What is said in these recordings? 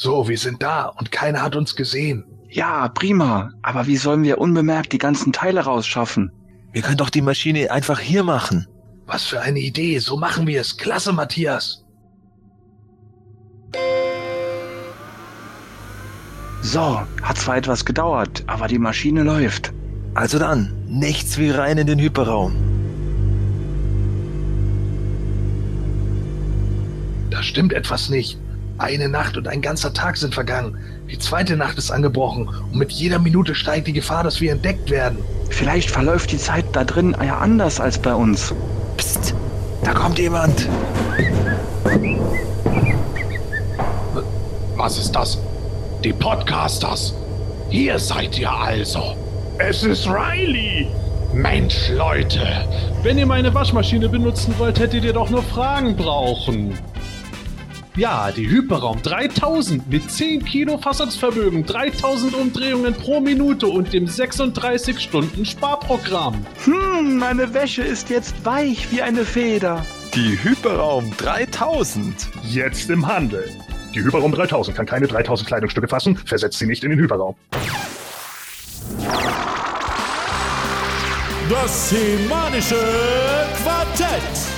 So, wir sind da und keiner hat uns gesehen. Ja, prima. Aber wie sollen wir unbemerkt die ganzen Teile rausschaffen? Wir können doch die Maschine einfach hier machen. Was für eine Idee. So machen wir es. Klasse, Matthias. So, hat zwar etwas gedauert, aber die Maschine läuft. Also dann, nichts wie rein in den Hyperraum. Da stimmt etwas nicht. Eine Nacht und ein ganzer Tag sind vergangen. Die zweite Nacht ist angebrochen und mit jeder Minute steigt die Gefahr, dass wir entdeckt werden. Vielleicht verläuft die Zeit da drin ja anders als bei uns. Psst, da kommt jemand. Was ist das? Die Podcasters. Hier seid ihr also. Es ist Riley. Mensch, Leute. Wenn ihr meine Waschmaschine benutzen wollt, hättet ihr doch nur Fragen brauchen. Ja, die Hyperraum 3000 mit 10 Kilo Fassungsvermögen, 3000 Umdrehungen pro Minute und dem 36 Stunden Sparprogramm. Hm, meine Wäsche ist jetzt weich wie eine Feder. Die Hyperraum 3000. Jetzt im Handel. Die Hyperraum 3000 kann keine 3000 Kleidungsstücke fassen, versetzt sie nicht in den Hyperraum. Das semanische Quartett.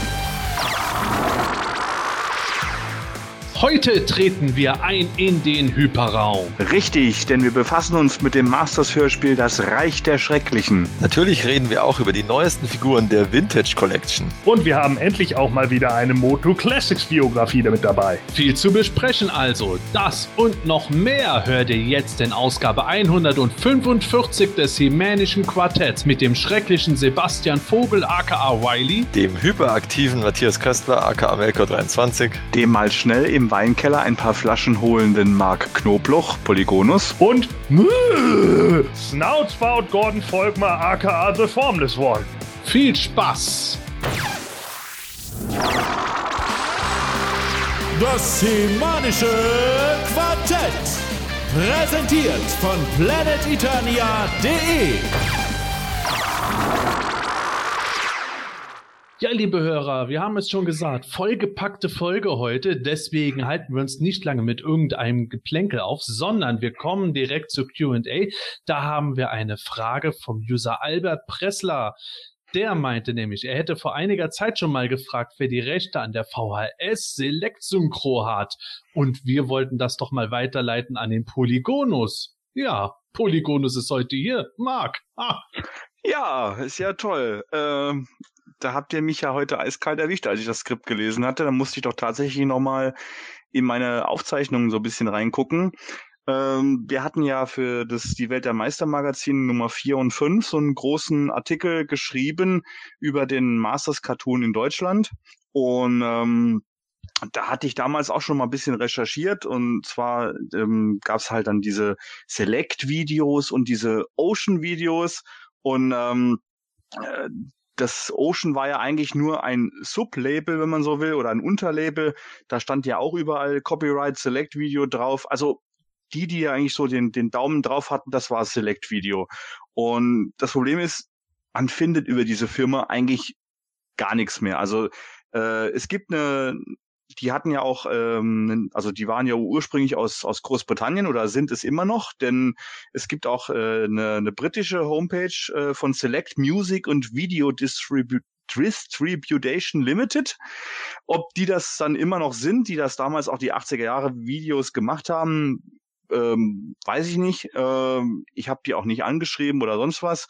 Heute treten wir ein in den Hyperraum. Richtig, denn wir befassen uns mit dem Masters-Hörspiel Das Reich der Schrecklichen. Natürlich reden wir auch über die neuesten Figuren der Vintage Collection. Und wir haben endlich auch mal wieder eine Moto Classics Biografie damit dabei. Viel zu besprechen also. Das und noch mehr hört ihr jetzt in Ausgabe 145 des Hemänischen Quartetts mit dem schrecklichen Sebastian Vogel aka Wiley, Dem hyperaktiven Matthias Köstler aka Melko 23. Dem mal schnell im Weinkeller ein paar Flaschen holenden Mark Knobloch, Polygonus. Und Snoutspout Gordon Volkmar aka The Formless One. Viel Spaß! Das semanische Quartett. Präsentiert von planeteternia.de. Ja, liebe Hörer, wir haben es schon gesagt, vollgepackte Folge heute, deswegen halten wir uns nicht lange mit irgendeinem Geplänkel auf, sondern wir kommen direkt zu Q&A. Da haben wir eine Frage vom User Albert Pressler. Der meinte nämlich, er hätte vor einiger Zeit schon mal gefragt, wer die Rechte an der VHS Select Synchro hat. Und wir wollten das doch mal weiterleiten an den Polygonus. Ja, Polygonus ist heute hier. Marc. Ah. Ja, ist ja toll. Ähm, da habt ihr mich ja heute eiskalt erwischt, als ich das Skript gelesen hatte. Da musste ich doch tatsächlich nochmal in meine Aufzeichnungen so ein bisschen reingucken. Ähm, wir hatten ja für das Die Welt der Meister Magazin Nummer 4 und 5 so einen großen Artikel geschrieben über den Masters Cartoon in Deutschland. Und ähm, da hatte ich damals auch schon mal ein bisschen recherchiert und zwar ähm, gab es halt dann diese Select-Videos und diese Ocean-Videos und ähm, äh, das Ocean war ja eigentlich nur ein Sublabel, wenn man so will, oder ein Unterlabel. Da stand ja auch überall Copyright Select Video drauf. Also die, die ja eigentlich so den, den Daumen drauf hatten, das war Select Video. Und das Problem ist, man findet über diese Firma eigentlich gar nichts mehr. Also äh, es gibt eine, die hatten ja auch, ähm, also die waren ja ursprünglich aus, aus Großbritannien oder sind es immer noch, denn es gibt auch äh, eine, eine britische Homepage äh, von Select Music und Video Distribu Distribution Limited. Ob die das dann immer noch sind, die das damals auch die 80er Jahre Videos gemacht haben, ähm, weiß ich nicht. Ähm, ich habe die auch nicht angeschrieben oder sonst was.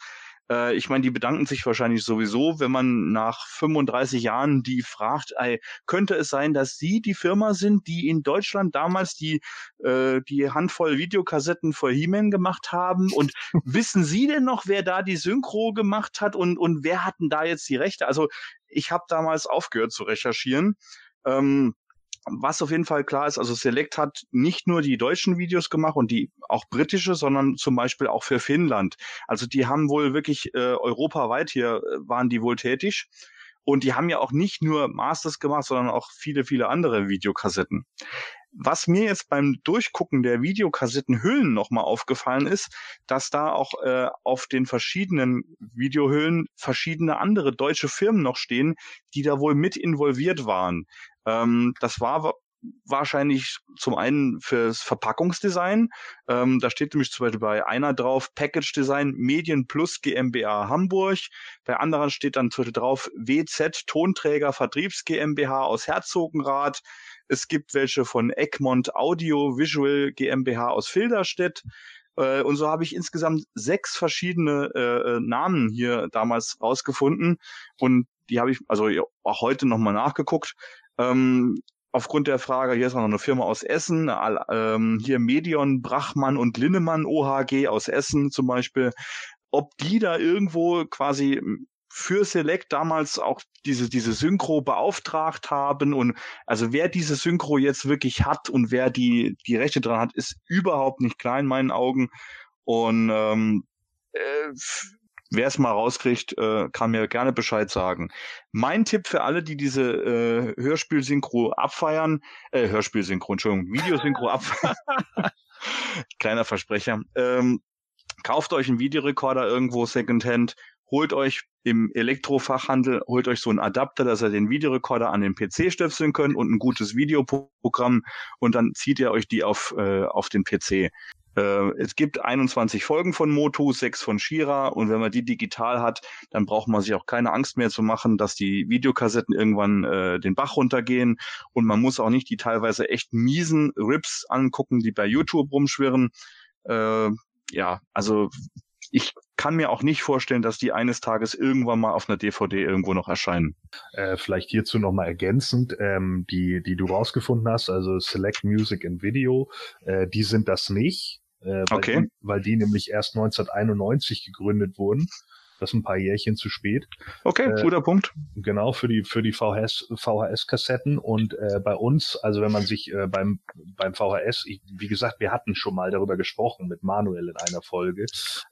Äh, ich meine, die bedanken sich wahrscheinlich sowieso, wenn man nach 35 Jahren die fragt, ey, könnte es sein, dass Sie die Firma sind, die in Deutschland damals die, äh, die Handvoll Videokassetten für He-Man gemacht haben? Und wissen Sie denn noch, wer da die Synchro gemacht hat und, und wer hatten da jetzt die Rechte? Also ich habe damals aufgehört zu recherchieren. Ähm, was auf jeden Fall klar ist, also Select hat nicht nur die deutschen Videos gemacht und die auch britische, sondern zum Beispiel auch für Finnland. Also die haben wohl wirklich äh, europaweit hier äh, waren die wohl tätig. Und die haben ja auch nicht nur Masters gemacht, sondern auch viele, viele andere Videokassetten. was mir jetzt beim Durchgucken der Videokassettenhüllen nochmal aufgefallen ist, dass da auch äh, auf den verschiedenen Videohüllen verschiedene andere deutsche Firmen noch stehen, die da wohl mit involviert waren. Ähm, das war wahrscheinlich zum einen fürs Verpackungsdesign. Ähm, da steht nämlich zum Beispiel bei einer drauf Package Design Medien Plus GmbH Hamburg. Bei anderen steht dann zum Beispiel drauf WZ Tonträger Vertriebs GmbH aus Herzogenrath. Es gibt welche von Egmont Audio Visual GmbH aus Filderstedt. Äh, und so habe ich insgesamt sechs verschiedene äh, äh Namen hier damals rausgefunden. Und die habe ich also auch heute nochmal nachgeguckt. Ähm, aufgrund der Frage, hier ist noch eine Firma aus Essen, ähm, hier Medion, Brachmann und Linnemann OHG aus Essen zum Beispiel, ob die da irgendwo quasi für Select damals auch diese, diese Synchro beauftragt haben und also wer diese Synchro jetzt wirklich hat und wer die, die Rechte dran hat, ist überhaupt nicht klein in meinen Augen. Und ähm, äh, Wer es mal rauskriegt, äh, kann mir gerne Bescheid sagen. Mein Tipp für alle, die diese äh, Hörspielsynchro abfeiern, äh, Hörspielsynchro, Entschuldigung, Videosynchro abfeiern, kleiner Versprecher, ähm, kauft euch einen Videorekorder irgendwo Secondhand, holt euch im Elektrofachhandel, holt euch so einen Adapter, dass ihr den Videorekorder an den PC stöpseln könnt und ein gutes Videoprogramm und dann zieht ihr euch die auf, äh, auf den PC. Äh, es gibt 21 Folgen von Motu, sechs von Shira und wenn man die digital hat, dann braucht man sich auch keine Angst mehr zu machen, dass die Videokassetten irgendwann äh, den Bach runtergehen und man muss auch nicht die teilweise echt miesen Rips angucken, die bei YouTube rumschwirren. Äh, ja, also ich kann mir auch nicht vorstellen, dass die eines Tages irgendwann mal auf einer DVD irgendwo noch erscheinen. Äh, vielleicht hierzu nochmal ergänzend, ähm, die, die du rausgefunden hast, also Select Music and Video, äh, die sind das nicht. Äh, weil, okay. die, weil die nämlich erst 1991 gegründet wurden. Das ist ein paar Jährchen zu spät. Okay, äh, guter Punkt. Genau, für die, für die VHS, VHS-Kassetten. Und äh, bei uns, also wenn man sich äh, beim, beim VHS, ich, wie gesagt, wir hatten schon mal darüber gesprochen mit Manuel in einer Folge.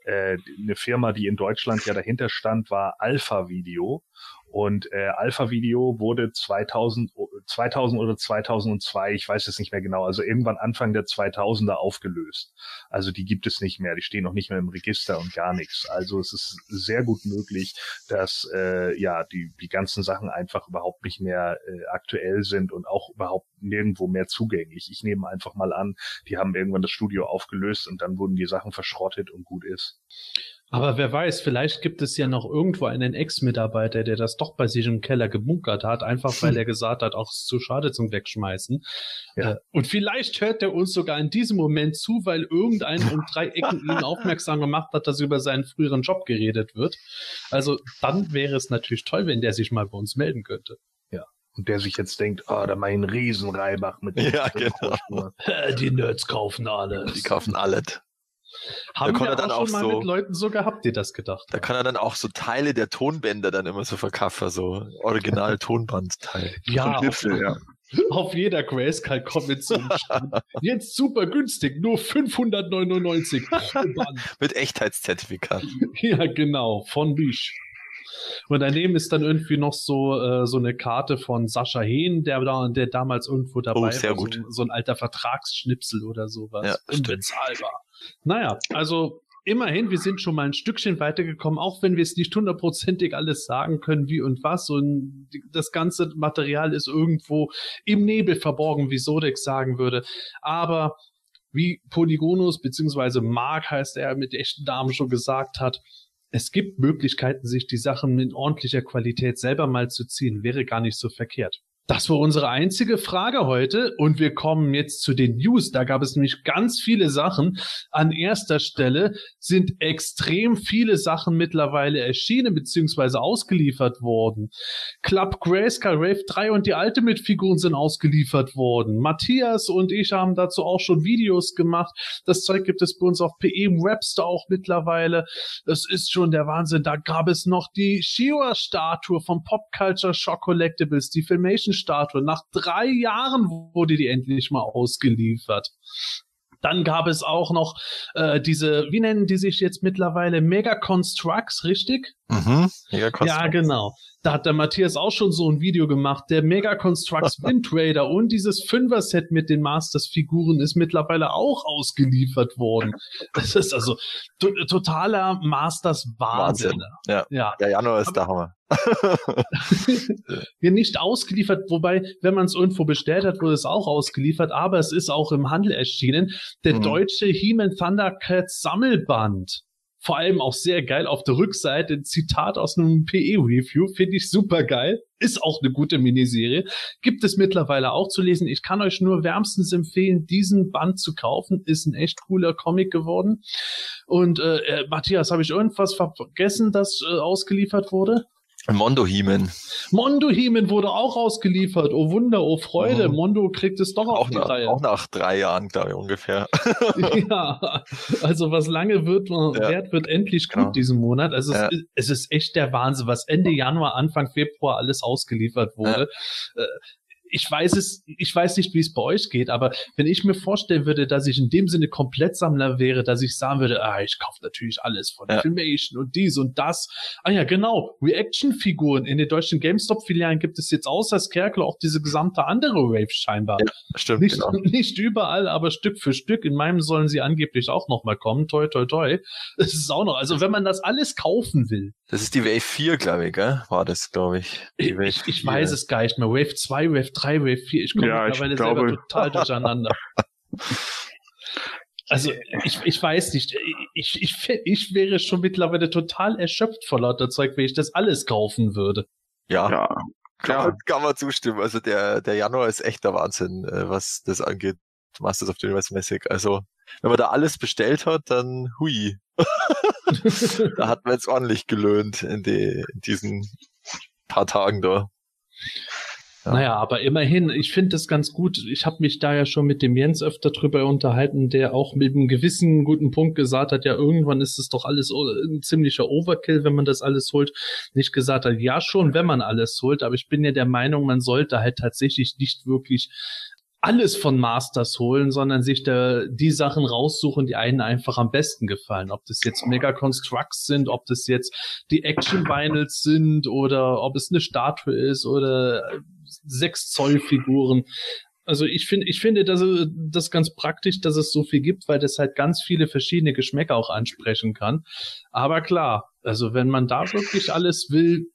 Äh, eine Firma, die in Deutschland ja dahinter stand, war Alpha Video. Und äh, Alpha Video wurde 2000, 2000 oder 2002, ich weiß es nicht mehr genau, also irgendwann Anfang der 2000er aufgelöst. Also die gibt es nicht mehr, die stehen noch nicht mehr im Register und gar nichts. Also es ist sehr gut möglich, dass äh, ja die die ganzen Sachen einfach überhaupt nicht mehr äh, aktuell sind und auch überhaupt nirgendwo mehr zugänglich. Ich nehme einfach mal an, die haben irgendwann das Studio aufgelöst und dann wurden die Sachen verschrottet und gut ist. Aber wer weiß, vielleicht gibt es ja noch irgendwo einen Ex-Mitarbeiter, der das doch bei sich im Keller gebunkert hat, einfach weil er gesagt hat, auch es ist zu schade zum Wegschmeißen. Ja. Äh, und vielleicht hört er uns sogar in diesem Moment zu, weil irgendein um drei Ecken ihn aufmerksam gemacht hat, dass über seinen früheren Job geredet wird. Also dann wäre es natürlich toll, wenn der sich mal bei uns melden könnte. Ja. Und der sich jetzt denkt, oh, da mein Riesenreibach mit Ja, genau. Die Nerds kaufen alles. Die kaufen alles. Haben wir dann auch schon mal so, mit Leuten so gehabt, die das gedacht Da kann er dann auch so Teile der Tonbänder dann immer so verkaufen, so original Tonbandteil. Ja, auf, ja. auf jeder Grayscale Comic Stand. Jetzt super günstig, nur 599. mit Echtheitszertifikat. Ja, genau, von Bisch. Und daneben ist dann irgendwie noch so, äh, so eine Karte von Sascha Hehn, der, da, der damals irgendwo dabei oh, sehr war. Gut. So, so ein alter Vertragsschnipsel oder sowas. Ja, Unbezahlbar. Naja, also immerhin, wir sind schon mal ein Stückchen weitergekommen, auch wenn wir es nicht hundertprozentig alles sagen können, wie und was. Und das ganze Material ist irgendwo im Nebel verborgen, wie Sodex sagen würde. Aber wie Polygonus beziehungsweise Mark heißt er mit echten Namen schon gesagt hat, es gibt Möglichkeiten, sich die Sachen in ordentlicher Qualität selber mal zu ziehen, wäre gar nicht so verkehrt. Das war unsere einzige Frage heute und wir kommen jetzt zu den News. Da gab es nämlich ganz viele Sachen. An erster Stelle sind extrem viele Sachen mittlerweile erschienen bzw. ausgeliefert worden. Club Grayscale Rave 3 und die Ultimate-Figuren sind ausgeliefert worden. Matthias und ich haben dazu auch schon Videos gemacht. Das Zeug gibt es bei uns auf PE im Webster auch mittlerweile. Das ist schon der Wahnsinn. Da gab es noch die Shiwa-Statue vom Pop Culture Shock Collectibles, die Filmation Statue. Nach drei Jahren wurde die endlich mal ausgeliefert. Dann gab es auch noch äh, diese, wie nennen die sich jetzt mittlerweile? Mega Constructs, richtig? Mhm, Mega Constructs. Ja, genau. Da hat der Matthias auch schon so ein Video gemacht. Der Mega Constructs Wind Raider und dieses Fünfer-Set mit den Masters-Figuren ist mittlerweile auch ausgeliefert worden. Das ist also to totaler Masters-Wahnsinn. Wahnsinn. Ja. Ja. Der Januar ist der Hammer. Hier nicht ausgeliefert, wobei, wenn man es irgendwo bestellt hat, wurde es auch ausgeliefert, aber es ist auch im Handel erschienen. Der Mhm. deutsche He-Man Thundercats Sammelband. Vor allem auch sehr geil auf der Rückseite, ein Zitat aus einem PE-Review, finde ich super geil. Ist auch eine gute Miniserie. Gibt es mittlerweile auch zu lesen. Ich kann euch nur wärmstens empfehlen, diesen Band zu kaufen. Ist ein echt cooler Comic geworden. Und äh, äh, Matthias, habe ich irgendwas vergessen, das äh, ausgeliefert wurde? Mondo Heeman. Mondo Heeman wurde auch ausgeliefert. Oh Wunder, oh Freude. Mhm. Mondo kriegt es doch auf Auch die nach, Reihe. auch nach drei Jahren, glaube ich, ungefähr. ja, also was lange wird, Ja. wert wird endlich gut Genau. diesen Monat. Also Ja. es, ist, es ist echt der Wahnsinn, was Ende Januar, Anfang Februar alles ausgeliefert wurde. Äh, Ich weiß es, ich weiß nicht, wie es bei euch geht, aber wenn ich mir vorstellen würde, dass ich in dem Sinne Komplettsammler wäre, dass ich sagen würde, ah, ich kaufe natürlich alles von Ja. Filmation und dies und das. Ah ja, genau, Reaction-Figuren. In den deutschen GameStop-Filialen gibt es jetzt außer Skerkel auch diese gesamte andere Wave scheinbar. Ja, Stimmt, Nicht, genau. nicht überall, aber Stück für Stück. In meinem sollen sie angeblich auch noch mal kommen. Toi, toi, toi. Das ist auch noch. Also wenn man das alles kaufen will, Das ist die Wave 4, glaube ich, gell? War das, glaube ich. Die ich, Wave ich, ich 4. weiß es gar nicht mehr. Wave 2, Wave 3, Wave 4. Ich komme Ja, ich mittlerweile glaube- selber total durcheinander. Also ich, ich weiß nicht. Ich, ich, ich wäre schon mittlerweile total erschöpft vor lauter Zeug, wenn ich das alles kaufen würde. Ja, Ja, kann, man, kann man zustimmen. Also der, der Januar ist echt der Wahnsinn, äh, was das angeht. Masters of the Universe mäßig. Also, wenn man da alles bestellt hat, dann hui. da hat man jetzt ordentlich gelöhnt in, die, in diesen paar Tagen da. Ja. Naja, aber immerhin, ich finde das ganz gut. Ich habe mich da ja schon mit dem Jens öfter drüber unterhalten, der auch mit einem gewissen guten Punkt gesagt hat, ja, irgendwann ist es doch alles ein ziemlicher Overkill, wenn man das alles holt. Nicht gesagt hat, ja schon, wenn man alles holt, aber ich bin ja der Meinung, man sollte halt tatsächlich nicht wirklich alles von Masters holen, sondern sich da die Sachen raussuchen, die einen einfach am besten gefallen. Ob das jetzt Mega Constructs sind, ob das jetzt die Action Vinyls sind oder ob es eine Statue ist oder sechs Zoll Figuren. Also ich finde, ich finde, dass es- das ganz praktisch, dass es so viel gibt, weil das halt ganz viele verschiedene Geschmäcker auch ansprechen kann. Aber klar, also wenn man da wirklich alles will,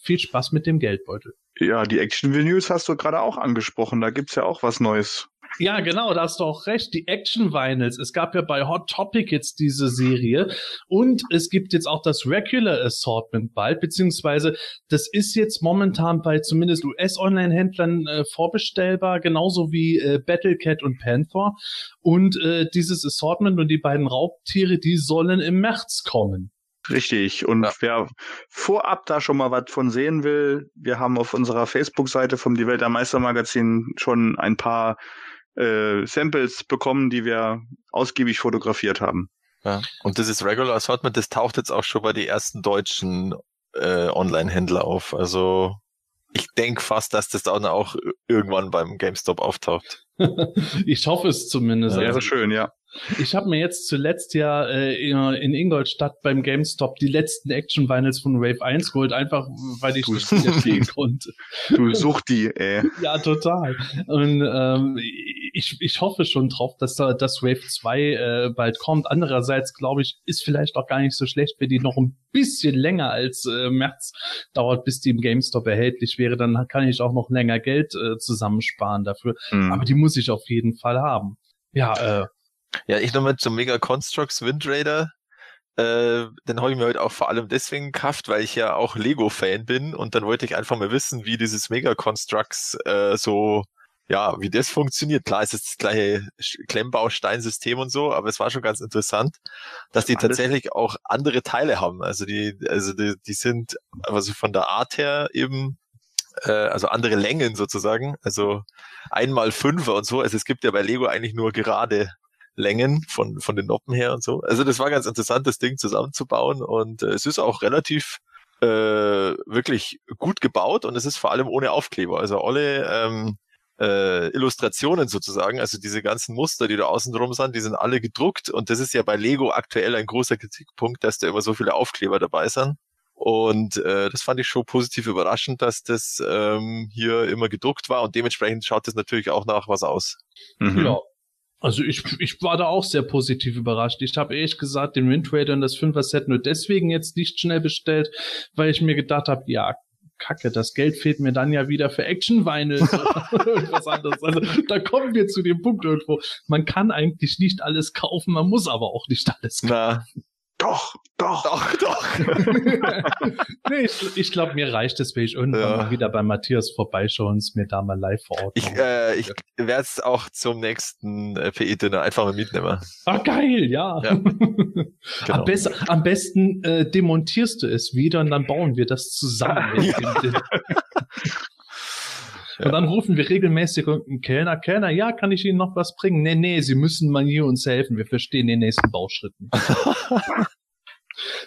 viel Spaß mit dem Geldbeutel. Ja, die Action-Venues hast du gerade auch angesprochen. Da gibt's ja auch was Neues. Ja, genau, da hast du auch recht. Die Action Vinyls. Es gab ja bei Hot Topic jetzt diese Serie und es gibt jetzt auch das Regular Assortment bald, beziehungsweise das ist jetzt momentan bei zumindest US-Online-Händlern äh, vorbestellbar, genauso wie äh, Battlecat und Panther. Und äh, dieses Assortment und die beiden Raubtiere, die sollen im März kommen. Richtig. Und Ja. wer vorab da schon mal was von sehen will, wir haben auf unserer Facebook-Seite vom Die Welt der Meister Magazin schon ein paar äh, Samples bekommen, die wir ausgiebig fotografiert haben. Ja. Und dieses Regular Assortment, das taucht jetzt auch schon bei den ersten deutschen äh, Online-Händler auf. Also ich denke fast, dass das dann auch irgendwann beim GameStop auftaucht. ich hoffe es zumindest. Ja, Also Wäre schön, ja. Ich habe mir jetzt zuletzt ja äh, in Ingolstadt beim GameStop die letzten Action Vinyls von Wave 1 geholt, einfach weil ich Du- das nicht erstehen konnte. Du such die, ey. Ja, total. Und ähm, ich, ich hoffe schon drauf, dass da das Wave 2 äh, bald kommt. Andererseits glaube ich, ist vielleicht auch gar nicht so schlecht, wenn die noch ein bisschen länger als äh, März dauert, bis die im GameStop erhältlich wäre. Dann kann ich auch noch länger Geld äh, zusammensparen dafür. Hm. Aber die muss ich auf jeden Fall haben. Ja, äh, Ja, ich nochmal zum Mega Constructs Wind Raider. Äh, den habe ich mir heute auch vor allem deswegen gekauft, weil ich ja auch Lego-Fan bin und dann wollte ich einfach mal wissen, wie dieses Mega Constructs äh, so, ja, wie das funktioniert. Klar, es ist das gleiche Klemmbausteinsystem und so, aber es war schon ganz interessant, dass die tatsächlich auch andere Teile haben. Also die, also die, die sind also von der Art her eben äh, also andere Längen sozusagen, also einmal Fünfer und so. Also es gibt ja bei Lego eigentlich nur gerade Längen von, von den Noppen her und so. Also das war ganz interessant, das Ding zusammenzubauen und äh, es ist auch relativ äh, wirklich gut gebaut und es ist vor allem ohne Aufkleber. Also alle ähm, äh, Illustrationen sozusagen, also diese ganzen Muster, die da außen drum sind, die sind alle gedruckt und das ist ja bei Lego aktuell ein großer Kritikpunkt, dass da immer so viele Aufkleber dabei sind. Und äh, das fand ich schon positiv überraschend, dass das ähm, hier immer gedruckt war und dementsprechend schaut das natürlich auch nach was aus. Mhm. Ja. Also ich, ich war da auch sehr positiv überrascht. Ich habe ehrlich gesagt den Wind Raider und das Fünfer-Set nur deswegen jetzt nicht schnell bestellt, weil ich mir gedacht habe, ja, Kacke, das Geld fehlt mir dann ja wieder für Action-Vinyl oder irgendwas anderes. Also da kommen wir zu dem Punkt irgendwo. Man kann eigentlich nicht alles kaufen, man muss aber auch nicht alles kaufen. Na, Doch, doch. doch, doch. nee, ich, ich glaube, mir reicht es, wenn ich irgendwann Ja. mal wieder bei Matthias vorbeischaue und es mir da mal live vor Ort Ich, äh, ich werde es auch zum nächsten äh, PE-Dinner einfach mal mitnehmen. Ah, geil, ja. Ja, Genau. Am, best, am besten äh, demontierst du es wieder und dann bauen wir das zusammen. Ding. Und dann rufen wir regelmäßig irgendeinen Kellner. Kellner, ja, kann ich Ihnen noch was bringen? Nee, nee, Sie müssen mal hier uns helfen. Wir verstehen den nächsten Bauschritt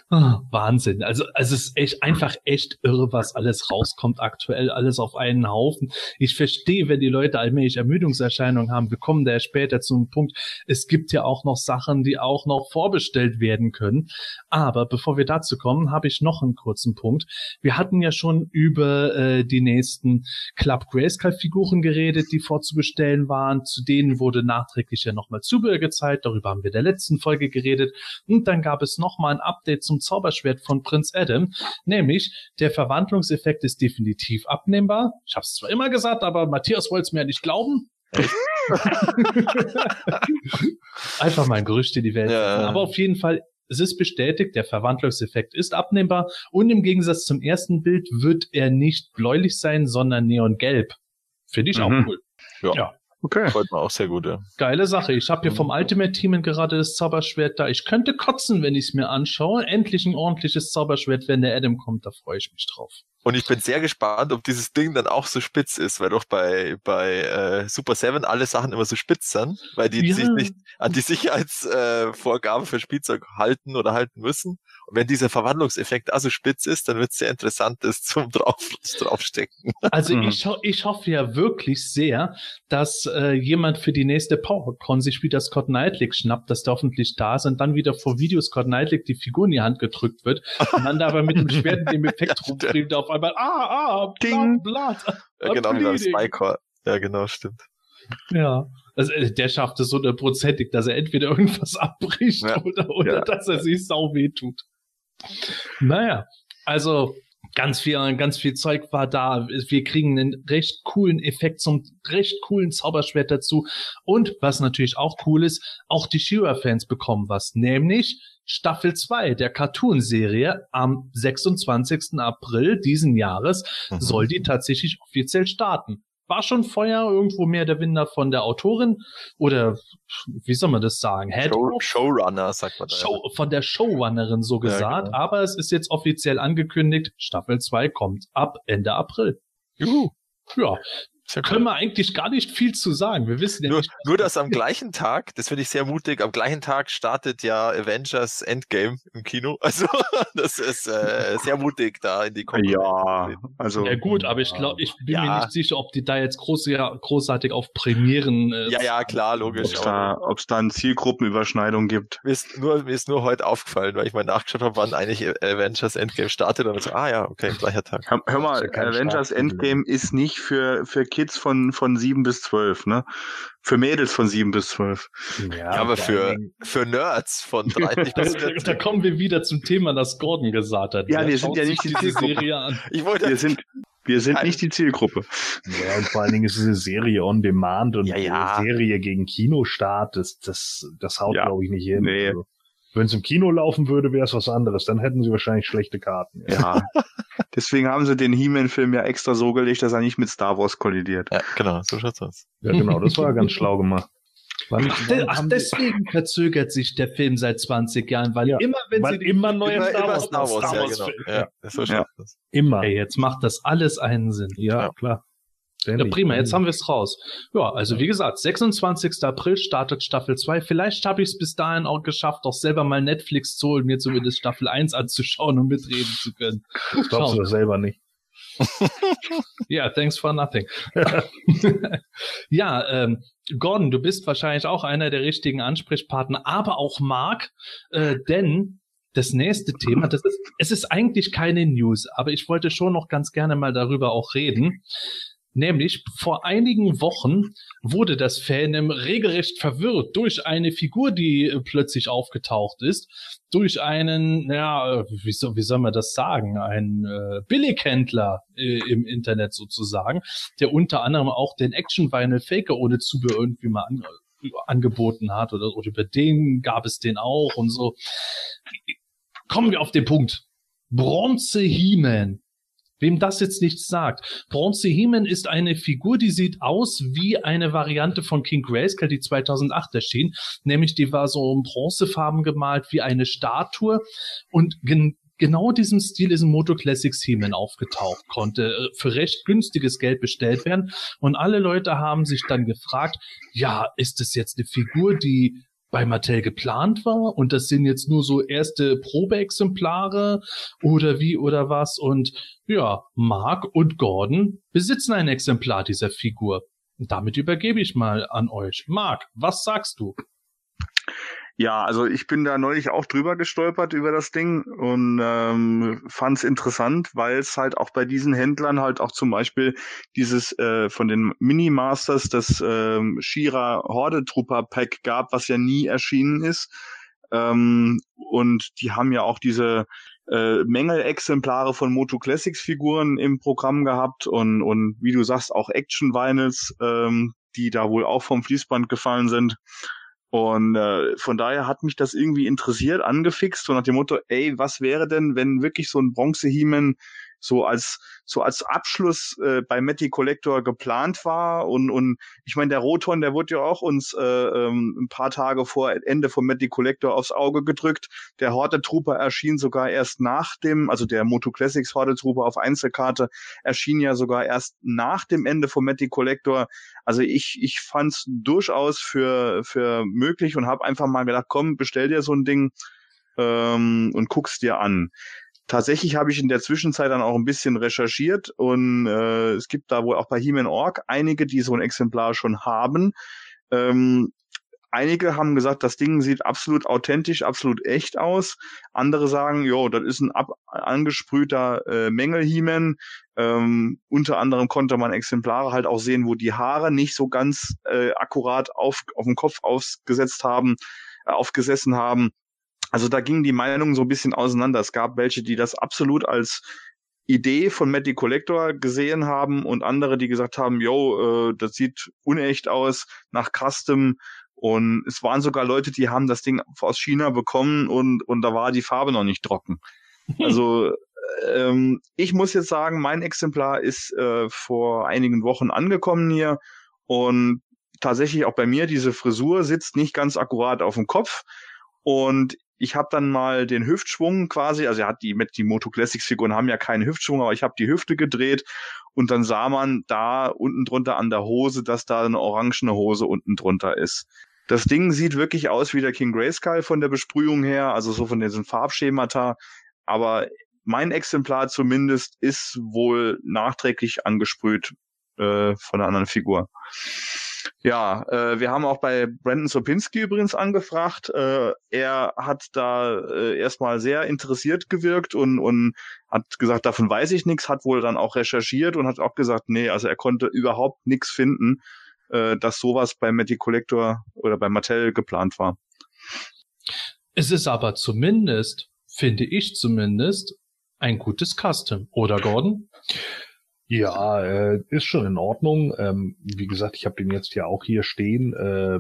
Ah, Wahnsinn. Also, also es ist echt einfach echt irre, was alles rauskommt aktuell, alles auf einen Haufen. Ich verstehe, wenn die Leute allmählich Ermüdungserscheinungen haben. Wir kommen da später zum Punkt. Es gibt ja auch noch Sachen, die auch noch vorbestellt werden können. Aber bevor wir dazu kommen, habe ich noch einen kurzen Punkt. Wir hatten ja schon über äh, die nächsten Club Grayskull-Figuren geredet, die vorzubestellen waren. Zu denen wurde nachträglich ja nochmal Zubehör gezeigt. Darüber haben wir in der letzten Folge geredet. Und dann gab es nochmal ein Update zum Zauberschwert von Prinz Adam. Nämlich, der Verwandlungseffekt ist definitiv abnehmbar. Ich habe es zwar immer gesagt, aber Matthias wollte es mir ja nicht glauben. Einfach mal ein Gerücht in die Welt. Ja. Aber auf jeden Fall, es ist bestätigt, der Verwandlungseffekt ist abnehmbar. Und im Gegensatz zum ersten Bild wird er nicht bläulich sein, sondern neongelb. Finde ich Mhm. auch cool. Ja. Ja. Okay. Gefällt mir auch sehr gut, ja. Geile Sache. Ich habe hier vom Ultimate Team gerade das Zauberschwert da. Ich könnte kotzen, wenn ich es mir anschaue. Endlich ein ordentliches Zauberschwert, wenn der Adam kommt. Da freue ich mich drauf. Und ich bin sehr gespannt, ob dieses Ding dann auch so spitz ist, weil doch bei, bei äh, Super 7 alle Sachen immer so spitz sind, weil die Ja. sich nicht an die Sicherheitsvorgaben äh, Vorgaben für Spielzeug halten oder halten müssen. Und wenn dieser Verwandlungseffekt also spitz ist, dann wird es sehr interessant, das zum drauf, draufstecken. Also Mhm. ich, ho ich hoffe ja wirklich sehr, dass äh, jemand für die nächste PowerCon sich wieder Scott Knightley schnappt, dass der hoffentlich da ist und dann wieder vor Video Scott Knightley die Figur in die Hand gedrückt wird und dann da aber mit dem Schwert in dem Effekt Ja, rumdreht auf einmal, ah, ah, Ding. Blatt, Blatt. Ja, genau, wie beim. Spycore. Ja, genau, stimmt. Ja. Also äh, der schafft es hundertprozentig, dass er entweder irgendwas abbricht Ja. oder, oder Ja. dass er sich sau weh tut. Naja, also ganz viel, ganz viel Zeug war da. Wir kriegen einen recht coolen Effekt zum recht coolen Zauberschwert dazu. Und was natürlich auch cool ist, auch die She-Ra-Fans bekommen was, nämlich Staffel 2 der Cartoon-Serie am 26. April diesen Jahres Mhm. soll die tatsächlich offiziell starten. War schon vorher irgendwo mehr der Winder von der Autorin oder wie soll man das sagen? Head Show? Showrunner, sagt man da. Show, von der Showrunnerin so Ja, gesagt, genau. aber es ist jetzt offiziell angekündigt, Staffel 2 kommt ab Ende April. Juhu. Ja, Sehr können wir eigentlich gar nicht viel zu sagen. Wir wissen ja Nur, nicht, nur, dass am gleichen Tag, das finde ich sehr mutig, am gleichen Tag startet ja Avengers Endgame im Kino. Also, das ist äh, sehr mutig, da in die Konkurrenz Ja, also ja gut, aber ich glaube, ich bin mir Ja. nicht sicher, ob die da jetzt groß, ja, großartig auf Premieren. Äh, Ja, ja, klar, ob logisch. es aber da, ob's da eine Zielgruppenüberschneidung gibt. Mir ist, nur, mir ist nur heute aufgefallen, weil ich mal nachgeschaut habe, wann eigentlich Avengers Endgame startet. Und so, ah ja, okay, gleicher Tag. Hör, hör mal, ja Avengers. Endgame ist nicht für, für Kids von, von sieben bis zwölf, ne? Für Mädels von sieben bis zwölf. Ja, aber für, für Nerds von 30 da, bis da, 40. da kommen wir wieder zum Thema, das Gordon gesagt hat. Ja, wir sind ja nicht die. Serie an. Ich wollte, Wir sind, wir sind nicht die Zielgruppe. Ja, und vor allen Dingen ist es eine Serie on demand und Ja, ja. eine Serie gegen Kinostart, das, das, das haut, Ja. glaube ich, nicht hin. Nee. Also, wenn es im Kino laufen würde, wäre es was anderes. Dann hätten sie wahrscheinlich schlechte Karten. Ja. Deswegen haben sie den He-Man-Film ja extra so gelegt, dass er nicht mit Star Wars kollidiert. ja, genau, so schaut's aus. Ja, genau, das war ganz schlau gemacht. Wann, Ach, de, wann ach haben die- deswegen verzögert sich der Film seit 20 Jahren, weil Ja, immer, wenn weil sie immer neue Immer, Star immer Wars, Star Wars, ja, genau. Ja, so schaut's aus. Immer. Ey, jetzt macht das alles einen Sinn. ja, Ja. klar. Ja, prima, jetzt haben wir es raus. Ja, also wie gesagt, 26. April startet Staffel 2. Vielleicht habe ich es bis dahin auch geschafft, auch selber mal Netflix zu holen, mir zumindest Staffel 1 anzuschauen und mitreden zu können. Das glaubst du Schauen. das selber nicht. Ja, thanks for nothing. ja, ähm, Gordon, du bist wahrscheinlich auch einer der richtigen Ansprechpartner, aber auch Mark, äh, denn das nächste Thema, das ist, es ist eigentlich keine News, aber ich wollte schon noch ganz gerne mal darüber auch reden. Nämlich vor einigen Wochen wurde das Fandom regelrecht verwirrt durch eine Figur, die äh, plötzlich aufgetaucht ist, durch einen, ja, wie soll, wie soll man das sagen, ein äh, Billighändler äh, im Internet sozusagen, der unter anderem auch den Action Vinyl Faker ohne Zubehör irgendwie mal an, äh, angeboten hat oder, oder über den gab es den auch und so. Kommen wir auf den Punkt. Bronze He-Man Wem das jetzt nichts sagt. Bronze He-Man ist eine Figur, die sieht aus wie eine Variante von King Grayskull, die 2008 erschien. Nämlich die war so in Bronzefarben gemalt wie eine Statue. Und gen genau diesem Stil ist ein Moto Classics He-Man aufgetaucht, konnte äh, für recht günstiges Geld bestellt werden. Und alle Leute haben sich dann gefragt, ja, ist das jetzt eine Figur, die bei Mattel geplant war und das sind jetzt nur so erste Probeexemplare oder wie oder was und ja, Mark und Gordon besitzen ein Exemplar dieser Figur. Und damit übergebe ich mal an euch. Mark, was sagst du? Ja, also ich bin da neulich auch drüber gestolpert über das Ding und ähm, fand es interessant, weil es halt auch bei diesen Händlern halt auch zum Beispiel dieses äh, von den Mini-Masters das ähm, Shira Horde Trooper Pack gab, was ja nie erschienen ist. Ähm, und die haben ja auch diese äh, Mängelexemplare von Moto Classics Figuren im Programm gehabt und, und wie du sagst, auch Action Vinyls, ähm, die da wohl auch vom Fließband gefallen sind. Und äh, von daher hat mich das irgendwie interessiert, angefixt, so nach dem Motto, ey, was wäre denn, wenn wirklich so ein Bronze-Heman so als so als Abschluss äh, bei Matty Collector geplant war. Und und ich meine der Roton der wurde ja auch uns äh, ähm, ein paar Tage vor Ende von Matty Collector aufs Auge gedrückt. Der Horde Trooper erschien sogar erst nach dem also der Moto Classics Horde Trooper auf Einzelkarte erschien ja sogar erst nach dem Ende von Matty Collector. Also ich ich fand's durchaus für für möglich und habe einfach mal gedacht komm bestell dir so ein Ding ähm, und guck's dir an Tatsächlich habe ich in der Zwischenzeit dann auch ein bisschen recherchiert und äh, es gibt da wohl auch bei He-Man Org einige, die so ein Exemplar schon haben. Ähm, einige haben gesagt, das Ding sieht absolut authentisch, absolut echt aus. Andere sagen, jo, das ist ein ab angesprühter äh, Mängel-He-Man. Ähm, unter anderem konnte man Exemplare halt auch sehen, wo die Haare nicht so ganz äh, akkurat auf, auf dem Kopf aufgesetzt haben, äh, aufgesessen haben. Also da gingen die Meinungen so ein bisschen auseinander. Es gab welche, die das absolut als Idee von Matty Collector gesehen haben und andere, die gesagt haben, yo, äh, das sieht unecht aus, nach Custom. Und es waren sogar Leute, die haben das Ding aus China bekommen und, und da war die Farbe noch nicht trocken. Also ähm, ich muss jetzt sagen, mein Exemplar ist äh, vor einigen Wochen angekommen hier und tatsächlich auch bei mir, diese Frisur sitzt nicht ganz akkurat auf dem Kopf. Und ich habe dann mal den Hüftschwung quasi, also er hat die mit die Moto Classics Figuren haben ja keinen Hüftschwung, aber ich habe die Hüfte gedreht und dann sah man da unten drunter an der Hose, dass da eine orangene Hose unten drunter ist. Das Ding sieht wirklich aus wie der King Grayskull von der Besprühung her, also so von diesen Farbschemata, aber mein Exemplar zumindest ist wohl nachträglich angesprüht äh, von einer anderen Figur. Ja, äh, wir haben auch bei Brandon Sopinski übrigens angefragt. Äh, er hat da äh, erstmal sehr interessiert gewirkt und, und hat gesagt, davon weiß ich nichts, hat wohl dann auch recherchiert und hat auch gesagt, nee, also er konnte überhaupt nichts finden, äh, dass sowas bei Matty Collector oder bei Mattel geplant war. Es ist aber zumindest, finde ich zumindest, ein gutes Custom, oder Gordon? Ja, äh, ist schon in Ordnung. Ähm, wie gesagt, ich habe den jetzt ja auch hier stehen. Äh,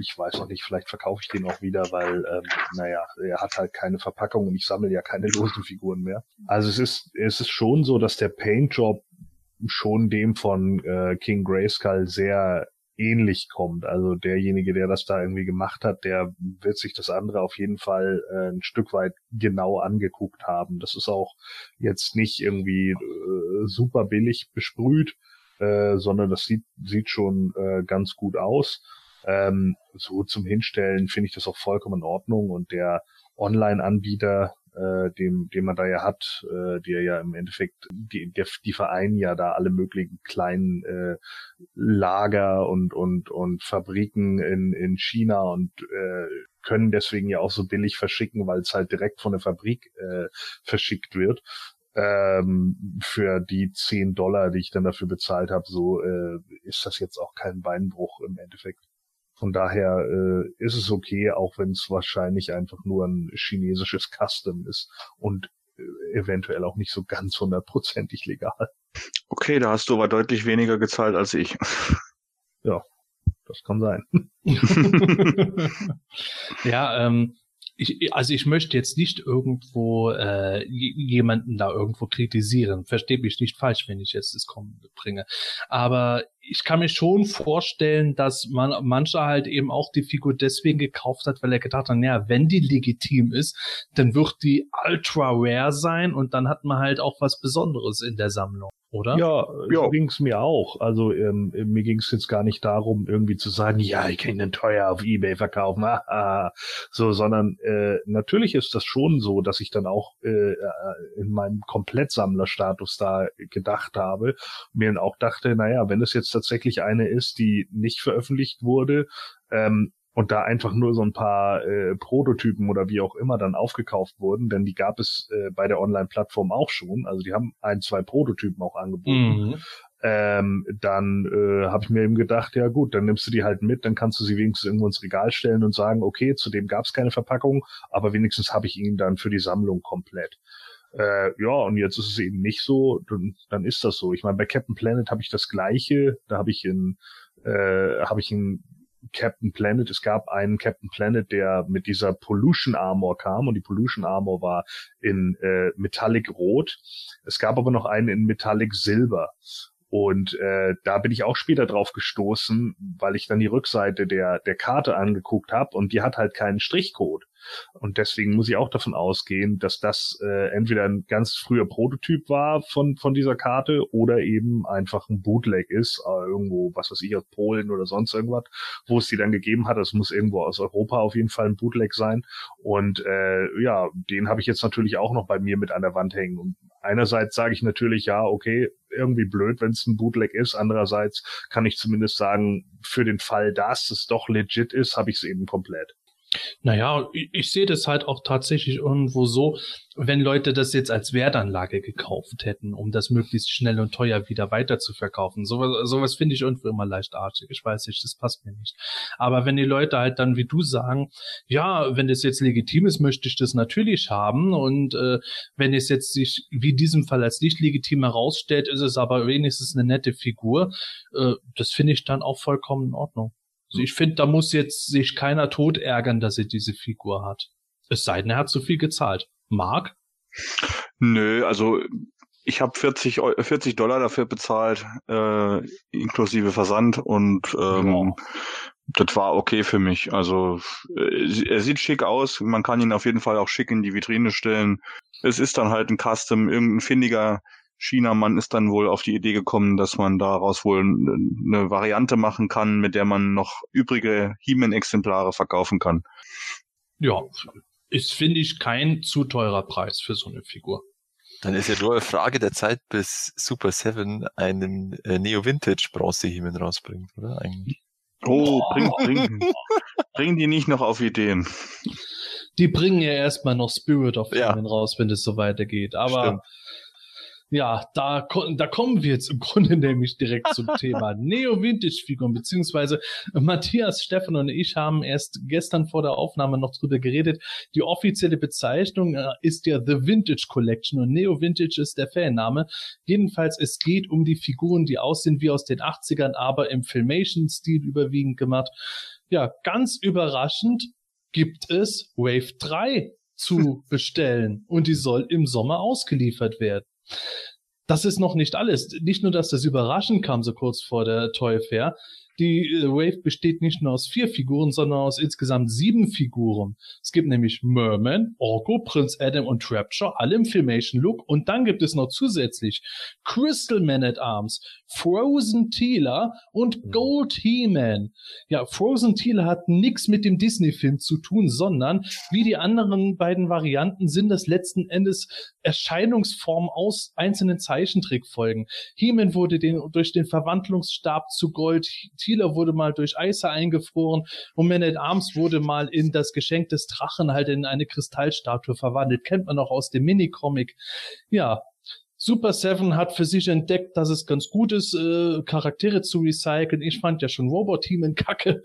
ich weiß noch nicht, vielleicht verkaufe ich den auch wieder, weil, ähm, naja, er hat halt keine Verpackung und ich sammle ja keine losen Figuren mehr. Also es ist, es ist schon so, dass der Paintjob schon dem von äh, King Grayskull sehr ähnlich kommt. Also derjenige, der das da irgendwie gemacht hat, der wird sich das andere auf jeden Fall äh, ein Stück weit genau angeguckt haben. Das ist auch jetzt nicht irgendwie äh, super billig besprüht, äh, sondern das sieht, sieht schon äh, ganz gut aus. Ähm, so zum Hinstellen finde ich das auch vollkommen in Ordnung und der Online-Anbieter, äh, dem, den man da ja hat, äh, der ja im Endeffekt, die, der, die vereinen ja da alle möglichen kleinen äh, Lager und, und, und Fabriken in, in China und äh, können deswegen ja auch so billig verschicken, weil es halt direkt von der Fabrik äh, verschickt wird. Ähm, für die 10 Dollar, die ich dann dafür bezahlt habe, so äh, ist das jetzt auch kein Beinbruch im Endeffekt. Von daher äh, ist es okay, auch wenn es wahrscheinlich einfach nur ein chinesisches Custom ist und äh, eventuell auch nicht so ganz hundertprozentig legal. Okay, da hast du aber deutlich weniger gezahlt als ich. Ja, das kann sein. ja, ähm, ich, also ich möchte jetzt nicht irgendwo äh, jemanden da irgendwo kritisieren. Verstehe mich nicht falsch, wenn ich jetzt das Kommen bringe. Aber ich kann mir schon vorstellen, dass man mancher halt eben auch die Figur deswegen gekauft hat, weil er gedacht hat, naja, wenn die legitim ist, dann wird die ultra rare sein und dann hat man halt auch was Besonderes in der Sammlung oder? Ja, ja. so ging es mir auch. Also ähm, mir ging es jetzt gar nicht darum, irgendwie zu sagen, ja, ich kann den teuer auf Ebay verkaufen, ah, so, sondern äh, natürlich ist das schon so, dass ich dann auch äh, in meinem Komplettsammlerstatus da gedacht habe, mir dann auch dachte, naja, wenn es jetzt tatsächlich eine ist, die nicht veröffentlicht wurde, ähm, und da einfach nur so ein paar äh, Prototypen oder wie auch immer dann aufgekauft wurden, denn die gab es äh, bei der Online-Plattform auch schon. Also die haben ein, zwei Prototypen auch angeboten. Mhm. Ähm, dann äh, habe ich mir eben gedacht, ja gut, dann nimmst du die halt mit, dann kannst du sie wenigstens irgendwo ins Regal stellen und sagen, okay, zudem gab es keine Verpackung, aber wenigstens habe ich ihn dann für die Sammlung komplett. Äh, ja, und jetzt ist es eben nicht so, dann, dann ist das so. Ich meine, bei Captain Planet habe ich das gleiche, da habe ich in äh, habe ich ein Captain Planet. Es gab einen Captain Planet, der mit dieser Pollution Armor kam und die Pollution Armor war in äh, Metallic Rot. Es gab aber noch einen in Metallic Silber. Und äh, da bin ich auch später drauf gestoßen, weil ich dann die Rückseite der, der Karte angeguckt habe und die hat halt keinen Strichcode. Und deswegen muss ich auch davon ausgehen, dass das äh, entweder ein ganz früher Prototyp war von, von dieser Karte oder eben einfach ein Bootleg ist, äh, irgendwo, was weiß ich, aus Polen oder sonst irgendwas, wo es die dann gegeben hat. Das muss irgendwo aus Europa auf jeden Fall ein Bootleg sein. Und äh, ja, den habe ich jetzt natürlich auch noch bei mir mit an der Wand hängen. Und einerseits sage ich natürlich, ja, okay, irgendwie blöd, wenn es ein Bootleg ist. Andererseits kann ich zumindest sagen, für den Fall, dass es doch legit ist, habe ich es eben komplett. Naja, ich, ich sehe das halt auch tatsächlich irgendwo so, wenn Leute das jetzt als Wertanlage gekauft hätten, um das möglichst schnell und teuer wieder weiter zu verkaufen. Sowas, sowas finde ich irgendwo immer leicht artig. Ich weiß nicht, das passt mir nicht. Aber wenn die Leute halt dann wie du sagen, ja, wenn das jetzt legitim ist, möchte ich das natürlich haben. Und äh, wenn es jetzt sich wie in diesem Fall als nicht legitim herausstellt, ist es aber wenigstens eine nette Figur. Äh, das finde ich dann auch vollkommen in Ordnung. Also ich finde, da muss jetzt sich keiner tot ärgern, dass er diese Figur hat. Es sei denn, er hat zu viel gezahlt. Mark? Nö, also ich habe 40, 40 Dollar dafür bezahlt, äh, inklusive Versand und ähm, ja. das war okay für mich. Also äh, er sieht schick aus, man kann ihn auf jeden Fall auch schick in die Vitrine stellen. Es ist dann halt ein Custom, irgendein findiger China-Mann ist dann wohl auf die Idee gekommen, dass man daraus wohl eine Variante machen kann, mit der man noch übrige He-Man-Exemplare verkaufen kann. Ja, ist, finde ich, kein zu teurer Preis für so eine Figur. Dann ist ja nur eine Frage der Zeit, bis Super Seven einen äh, Neo-Vintage Bronze-He-Man rausbringt, oder? Eigentlich. Oh, bring, bring, bring die nicht noch auf Ideen. Die bringen ja erstmal noch Spirit of ja. raus, wenn es so weitergeht. Aber Stimmt. Ja, da, da kommen wir jetzt im Grunde nämlich direkt zum Thema Neo-Vintage-Figuren, beziehungsweise Matthias, Stefan und ich haben erst gestern vor der Aufnahme noch drüber geredet. Die offizielle Bezeichnung äh, ist ja The Vintage Collection und Neo-Vintage ist der Fanname. Jedenfalls, es geht um die Figuren, die aussehen wie aus den 80ern, aber im Filmation-Stil überwiegend gemacht. Ja, ganz überraschend gibt es Wave 3 zu bestellen und die soll im Sommer ausgeliefert werden. Das ist noch nicht alles. Nicht nur, dass das überraschend kam so kurz vor der Toy Fair, die äh, Wave besteht nicht nur aus vier Figuren, sondern aus insgesamt sieben Figuren. Es gibt nämlich Merman, Orko, Prince Adam und Trapture, alle im Filmation Look. Und dann gibt es noch zusätzlich Crystal Man at Arms, Frozen Teela und mhm. Gold He-Man. Ja, Frozen Teela hat nichts mit dem Disney-Film zu tun, sondern wie die anderen beiden Varianten sind das letzten Endes Erscheinungsformen aus einzelnen Zeichentrickfolgen. He-Man wurde den, durch den Verwandlungsstab zu Gold, Thieler wurde mal durch Eise eingefroren und Man at Arms wurde mal in das Geschenk des Drachen halt in eine Kristallstatue verwandelt. Kennt man auch aus dem Minicomic. Ja, Super Seven hat für sich entdeckt, dass es ganz gut ist, äh, Charaktere zu recyceln. Ich fand ja schon Robot in Kacke.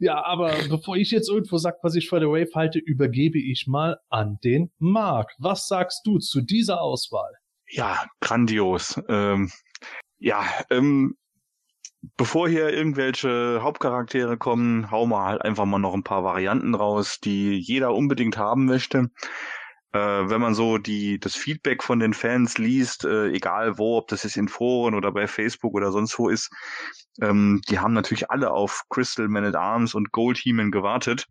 Ja, aber bevor ich jetzt irgendwo sag, was ich für der Wave halte, übergebe ich mal an den Mark. Was sagst du zu dieser Auswahl? Ja, grandios. Ähm, ja, ähm, bevor hier irgendwelche Hauptcharaktere kommen, hauen wir halt einfach mal noch ein paar Varianten raus, die jeder unbedingt haben möchte äh, wenn man so die das Feedback von den Fans liest, äh, egal wo, ob das jetzt in Foren oder bei Facebook oder sonst wo ist, ähm, die haben natürlich alle auf Crystal Man at Arms und Gold Heeman gewartet.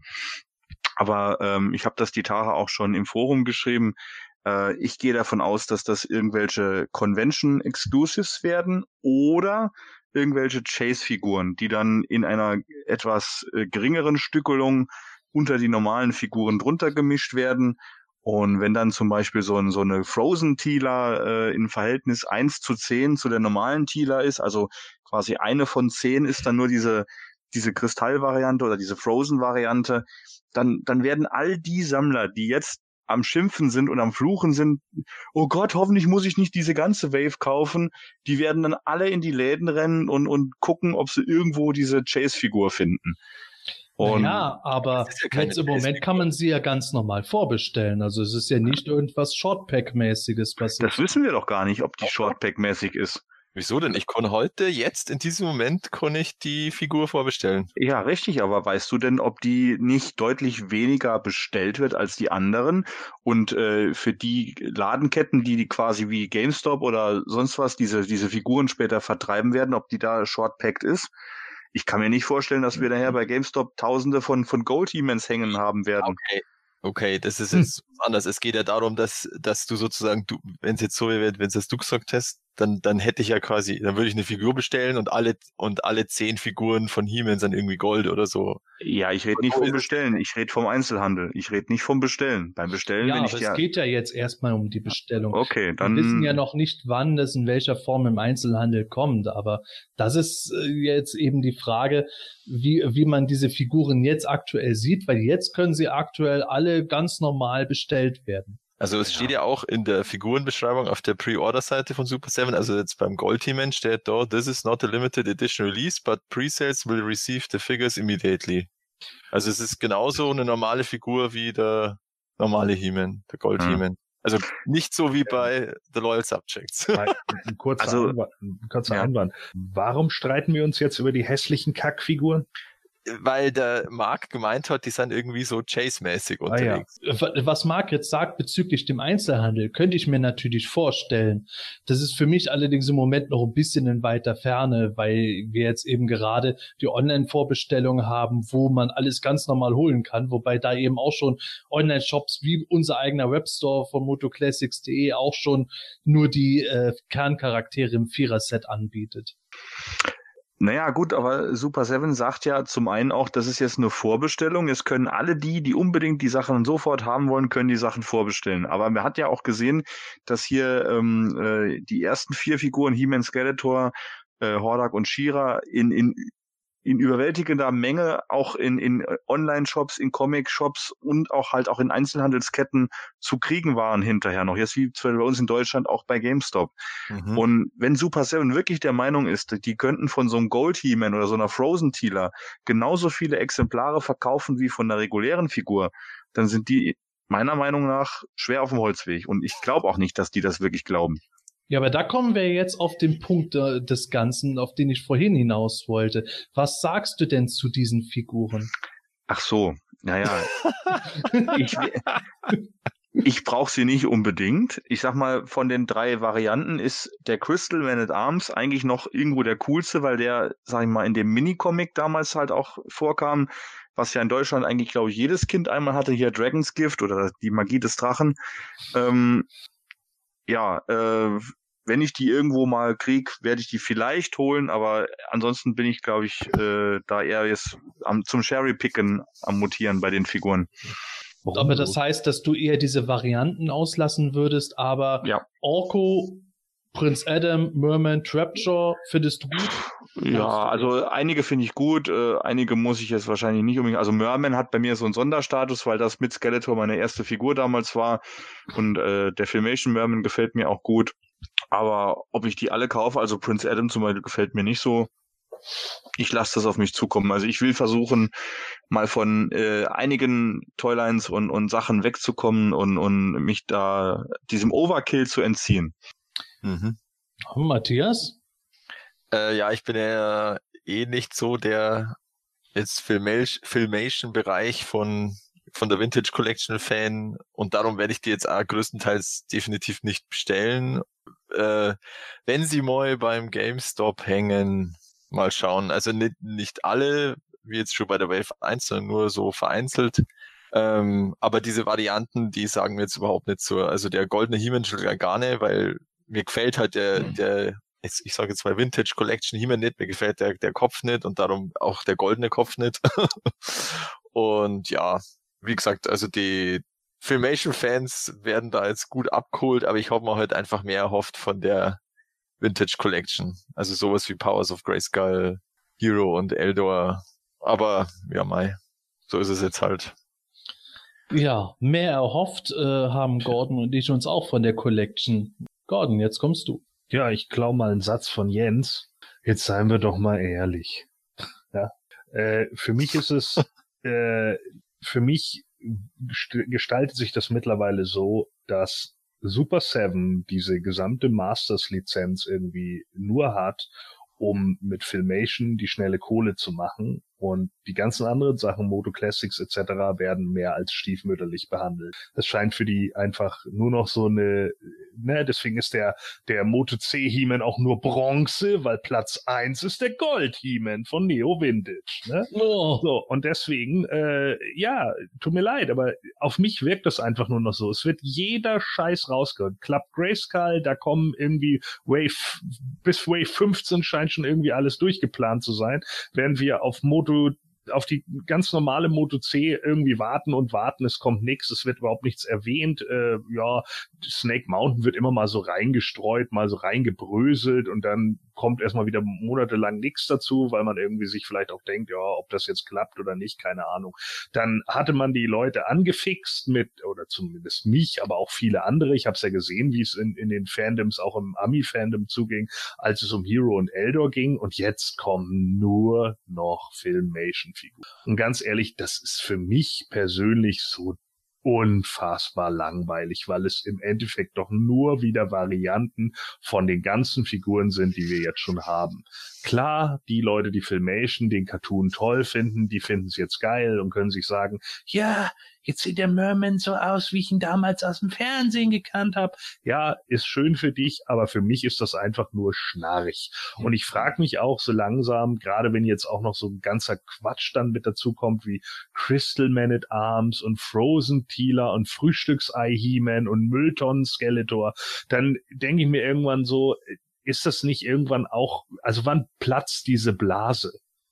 Aber ähm, ich habe das die Tage auch schon im Forum geschrieben. Äh, ich gehe davon aus, dass das irgendwelche Convention Exclusives werden oder irgendwelche Chase-Figuren, die dann in einer etwas äh, geringeren Stückelung unter die normalen Figuren drunter gemischt werden. Und wenn dann zum Beispiel so, ein, so eine Frozen Tealer äh, in Verhältnis eins zu zehn zu der normalen Tealer ist, also quasi eine von zehn ist dann nur diese, diese Kristallvariante oder diese Frozen-Variante, dann, dann werden all die Sammler, die jetzt am Schimpfen sind und am Fluchen sind, oh Gott, hoffentlich muss ich nicht diese ganze Wave kaufen, die werden dann alle in die Läden rennen und, und gucken, ob sie irgendwo diese Chase-Figur finden. Und ja, aber ja jetzt im Moment kann man sie ja ganz normal vorbestellen. Also es ist ja nicht irgendwas Shortpack-mäßiges passiert. Das wissen wir doch gar nicht, ob die Shortpack-mäßig ist. Wieso denn? Ich kann heute, jetzt, in diesem Moment, kann ich die Figur vorbestellen. Ja, richtig, aber weißt du denn, ob die nicht deutlich weniger bestellt wird als die anderen? Und äh, für die Ladenketten, die, die quasi wie GameStop oder sonst was diese, diese Figuren später vertreiben werden, ob die da shortpacked ist? ich kann mir nicht vorstellen, dass wir daher bei GameStop Tausende von, von Gold-Demons hängen haben werden. Okay. Okay, das ist hm. jetzt hm. anders. Es geht ja darum, dass, dass du sozusagen, du, wenn es jetzt so wäre, wenn es das du gesagt hast, dann, dann hätte ich ja quasi, dann würde ich eine Figur bestellen und alle, und alle zehn Figuren von He-Man sind irgendwie Gold oder so. Ja, ich rede nicht vom Bestellen, ich rede vom Einzelhandel. Ich rede nicht vom Bestellen. Beim Bestellen, ja, wenn ich aber es geht ja jetzt erstmal um die Bestellung. Okay, dann. Wir wissen ja noch nicht, wann das in welcher Form im Einzelhandel kommt, aber das ist äh, jetzt eben die Frage, wie, wie man diese Figuren jetzt aktuell sieht, weil jetzt können sie aktuell alle ganz normal bestellt werden. Also es ja. steht ja auch in der Figurenbeschreibung auf der Pre-Order-Seite von Super 7, also jetzt beim Gold-Team steht da, this is not a limited edition release, but pre-sales will receive the figures immediately. Also es ist genauso eine normale Figur wie der normale He-Man, der Gold-He-Man. Hm. Also nicht so wie bei The Loyal Subjects. Ein kurzer, also, Einwand, ein kurzer ja. Einwand. Warum streiten wir uns jetzt über die hässlichen Kackfiguren? Weil der Mark gemeint hat, die sind irgendwie so Chase-mäßig unterwegs. Ah, ja. Was Mark jetzt sagt bezüglich dem Einzelhandel, könnte ich mir natürlich vorstellen. Das ist für mich allerdings im Moment noch ein bisschen in weiter Ferne, weil wir jetzt eben gerade die Online-Vorbestellung haben, wo man alles ganz normal holen kann, wobei da eben auch schon Online-Shops wie unser eigener Webstore von motoclassics.de auch schon nur die äh, Kerncharaktere im Vierer-Set anbietet. Naja, gut, aber Super Seven sagt ja zum einen auch, das ist jetzt eine Vorbestellung. Es können alle die, die unbedingt die Sachen sofort haben wollen, können die Sachen vorbestellen. Aber man hat ja auch gesehen, dass hier ähm, äh, die ersten vier Figuren, He-Man, Skeletor, äh, Hordak und Shira in, in in überwältigender Menge auch in, in Online-Shops, in Comic-Shops und auch halt auch in Einzelhandelsketten zu kriegen waren hinterher noch. Jetzt wie bei uns in Deutschland auch bei GameStop. Mhm. Und wenn Super Seven wirklich der Meinung ist, die könnten von so einem Gold He-Man oder so einer Frozen Tealer genauso viele Exemplare verkaufen wie von einer regulären Figur, dann sind die meiner Meinung nach schwer auf dem Holzweg. Und ich glaube auch nicht, dass die das wirklich glauben. Ja, aber da kommen wir jetzt auf den Punkt äh, des Ganzen, auf den ich vorhin hinaus wollte. Was sagst du denn zu diesen Figuren? Ach so, naja. ich ich brauche sie nicht unbedingt. Ich sag mal, von den drei Varianten ist der Crystal Man at Arms eigentlich noch irgendwo der coolste, weil der, sag ich mal, in dem Minicomic damals halt auch vorkam, was ja in Deutschland eigentlich, glaube ich, jedes Kind einmal hatte, hier Dragon's Gift oder die Magie des Drachen. Ähm, ja, äh, wenn ich die irgendwo mal krieg, werde ich die vielleicht holen, aber ansonsten bin ich, glaube ich, äh, da eher jetzt am, zum Sherry-Picken am Mutieren bei den Figuren. Aber das heißt, dass du eher diese Varianten auslassen würdest, aber ja. Orko Prince Adam, Merman, Trapjaw, findest du gut? Ja, also einige finde ich gut, äh, einige muss ich jetzt wahrscheinlich nicht unbedingt. Also Merman hat bei mir so einen Sonderstatus, weil das mit Skeletor meine erste Figur damals war und äh, der Filmation Merman gefällt mir auch gut. Aber ob ich die alle kaufe, also Prince Adam zum Beispiel gefällt mir nicht so. Ich lasse das auf mich zukommen. Also ich will versuchen, mal von äh, einigen Toylines und, und Sachen wegzukommen und, und mich da diesem Overkill zu entziehen. Mhm. Matthias? Äh, ja, ich bin ja eh nicht so der jetzt Filmation- Filmation-Bereich von, von der Vintage Collection Fan und darum werde ich die jetzt auch größtenteils definitiv nicht bestellen. Äh, wenn sie mal beim GameStop hängen, mal schauen. Also nicht, nicht alle, wie jetzt schon bei der Wave 1, sondern nur so vereinzelt. Ähm, aber diese Varianten, die sagen mir jetzt überhaupt nicht so. Also der goldene He-Man schon gar nicht, weil mir gefällt halt der, der jetzt, ich sage jetzt mal Vintage Collection He-Man nicht, mir gefällt der, der Kopf nicht und darum auch der goldene Kopf nicht. und ja, wie gesagt, also die Filmation-Fans werden da jetzt gut abgeholt, aber ich habe mir halt einfach mehr erhofft von der Vintage Collection. Also sowas wie Powers of Grayskull, Hero und Eldor. Aber ja, Mai, so ist es jetzt halt. Ja, mehr erhofft äh, haben Gordon und ich uns auch von der Collection. Gordon, jetzt kommst du. Ja, ich klau mal einen Satz von Jens. Jetzt seien wir doch mal ehrlich. Ja. Äh, für mich ist es, äh, für mich gest- gestaltet sich das mittlerweile so, dass Super Seven diese gesamte Masters-Lizenz irgendwie nur hat, um mit Filmation die schnelle Kohle zu machen. Und die ganzen anderen Sachen, Moto Classics etc., werden mehr als stiefmütterlich behandelt. Das scheint für die einfach nur noch so eine, ne, deswegen ist der, der Moto C He-Man auch nur Bronze, weil Platz eins ist der Gold He-Man von Neo Vintage, ne? Oh, So, und deswegen, äh, ja, tut mir leid, aber auf mich wirkt das einfach nur noch so. Es wird jeder Scheiß rausgehört. Club Grayskull, da kommen irgendwie Wave, bis Wave 15 scheint schon irgendwie alles durchgeplant zu sein, während wir auf Moto through auf die ganz normale Moto C irgendwie warten und warten, es kommt nichts, es wird überhaupt nichts erwähnt. Äh, ja, Snake Mountain wird immer mal so reingestreut, mal so reingebröselt und dann kommt erstmal wieder monatelang nichts dazu, weil man irgendwie sich vielleicht auch denkt, ja, ob das jetzt klappt oder nicht, keine Ahnung. Dann hatte man die Leute angefixt mit, oder zumindest mich, aber auch viele andere. Ich habe es ja gesehen, wie es in, in den Fandoms, auch im Ami-Fandom zuging, als es um Hero und Eldor ging. Und jetzt kommen nur noch Filmation-Figuren. Und ganz ehrlich, das ist für mich persönlich so unfassbar langweilig, weil es im Endeffekt doch nur wieder Varianten von den ganzen Figuren sind, die wir jetzt schon haben. Klar, die Leute, die Filmation, den Cartoon toll finden, die finden es jetzt geil und können sich sagen, ja, jetzt sieht der Merman so aus, wie ich ihn damals aus dem Fernsehen gekannt habe. Ja, ist schön für dich, aber für mich ist das einfach nur schnarrig. Und ich frage mich auch so langsam, gerade wenn jetzt auch noch so ein ganzer Quatsch dann mit dazu kommt, wie Crystal Man at Arms und Frozen Tealer und Frühstücksei He-Man und Mülltonnen Skeletor, dann denke ich mir irgendwann so, ist das nicht irgendwann auch, also wann platzt diese Blase?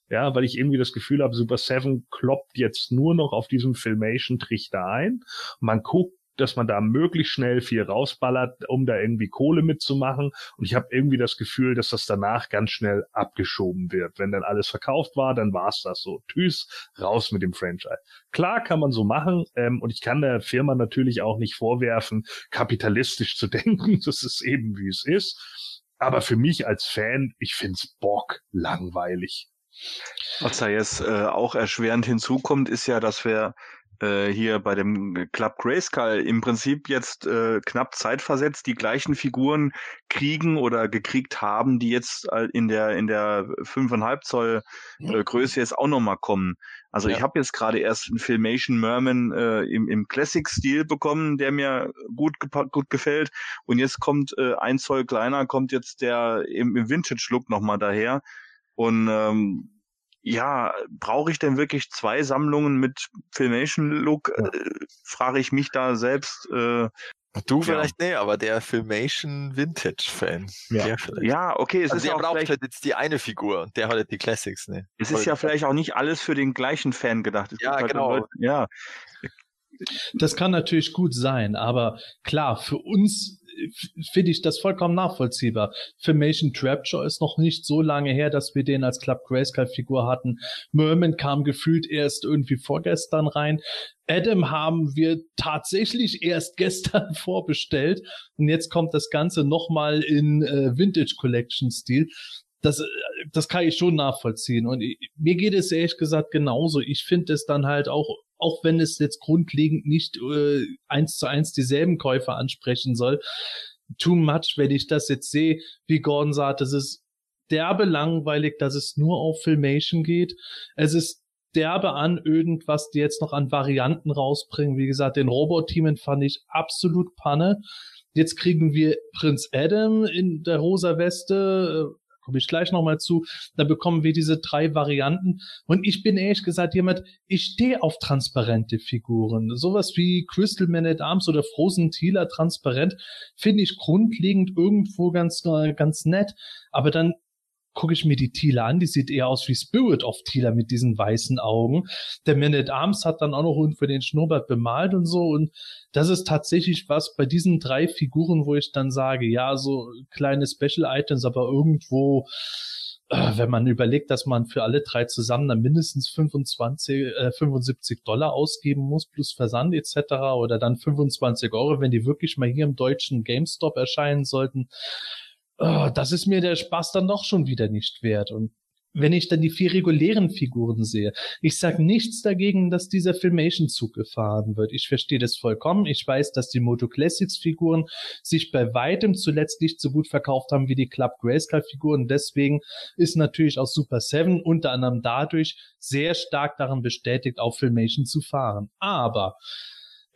Ja, weil ich irgendwie das Gefühl habe, Super Seven kloppt jetzt nur noch auf diesem Filmation-Trichter ein. Man guckt, dass man da möglichst schnell viel rausballert, um da irgendwie Kohle mitzumachen. Und ich habe irgendwie das Gefühl, dass das danach ganz schnell abgeschoben wird. Wenn dann alles verkauft war, dann war's das so. Tschüss, raus mit dem Franchise. Klar kann man so machen ähm, und ich kann der Firma natürlich auch nicht vorwerfen, kapitalistisch zu denken. Das ist eben, wie es ist. Aber für mich als Fan, ich find's bock langweilig. Was da jetzt äh, auch erschwerend hinzukommt, ist ja, dass wir äh, hier bei dem Club Grayskull im Prinzip jetzt äh, knapp zeitversetzt die gleichen Figuren kriegen oder gekriegt haben, die jetzt äh, in der in der 5,5 Zoll äh, Größe jetzt auch nochmal kommen. Also Ja. ich habe jetzt gerade erst einen Filmation Merman äh, im, im Classic-Stil bekommen, der mir gut, gut gefällt. Und jetzt kommt äh, ein Zoll kleiner, kommt jetzt der im, im Vintage-Look nochmal daher. Und ähm, ja, brauche ich denn wirklich zwei Sammlungen mit Filmation-Look? Ja. Äh, frage ich mich da selbst. Äh, Du vielleicht nee, aber der Filmation Vintage-Fan. Ja. Der vielleicht. ja, okay, es also ist der ja auch braucht vielleicht, halt jetzt die eine Figur und der hat halt die Classics, ne? es ist ja vielleicht auch nicht alles für den gleichen Fan gedacht. Es Ja, halt genau. Leute, ja, Das kann natürlich gut sein, aber klar, für uns finde ich das vollkommen nachvollziehbar. Filmation Trapjaw ist noch nicht so lange her, dass wir den als Club Grayskull-Figur hatten. Merman kam gefühlt erst irgendwie vorgestern rein. Adam haben wir tatsächlich erst gestern vorbestellt und jetzt kommt das Ganze nochmal in äh, Vintage Collection Stil. Das, äh, das kann ich schon nachvollziehen und ich, mir geht es ehrlich gesagt genauso. Ich finde es dann halt auch auch wenn es jetzt grundlegend nicht äh, eins zu eins dieselben Käufer ansprechen soll. Too much, wenn ich das jetzt sehe, wie Gordon sagt, es ist derbe langweilig, dass es nur auf Filmation geht. Es ist derbe anödend, was die jetzt noch an Varianten rausbringen. Wie gesagt, den Robot-Teamen fand ich absolut Panne. Jetzt kriegen wir Prinz Adam in der rosa Weste, äh, komme ich gleich nochmal zu. Da bekommen wir diese drei Varianten. Und ich bin ehrlich gesagt jemand, ich stehe auf transparente Figuren. Sowas wie Crystal Man at Arms oder Frozen Tealer transparent finde ich grundlegend irgendwo ganz, äh, ganz nett. Aber dann gucke ich mir die Thiele an, die sieht eher aus wie Spirit of Thiele mit diesen weißen Augen. Der Man at Arms hat dann auch noch für den Schnurrbart bemalt und so. Und das ist tatsächlich was bei diesen drei Figuren, wo ich dann sage, ja, so kleine Special Items, aber irgendwo, äh, wenn man überlegt, dass man für alle drei zusammen dann mindestens 25, äh, 75 Dollar ausgeben muss, plus Versand etc. oder dann 25 Euro, wenn die wirklich mal hier im deutschen GameStop erscheinen sollten oh, das ist mir der Spaß dann doch schon wieder nicht wert. Und wenn ich dann die vier regulären Figuren sehe, ich sage nichts dagegen, dass dieser Filmation-Zug gefahren wird. Ich verstehe das vollkommen. Ich weiß, dass die Moto Classics-Figuren sich bei weitem zuletzt nicht so gut verkauft haben wie die Club Grayskull-Figuren. Deswegen ist natürlich auch Super 7 unter anderem dadurch sehr stark daran bestätigt, auf Filmation zu fahren. Aber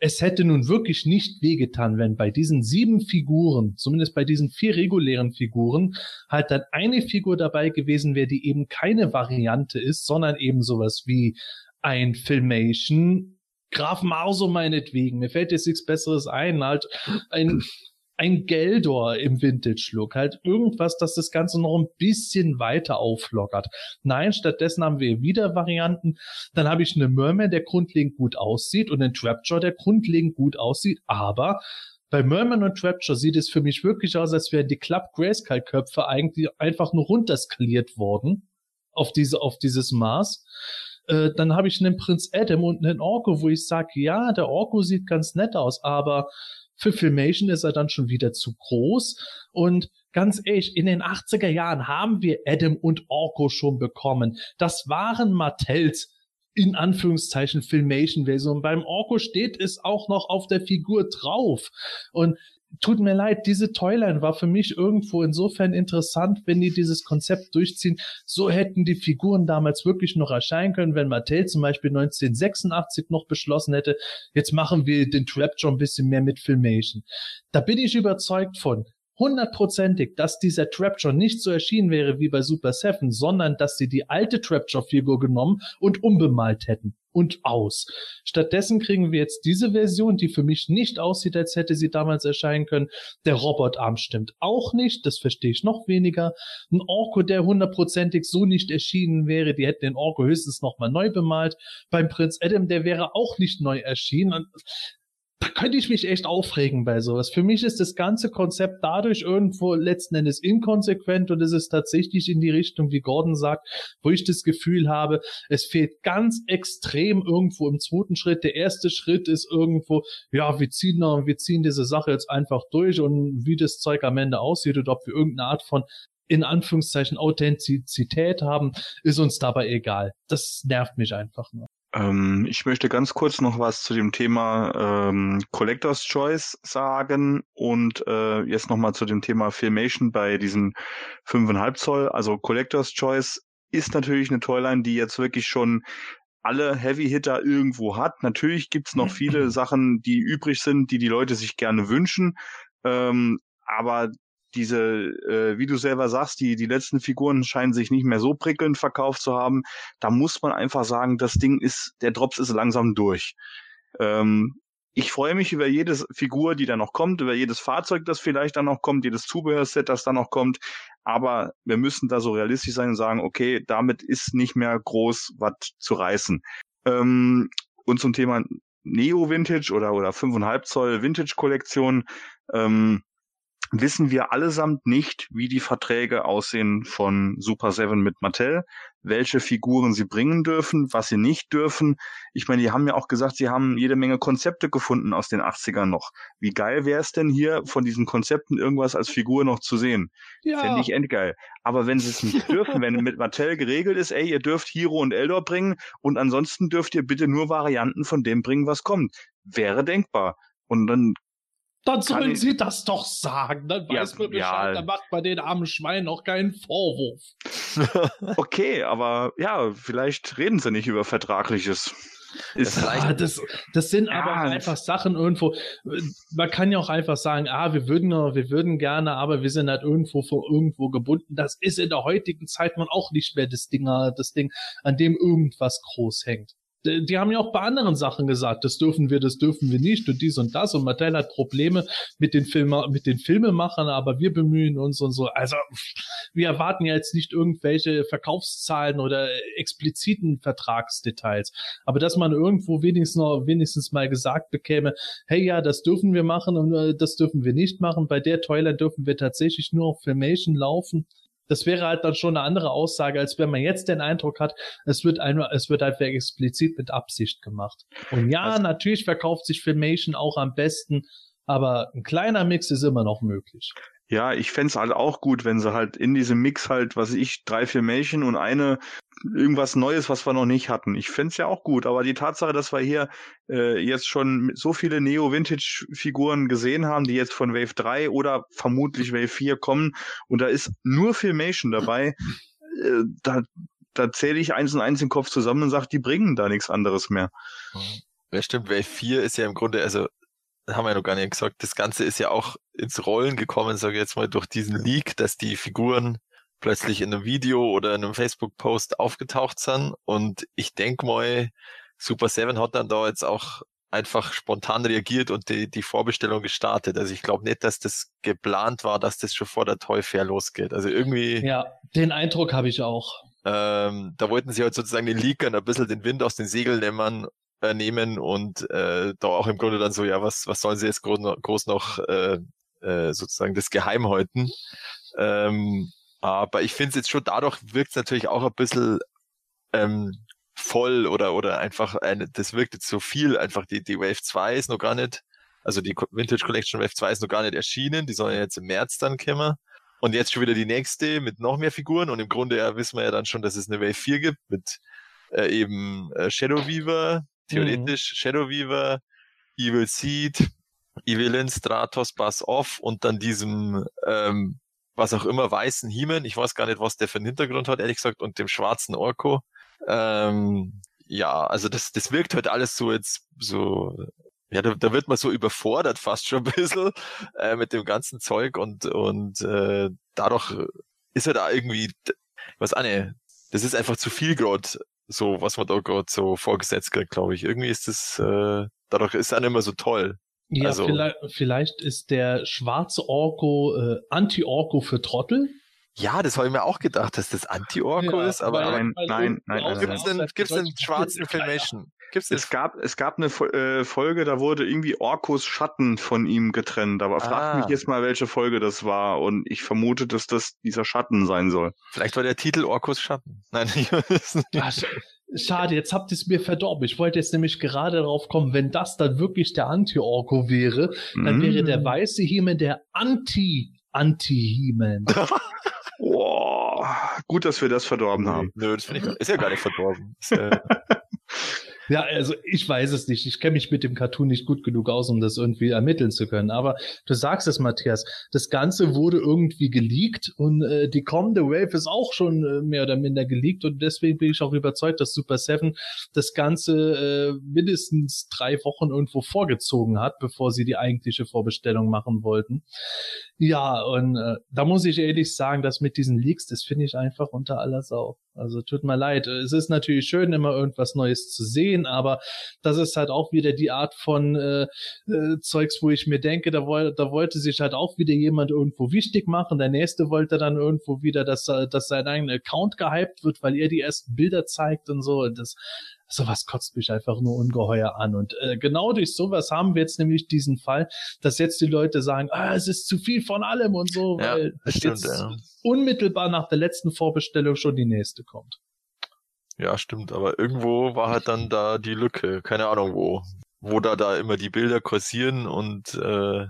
es hätte nun wirklich nicht wehgetan, wenn bei diesen sieben Figuren, zumindest bei diesen vier regulären Figuren, halt dann eine Figur dabei gewesen wäre, die eben keine Variante ist, sondern eben sowas wie ein Filmation Graf Mauso meinetwegen. Mir fällt jetzt nichts Besseres ein, halt ein ein Geldor im Vintage-Look, halt irgendwas, das das Ganze noch ein bisschen weiter auflockert. Nein, stattdessen haben wir wieder Varianten. Dann habe ich eine Merman, der grundlegend gut aussieht und einen Trapjaw, der grundlegend gut aussieht, aber bei Merman und Trapjaw sieht es für mich wirklich aus, als wären die Club Grayskull-Köpfe eigentlich einfach nur runterskaliert worden auf diese, auf dieses Maß. Äh, dann habe ich einen Prinz Adam und einen Orko, wo ich sage, ja, der Orko sieht ganz nett aus, aber für Filmation ist er dann schon wieder zu groß. Und ganz ehrlich, in den 80er Jahren haben wir Adam und Orko schon bekommen. Das waren Mattels in Anführungszeichen Filmation-Version. Beim Orko steht es auch noch auf der Figur drauf. Und tut mir leid, diese Toyline war für mich irgendwo insofern interessant, wenn die dieses Konzept durchziehen. So hätten die Figuren damals wirklich noch erscheinen können, wenn Mattel zum Beispiel 1986 noch beschlossen hätte, jetzt machen wir den Trap schon ein bisschen mehr mit Filmation. Da bin ich überzeugt von hundertprozentig, dass dieser Trapjaw nicht so erschienen wäre wie bei Super Seven, sondern dass sie die alte Trapjaw-Figur genommen und umbemalt hätten. Und aus. Stattdessen kriegen wir jetzt diese Version, die für mich nicht aussieht, als hätte sie damals erscheinen können. Der Robotarm stimmt auch nicht, das verstehe ich noch weniger. Ein Orko, der hundertprozentig so nicht erschienen wäre, die hätten den Orko höchstens nochmal neu bemalt. Beim Prinz Adam, der wäre auch nicht neu erschienen da könnte ich mich echt aufregen bei sowas. Für mich ist das ganze Konzept dadurch irgendwo letzten Endes inkonsequent und es ist tatsächlich in die Richtung, wie Gordon sagt, wo ich das Gefühl habe, es fehlt ganz extrem irgendwo im zweiten Schritt. Der erste Schritt ist irgendwo, ja, wir ziehen, wir ziehen diese Sache jetzt einfach durch und wie das Zeug am Ende aussieht und ob wir irgendeine Art von in Anführungszeichen Authentizität haben, ist uns dabei egal. Das nervt mich einfach nur. Ähm, ich möchte ganz kurz noch was zu dem Thema ähm, Collector's Choice sagen und äh, jetzt nochmal zu dem Thema Filmation bei diesen 5,5 Zoll. Also Collector's Choice ist natürlich eine Toyline, die jetzt wirklich schon alle Heavy Hitter irgendwo hat. Natürlich gibt's noch viele Sachen, die übrig sind, die die Leute sich gerne wünschen. Ähm, aber diese, äh, wie du selber sagst, die, die letzten Figuren scheinen sich nicht mehr so prickelnd verkauft zu haben. Da muss man einfach sagen, das Ding ist, der Drops ist langsam durch. Ähm, ich freue mich über jede Figur, die da noch kommt, über jedes Fahrzeug, das vielleicht dann noch kommt, jedes Zubehörset, das da noch kommt. Aber wir müssen da so realistisch sein und sagen, okay, damit ist nicht mehr groß was zu reißen. Ähm, und zum Thema Neo Vintage oder, oder 5,5 Zoll Vintage Kollektion, ähm, wissen wir allesamt nicht, wie die Verträge aussehen von Super Seven mit Mattel, welche Figuren sie bringen dürfen, was sie nicht dürfen. Ich meine, die haben ja auch gesagt, sie haben jede Menge Konzepte gefunden aus den 80ern noch. Wie geil wäre es denn hier von diesen Konzepten irgendwas als Figur noch zu sehen? Ja. Fände ich endgeil. Aber wenn sie es nicht dürfen, wenn mit Mattel geregelt ist, ey, ihr dürft Hero und Eldor bringen und ansonsten dürft ihr bitte nur Varianten von dem bringen, was kommt. Wäre denkbar. Und dann Dann sollen ich- sie das doch sagen. Dann Ja, weiß man Bescheid, ja. dann macht man den armen Schwein auch keinen Vorwurf. Okay, aber ja, vielleicht reden sie nicht über Vertragliches. Ist vielleicht- Ah, das, das sind Ja, aber einfach Sachen irgendwo. Man kann ja auch einfach sagen, ah, wir würden, wir würden gerne, aber wir sind halt irgendwo von irgendwo gebunden. Das ist in der heutigen Zeit nun auch nicht mehr das Ding, das Ding, an dem irgendwas groß hängt. Die die haben ja auch bei anderen Sachen gesagt, das dürfen wir, das dürfen wir nicht und dies und das und Mattel hat Probleme mit den Filme, mit den Filmemachern, aber wir bemühen uns und so. Also wir erwarten ja jetzt nicht irgendwelche Verkaufszahlen oder expliziten Vertragsdetails. Aber dass man irgendwo wenigstens noch, wenigstens mal gesagt bekäme, hey ja, das dürfen wir machen und äh, das dürfen wir nicht machen. Bei der Toyline dürfen wir tatsächlich nur auf Filmation laufen. Das wäre halt dann schon eine andere Aussage, als wenn man jetzt den Eindruck hat, es wird einfach, es wird einfach explizit mit Absicht gemacht. Und ja, Also- natürlich verkauft sich Filmation auch am besten, aber ein kleiner Mix ist immer noch möglich. Ja, ich fänd's halt auch gut, wenn sie halt in diesem Mix halt, was ich, drei Filmation und eine irgendwas Neues, was wir noch nicht hatten. Ich fänd's ja auch gut, aber die Tatsache, dass wir hier äh, jetzt schon so viele Neo-Vintage-Figuren gesehen haben, die jetzt von Wave 3 oder vermutlich Wave 4 kommen und da ist nur Filmation dabei, äh, da, da zähle ich eins und eins im Kopf zusammen und sage, die bringen da nichts anderes mehr. Ja, stimmt, Wave 4 ist ja im Grunde, also haben wir ja noch gar nicht gesagt, das Ganze ist ja auch ins Rollen gekommen, sage ich jetzt mal, durch diesen Leak, dass die Figuren plötzlich in einem Video oder in einem Facebook-Post aufgetaucht sind. Und ich denk mal, Super Seven hat dann da jetzt auch einfach spontan reagiert und die, die Vorbestellung gestartet. Also ich glaube nicht, dass das geplant war, dass das schon vor der Toy Fair losgeht. Also irgendwie, Ja, den Eindruck habe ich auch. ähm, da wollten sie halt sozusagen den Leakern ein bisschen den Wind aus den Segeln nehmen, äh, nehmen und äh, da auch im Grunde dann so, ja, was, was sollen sie jetzt groß noch, groß noch äh, äh, sozusagen das Geheim halten? Ähm, aber ich finde es jetzt schon, dadurch wirkt es natürlich auch ein bisschen ähm, voll oder oder einfach eine, das wirkt jetzt so viel, einfach die, die Wave 2 ist noch gar nicht, also die Vintage Collection Wave 2 ist noch gar nicht erschienen, die soll ja jetzt im März dann kommen. Und jetzt schon wieder die nächste mit noch mehr Figuren. Und im Grunde ja wissen wir ja dann schon, dass es eine Wave 4 gibt mit äh, eben äh, Shadow Weaver, theoretisch Shadow Weaver, Evil Seed, Evelyn, Stratos, Bass Off und dann diesem ähm, was auch immer weißen Hiemen. Ich weiß gar nicht, was der für einen Hintergrund hat, ehrlich gesagt, und dem schwarzen Orko. Ähm, ja, also das, das wirkt halt alles so jetzt so, ja, da, da wird man so überfordert fast schon ein bisschen äh, mit dem ganzen Zeug und, und äh, dadurch ist halt auch irgendwie, auch nicht, das ist einfach zu viel gerade, so was man da gerade so vorgesetzt kriegt, glaube ich. Irgendwie ist das, äh, dadurch ist auch nicht mehr so toll. Ja, Also- vielleicht, vielleicht ist der schwarze Orko äh, Anti-Orko für Trottel. Ja, das habe ich mir auch gedacht, dass das Anti-Orko Ja, ist, aber weil- nein, weil nein, nein, gibt's nein. denn, gibt's denn schwarzen Filmation? Gibt's Es gab, es gab eine Fo- äh, Folge, da wurde irgendwie Orkos Schatten von ihm getrennt. Aber fragt Ah. mich jetzt mal, welche Folge das war. Und ich vermute, dass das dieser Schatten sein soll. Vielleicht war der Titel Orkos Schatten. Nein, ich weiß es nicht. Sch- schade, jetzt habt ihr es mir verdorben. Ich wollte jetzt nämlich gerade darauf kommen, wenn das dann wirklich der Anti-Orko wäre, dann Mm. wäre der weiße Hiemen der Anti-Anti-Hiemen. Boah, gut, dass wir das verdorben haben. Nö, das finde ich, ist ja gar nicht verdorben. Ist, äh, Ja, also ich weiß es nicht. Ich kenne mich mit dem Cartoon nicht gut genug aus, um das irgendwie ermitteln zu können. Aber du sagst es, Matthias. Das Ganze wurde irgendwie geleakt und äh, die kommende Wave ist auch schon äh, mehr oder minder geleakt und deswegen bin ich auch überzeugt, dass Super Seven das Ganze äh, mindestens drei Wochen irgendwo vorgezogen hat, bevor sie die eigentliche Vorbestellung machen wollten. Ja, und äh, da muss ich ehrlich sagen, dass mit diesen Leaks, das finde ich einfach unter aller Sau. Also tut mir leid. Es ist natürlich schön, immer irgendwas Neues zu sehen, aber das ist halt auch wieder die Art von äh, äh, Zeugs, wo ich mir denke, da, woll, da wollte sich halt auch wieder jemand irgendwo wichtig machen. Der nächste wollte dann irgendwo wieder, dass, äh, dass sein eigener Account gehypt wird, weil er die ersten Bilder zeigt und so. Und das, Sowas kotzt mich einfach nur ungeheuer an. Und äh, genau durch sowas haben wir jetzt nämlich diesen Fall, dass jetzt die Leute sagen, ah, es ist zu viel von allem und so, Ja, weil stimmt, jetzt ja. unmittelbar nach der letzten Vorbestellung schon die nächste kommt. Ja, stimmt, aber irgendwo war halt dann da die Lücke, keine Ahnung wo, wo da da immer die Bilder kursieren und äh,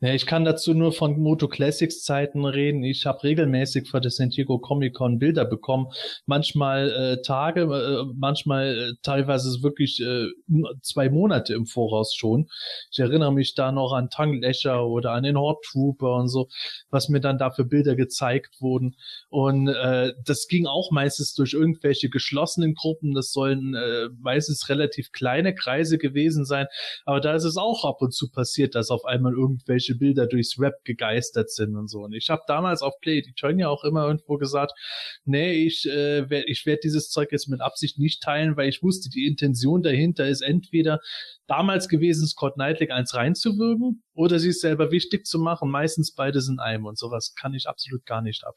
Ja, ich kann dazu nur von Moto Classics Zeiten reden. Ich habe regelmäßig für das San Diego Comic Con Bilder bekommen. Manchmal äh, Tage, äh, manchmal äh, teilweise wirklich äh, zwei Monate im Voraus schon. Ich erinnere mich da noch an Tang Lecher oder an den Horde Trooper und so, was mir dann da für Bilder gezeigt wurden. Und äh, das ging auch meistens durch irgendwelche geschlossenen Gruppen. Das sollen äh, meistens relativ kleine Kreise gewesen sein. Aber da ist es auch ab und zu passiert, dass auf einmal irgendwelche Bilder durchs Web gegeistert sind und so. Und ich habe damals auf Play Eternia auch immer irgendwo gesagt, nee, ich, äh, werd, ich werde dieses Zeug jetzt mit Absicht nicht teilen, weil ich wusste, die Intention dahinter ist entweder damals gewesen, Scott Knightley eins reinzuwirken oder sie es selber wichtig zu machen. Meistens beides in einem und sowas kann ich absolut gar nicht ab.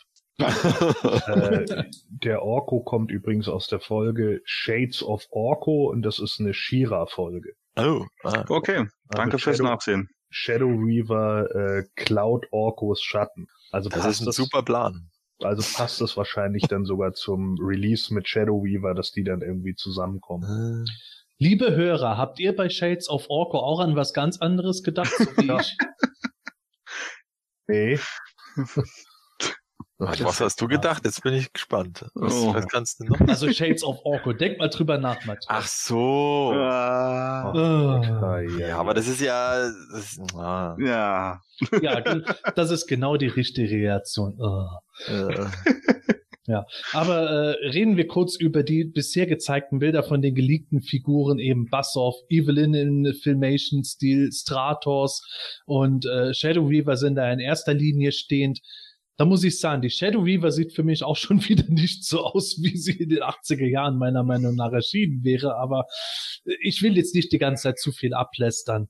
äh, der Orko kommt übrigens aus der Folge Shades of Orko und das ist eine Shira-Folge. oh, ah, Okay, danke fürs Shadow- Nachsehen. Shadow Reaver äh, Cloud Orkos Schatten. Also das passt ist ein super Plan. also passt das wahrscheinlich dann sogar zum Release mit Shadow Weaver, dass die dann irgendwie zusammenkommen. Äh, Liebe Hörer, habt ihr bei Shades of Orko auch an was ganz anderes gedacht, so wie ich? Nee, Was hast du gedacht? Jetzt bin ich gespannt. Was, Oh. was kannst du noch? Also Shades of Orko. Denk mal drüber nach, Matthias. Ach so. Ah, Ah. Ja, aber das ist ja, das ist, ah, ja. Ja, das ist genau die richtige Reaktion. Ah. äh, Aber äh, reden wir kurz über die bisher gezeigten Bilder von den geleakten Figuren, eben Bassoff, Evelyn in Filmation-Stil, Stratos und äh, Shadow Weaver sind da in erster Linie stehend. Da muss ich sagen, die Shadow Weaver sieht für mich auch schon wieder nicht so aus, wie sie in den 80er Jahren meiner Meinung nach erschienen wäre, aber ich will jetzt nicht die ganze Zeit zu viel ablästern.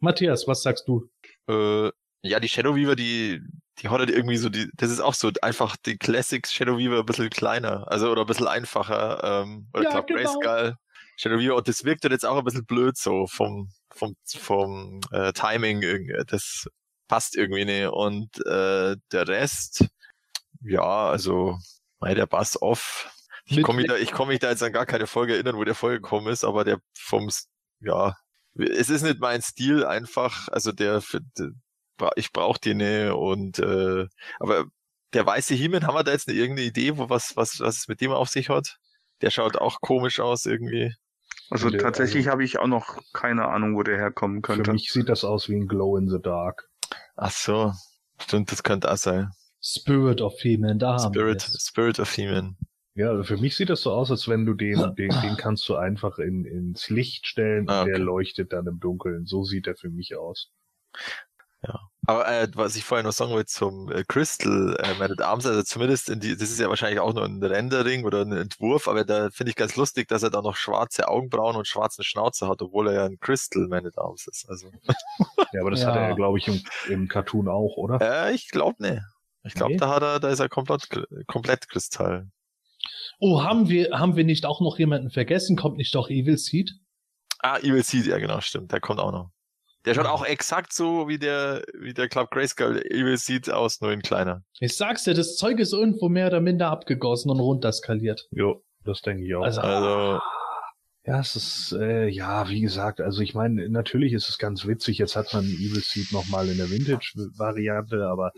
Matthias, was sagst du? äh, ja, die Shadow Weaver, die, die hat halt irgendwie so, die, das ist auch so einfach die Classics Shadow Weaver ein bisschen kleiner, also oder ein bisschen einfacher, ähm, oder Ja, Club genau. Grayskull, Shadow Weaver, und das wirkt halt jetzt auch ein bisschen blöd so vom, vom, vom äh, Timing, irgendwie. das passt irgendwie nicht. Und äh, der Rest, ja, also, mei, der Bass off. Ich komme mich, da, ich komm mich da jetzt an gar keine Folge erinnern, wo der vorgekommen ist, aber der vom, ja, es ist nicht mein Stil einfach, also der, für, der ich brauche die nicht und äh, aber der weiße Hiemen, haben wir da jetzt eine, irgendeine Idee, wo was, was, was es mit dem auf sich hat? Der schaut auch komisch aus irgendwie. Also tatsächlich also- habe ich auch noch keine Ahnung, wo der herkommen für könnte. mich sieht das aus wie ein Glow in the Dark. Ach so, stimmt, das könnte auch sein. Spirit of He-Man, da haben wir Spirit, es. Spirit of He-Man. Ja, also für mich sieht das so aus, als wenn du den, den, den kannst du einfach in, ins Licht stellen Ah, und der okay. leuchtet dann im Dunkeln. So sieht er für mich aus. Aber äh, was ich vorher noch sagen wollte zum äh, Crystal äh, Man at Arms, also zumindest in die, das ist ja wahrscheinlich auch nur ein Rendering oder ein Entwurf, aber da finde ich ganz lustig, dass er da noch schwarze Augenbrauen und schwarzen Schnauzer hat, obwohl er ja ein Crystal Man at Arms ist. Also Ja, aber das Ja. hat er, glaube ich, im, im Cartoon auch, oder? äh, ich glaube ne. Ich glaube, Nee. da hat er, da ist er komplett, komplett Kristall. Oh, haben wir, haben wir nicht auch noch jemanden vergessen? Kommt nicht doch Evil Seed? Ah, Evil Seed, ja genau, stimmt, der kommt auch noch. Der schaut auch exakt so wie der, wie der Club Grayskull Evil Seed aus, nur in kleiner. Ich sag's dir, das Zeug ist irgendwo mehr oder minder abgegossen und runterskaliert. Jo, das denke ich auch. Also- Also, Ja, es ist, äh, ja, wie gesagt, also ich meine, natürlich ist es ganz witzig, jetzt hat man Evil Seed nochmal in der Vintage-Variante, aber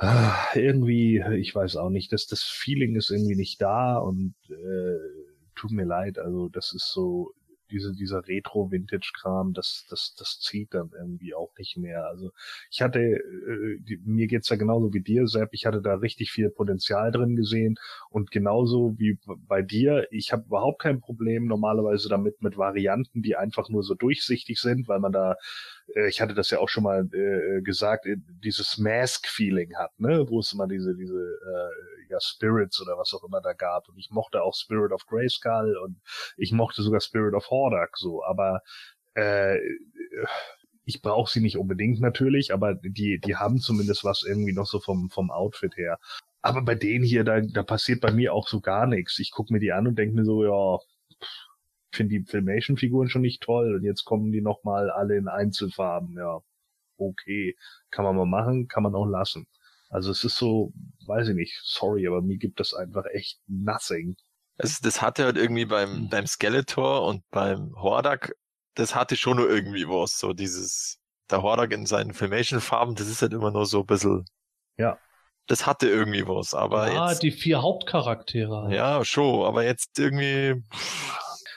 ah, irgendwie, ich weiß auch nicht, das, das Feeling ist irgendwie nicht da und äh, tut mir leid, also das ist so, diese, dieser Retro-Vintage-Kram, das, das, das zieht dann irgendwie auch nicht mehr. Also ich hatte, äh, die, mir geht's ja genauso wie dir, Sepp, ich hatte da richtig viel Potenzial drin gesehen und genauso wie bei dir, ich habe überhaupt kein Problem normalerweise damit mit Varianten, die einfach nur so durchsichtig sind, weil man da, äh, ich hatte das ja auch schon mal äh, gesagt, äh, dieses Mask-Feeling hat, ne, wo es immer diese, diese äh, ja, Spirits oder was auch immer da gab. Und ich mochte auch Spirit of Grayskull und ich mochte sogar Spirit of Hordak so, aber äh, ich brauche sie nicht unbedingt natürlich, aber die, die haben zumindest was irgendwie noch so vom, vom Outfit her. Aber bei denen hier, da, da passiert bei mir auch so gar nichts. Ich gucke mir die an und denke mir so, ja, finde die Filmation-Figuren schon nicht toll und jetzt kommen die nochmal alle in Einzelfarben. Ja, okay, kann man mal machen, kann man auch lassen. Also es ist so, weiß ich nicht, sorry, aber mir gibt das einfach echt nothing. Also das hatte halt irgendwie beim, Hm. beim Skeletor und beim Hordak, das hatte schon nur irgendwie was, so dieses, der Hordak in seinen Filmation-Farben, das ist halt immer nur so ein bisschen, Ja. das hatte irgendwie was, aber ah, jetzt, die vier Hauptcharaktere. halt. ja, schon, aber jetzt irgendwie,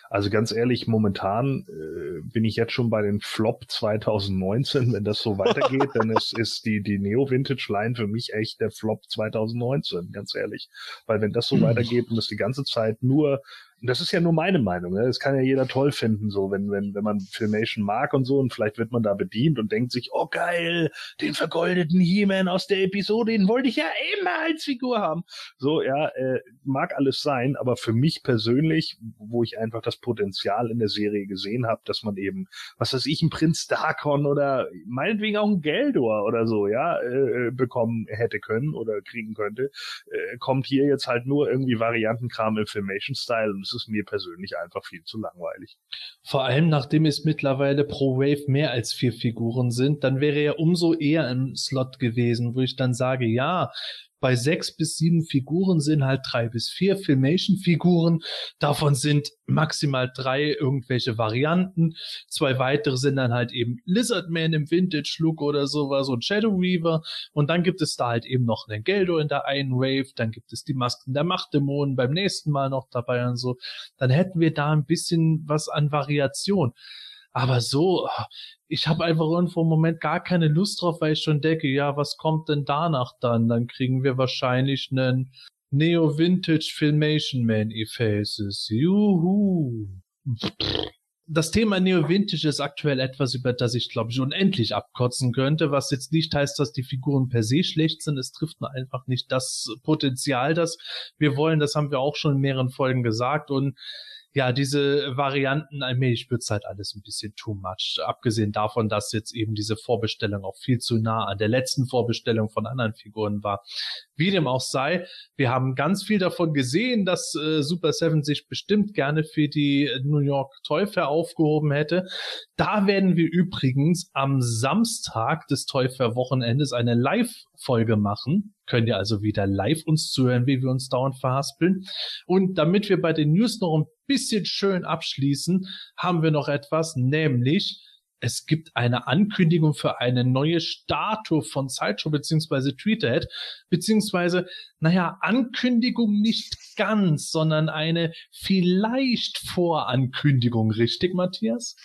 Also ganz ehrlich, momentan äh, bin ich jetzt schon bei den Flop 2019. Wenn das so weitergeht, dann ist, ist die, die Neo-Vintage-Line für mich echt der Flop 2019, ganz ehrlich. Weil wenn das so weitergeht und das die ganze Zeit nur, das ist ja nur meine Meinung, ne? das kann ja jeder toll finden, so wenn, wenn, wenn man Filmation mag und so und vielleicht wird man da bedient und denkt sich, oh geil, den vergoldeten He-Man aus der Episode, den wollte ich ja immer als Figur haben. So, ja, äh, mag alles sein, aber für mich persönlich, wo ich einfach das Potenzial in der Serie gesehen habe, dass man eben, was weiß ich, ein Prinz Darkon oder meinetwegen auch ein Geldor oder so, ja, äh, bekommen hätte können oder kriegen könnte, äh, kommt hier jetzt halt nur irgendwie Variantenkram im Filmation-Style es ist mir persönlich einfach viel zu langweilig. Vor allem, nachdem es mittlerweile pro Wave mehr als vier Figuren sind, dann wäre er umso eher im Slot gewesen, wo ich dann sage, ja, bei sechs bis sieben Figuren sind halt drei bis vier Filmation-Figuren. Davon sind maximal drei irgendwelche Varianten. Zwei weitere sind dann halt eben Lizardman im Vintage-Look oder sowas und Shadow Weaver. Und dann gibt es da halt eben noch einen Geldo in der einen Wave. Dann gibt es die Masken der Machtdämonen beim nächsten Mal noch dabei und so. Dann hätten wir da ein bisschen was an Variation. Aber so, ich habe einfach irgendwo im Moment gar keine Lust drauf, weil ich schon denke, ja, was kommt denn danach dann? Dann kriegen wir wahrscheinlich einen Neo Vintage Filmation Man E-Faces. Juhu. Das Thema Neo Vintage ist aktuell etwas, über das ich, glaube ich, unendlich abkotzen könnte, was jetzt nicht heißt, dass die Figuren per se schlecht sind. Es trifft nur einfach nicht das Potenzial, das wir wollen. Das haben wir auch schon in mehreren Folgen gesagt. Und ja, diese Varianten, allmählich wird's halt alles ein bisschen too much. Abgesehen davon, dass jetzt eben diese Vorbestellung auch viel zu nah an der letzten Vorbestellung von anderen Figuren war. Wie dem auch sei, wir haben ganz viel davon gesehen, dass äh, Super Seven sich bestimmt gerne für die New York Toy Fair aufgehoben hätte. Da werden wir übrigens am Samstag des Toy Fair Wochenendes eine Live-Folge machen. Könnt ihr also wieder live uns zuhören, wie wir uns dauernd verhaspeln. Und damit wir bei den News noch ein bisschen schön abschließen, haben wir noch etwas, nämlich es gibt eine Ankündigung für eine neue Statue von Sideshow beziehungsweise Tweeterhead, beziehungsweise, naja, Ankündigung nicht ganz, sondern eine vielleicht Vorankündigung, richtig, Matthias?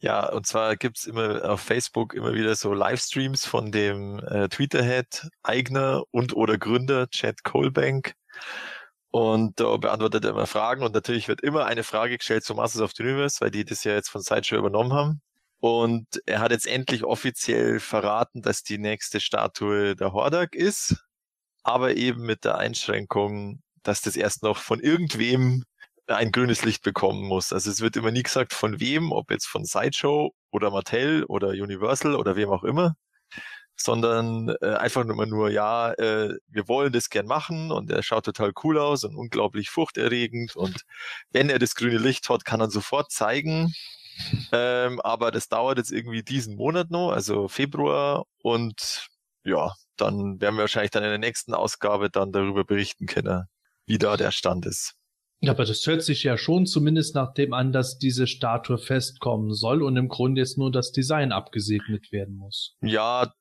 Ja, und zwar gibt's immer auf Facebook immer wieder so Livestreams von dem äh, Tweeterhead, Eigner und oder Gründer Chad Colbank. Und da beantwortet er immer Fragen und natürlich wird immer eine Frage gestellt zu Masters of the Universe, weil die das ja jetzt von Sideshow übernommen haben. Und er hat jetzt endlich offiziell verraten, dass die nächste Statue der Hordak ist, aber eben mit der Einschränkung, dass das erst noch von irgendwem ein grünes Licht bekommen muss. Also es wird immer nie gesagt, von wem, ob jetzt von Sideshow oder Mattel oder Universal oder wem auch immer, sondern äh, einfach nur, nur ja, äh, wir wollen das gern machen und er schaut total cool aus und unglaublich furchterregend und wenn er das grüne Licht hat, kann er sofort zeigen. Ähm, aber das dauert jetzt irgendwie diesen Monat noch, also Februar und ja, dann werden wir wahrscheinlich dann in der nächsten Ausgabe dann darüber berichten können, wie da der Stand ist. Ja, aber das hört sich ja schon zumindest nach dem an, dass diese Statue festkommen soll und im Grunde jetzt nur das Design abgesegnet werden muss. Ja,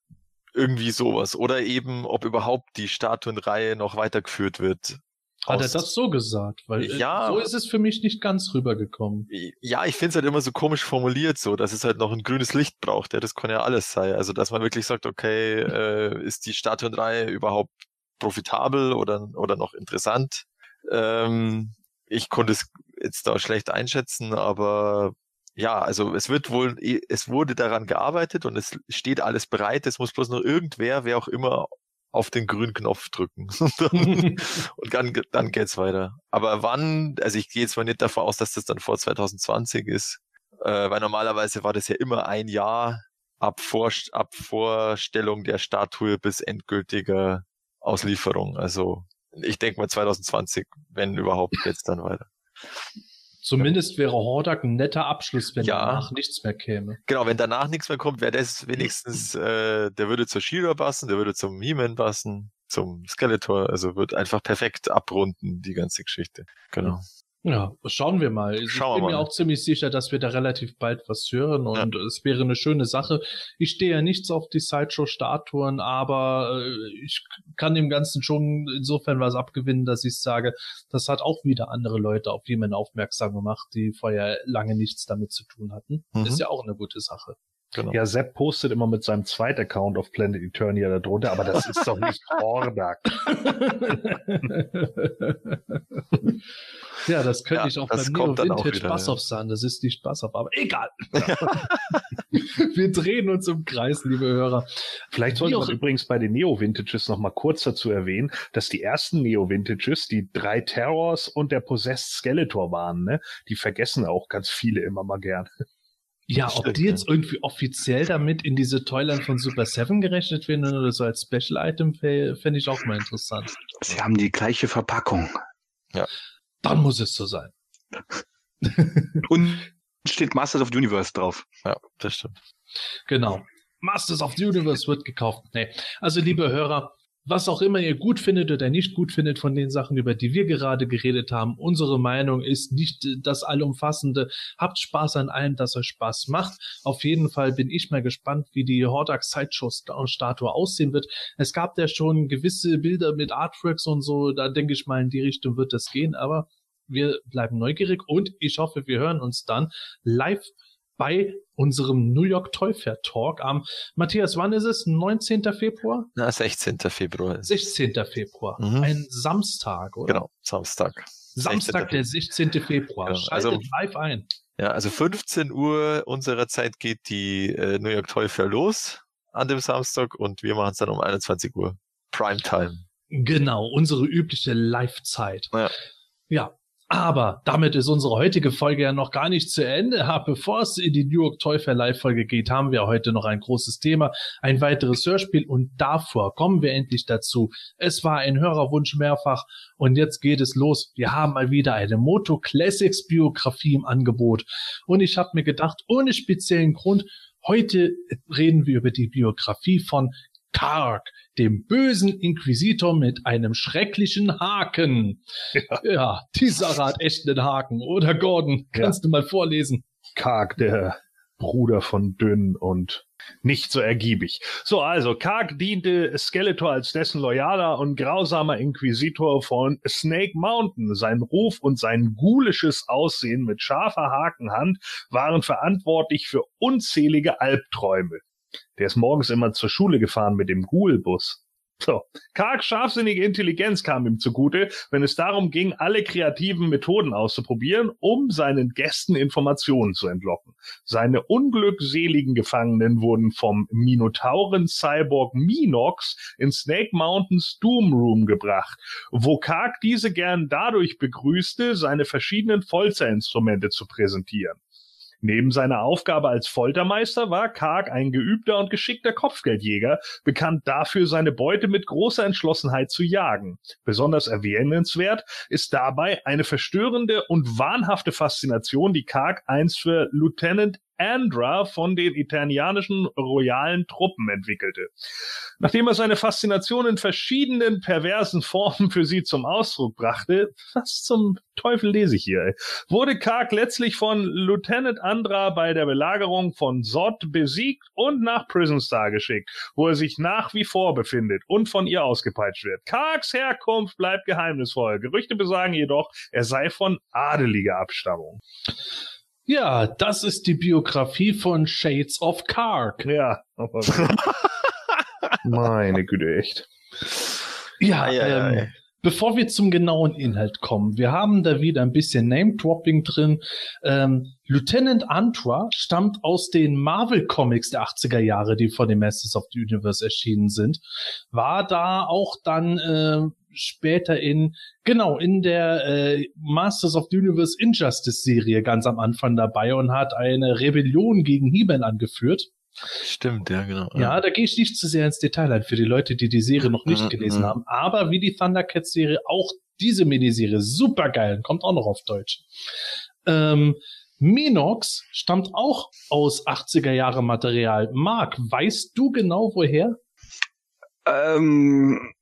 irgendwie sowas. Oder eben, ob überhaupt die Statuenreihe noch weitergeführt wird. Hat er das so gesagt? Weil äh, Ja. so ist es für mich nicht ganz rübergekommen. Ja, ich finde es halt immer so komisch formuliert, so, dass es halt noch ein grünes Licht braucht. Ja, das kann ja alles sein. Also, dass man wirklich sagt, okay, äh, ist die Statuenreihe überhaupt profitabel oder, oder noch interessant? Ähm, ich konnte es jetzt da schlecht einschätzen, aber ja, also es wird wohl, es wurde daran gearbeitet und es steht alles bereit. Es muss bloß noch irgendwer, wer auch immer, auf den grünen Knopf drücken. und dann, und dann, dann geht's weiter. Aber wann, also ich gehe jetzt mal nicht davon aus, dass das dann vor 2020 ist, äh, weil normalerweise war das ja immer ein Jahr ab, Vor ab Vorstellung der Statue bis endgültiger Auslieferung. Also ich denke mal 2020, wenn überhaupt jetzt dann weiter. Zumindest wäre Hordak ein netter Abschluss, wenn Ja. danach nichts mehr käme. Genau, wenn danach nichts mehr kommt, wäre das wenigstens, äh, der würde zur Shira passen, der würde zum He-Man passen, zum Skeletor, also wird einfach perfekt abrunden, die ganze Geschichte. Genau. Ja, schauen wir mal. Ich Schauen wir bin mir mal. auch ziemlich sicher, dass wir da relativ bald was hören und es wäre eine schöne Sache. Ich stehe ja nichts auf die Sideshow-Statuen, aber äh, ich kann dem Ganzen schon insofern was abgewinnen, dass ich sage, das hat auch wieder andere Leute auf jemanden aufmerksam gemacht, die vorher lange nichts damit zu tun hatten. Mhm. Ist ja auch eine gute Sache. Genau. Ja, Sepp postet immer mit seinem zweiten Account auf Planet Eternia da drunter, aber das ist doch nicht Hordak. ja, das könnte Ja, ich auch das beim Neo Vintage Bassoff sagen. Das ist nicht Bassoff, aber egal. wir drehen uns im Kreis, liebe Hörer. Vielleicht sollte man auch- übrigens bei den Neo-Vintages noch mal kurz dazu erwähnen, dass die ersten Neo-Vintages die drei Terrors und der Possessed Skeletor waren. Ne? Die vergessen auch ganz viele immer mal gern. Ja, ob Stimmt, die ja. jetzt irgendwie offiziell damit in diese Toyline von Super 7 gerechnet werden oder so als Special Item, fände ich auch mal interessant. Sie haben die gleiche Verpackung. Dann muss es so sein. Und steht Masters of the Universe drauf. Ja, das stimmt. Genau. Masters of the Universe wird gekauft. Nee. Also, liebe Hörer, was auch immer ihr gut findet oder nicht gut findet von den Sachen, über die wir gerade geredet haben, unsere Meinung ist nicht das Allumfassende. Habt Spaß an allem, das euch Spaß macht. Auf jeden Fall bin ich mal gespannt, wie die Hordak Sideshow-Statue aussehen wird. Es gab ja schon gewisse Bilder mit Artworks und so. Da denke ich mal, in die Richtung wird es gehen. Aber wir bleiben neugierig und ich hoffe, wir hören uns dann live bei unserem New York Toy Fair Talk am Matthias, wann ist es? 19. Februar? Na, 16. Februar. 16. Februar. Mhm. Ein Samstag, oder? Genau, Samstag. Samstag, 16. der 16. Februar. Genau, Schaltet also- live ein. Ja, also 15 Uhr unserer Zeit geht die äh, New York Toy Fair los an dem Samstag und wir machen es dann um 21 Uhr. Primetime. Genau, unsere übliche Live-Zeit. Ja. Ja. Aber damit ist unsere heutige Folge ja noch gar nicht zu Ende. Bevor es in die New York Toy Fair Live-Folge geht, haben wir heute noch ein großes Thema, ein weiteres Hörspiel und davor kommen wir endlich dazu. Es war ein Hörerwunsch mehrfach und jetzt geht es los. Wir haben mal wieder eine Moto Classics Biografie im Angebot und ich habe mir gedacht, ohne speziellen Grund, heute reden wir über die Biografie von Karg, dem bösen Inquisitor mit einem schrecklichen Haken. Ja, die Sache hat echt einen Haken. Oder Gordon, kannst du mal vorlesen? Karg, der Bruder von Dünn und nicht so ergiebig. So, also Karg diente Skeletor als dessen loyaler und grausamer Inquisitor von Snake Mountain. Sein Ruf und sein ghoulisches Aussehen mit scharfer Hakenhand waren verantwortlich für unzählige Albträume. Der ist morgens immer zur Schule gefahren mit dem Ghoul-Bus. So. Kargs scharfsinnige Intelligenz kam ihm zugute, wenn es darum ging, alle kreativen Methoden auszuprobieren, um seinen Gästen Informationen zu entlocken. Seine unglückseligen Gefangenen wurden vom Minotauren-Cyborg Minox in Snake Mountains Doom Room gebracht, wo Karg diese gern dadurch begrüßte, seine verschiedenen Folterinstrumente zu präsentieren. Neben seiner Aufgabe als Foltermeister war Karg ein geübter und geschickter Kopfgeldjäger, bekannt dafür, seine Beute mit großer Entschlossenheit zu jagen. Besonders erwähnenswert ist dabei eine verstörende und wahnhafte Faszination, die Karg einst für Lieutenant Andra von den eternianischen royalen Truppen entwickelte. Nachdem er seine Faszination in verschiedenen perversen Formen für sie zum Ausdruck brachte, was zum Teufel lese ich hier, ey, wurde Karg letztlich von Lieutenant Andra bei der Belagerung von Sod besiegt und nach Prison Star geschickt, wo er sich nach wie vor befindet und von ihr ausgepeitscht wird. Kargs Herkunft bleibt geheimnisvoll. Gerüchte besagen jedoch, er sei von adeliger Abstammung. Ja, das ist die Biografie von Shades of Karg. Ja, aber meine Güte, echt. Ja, Ei, ei, ähm, bevor wir zum genauen Inhalt kommen, wir haben da wieder ein bisschen Name-Dropping drin. Ähm, Lieutenant Antra stammt aus den Marvel-Comics der 80er Jahre, die vor dem Masters of the Universe erschienen sind. War da auch dann äh, später in, genau, in der äh, Masters of the Universe Injustice-Serie ganz am Anfang dabei und hat eine Rebellion gegen He-Man angeführt. Stimmt, ja, genau. Ja, da gehe ich nicht zu sehr ins Detail ein für die Leute, die die Serie noch nicht Mhm, gelesen mhm. haben. Aber wie die Thundercats-Serie, auch diese Miniserie, super geil, kommt auch noch auf Deutsch. Ähm, Minox stammt auch aus 80er Jahre Material. Marc, weißt du genau woher? Ähm,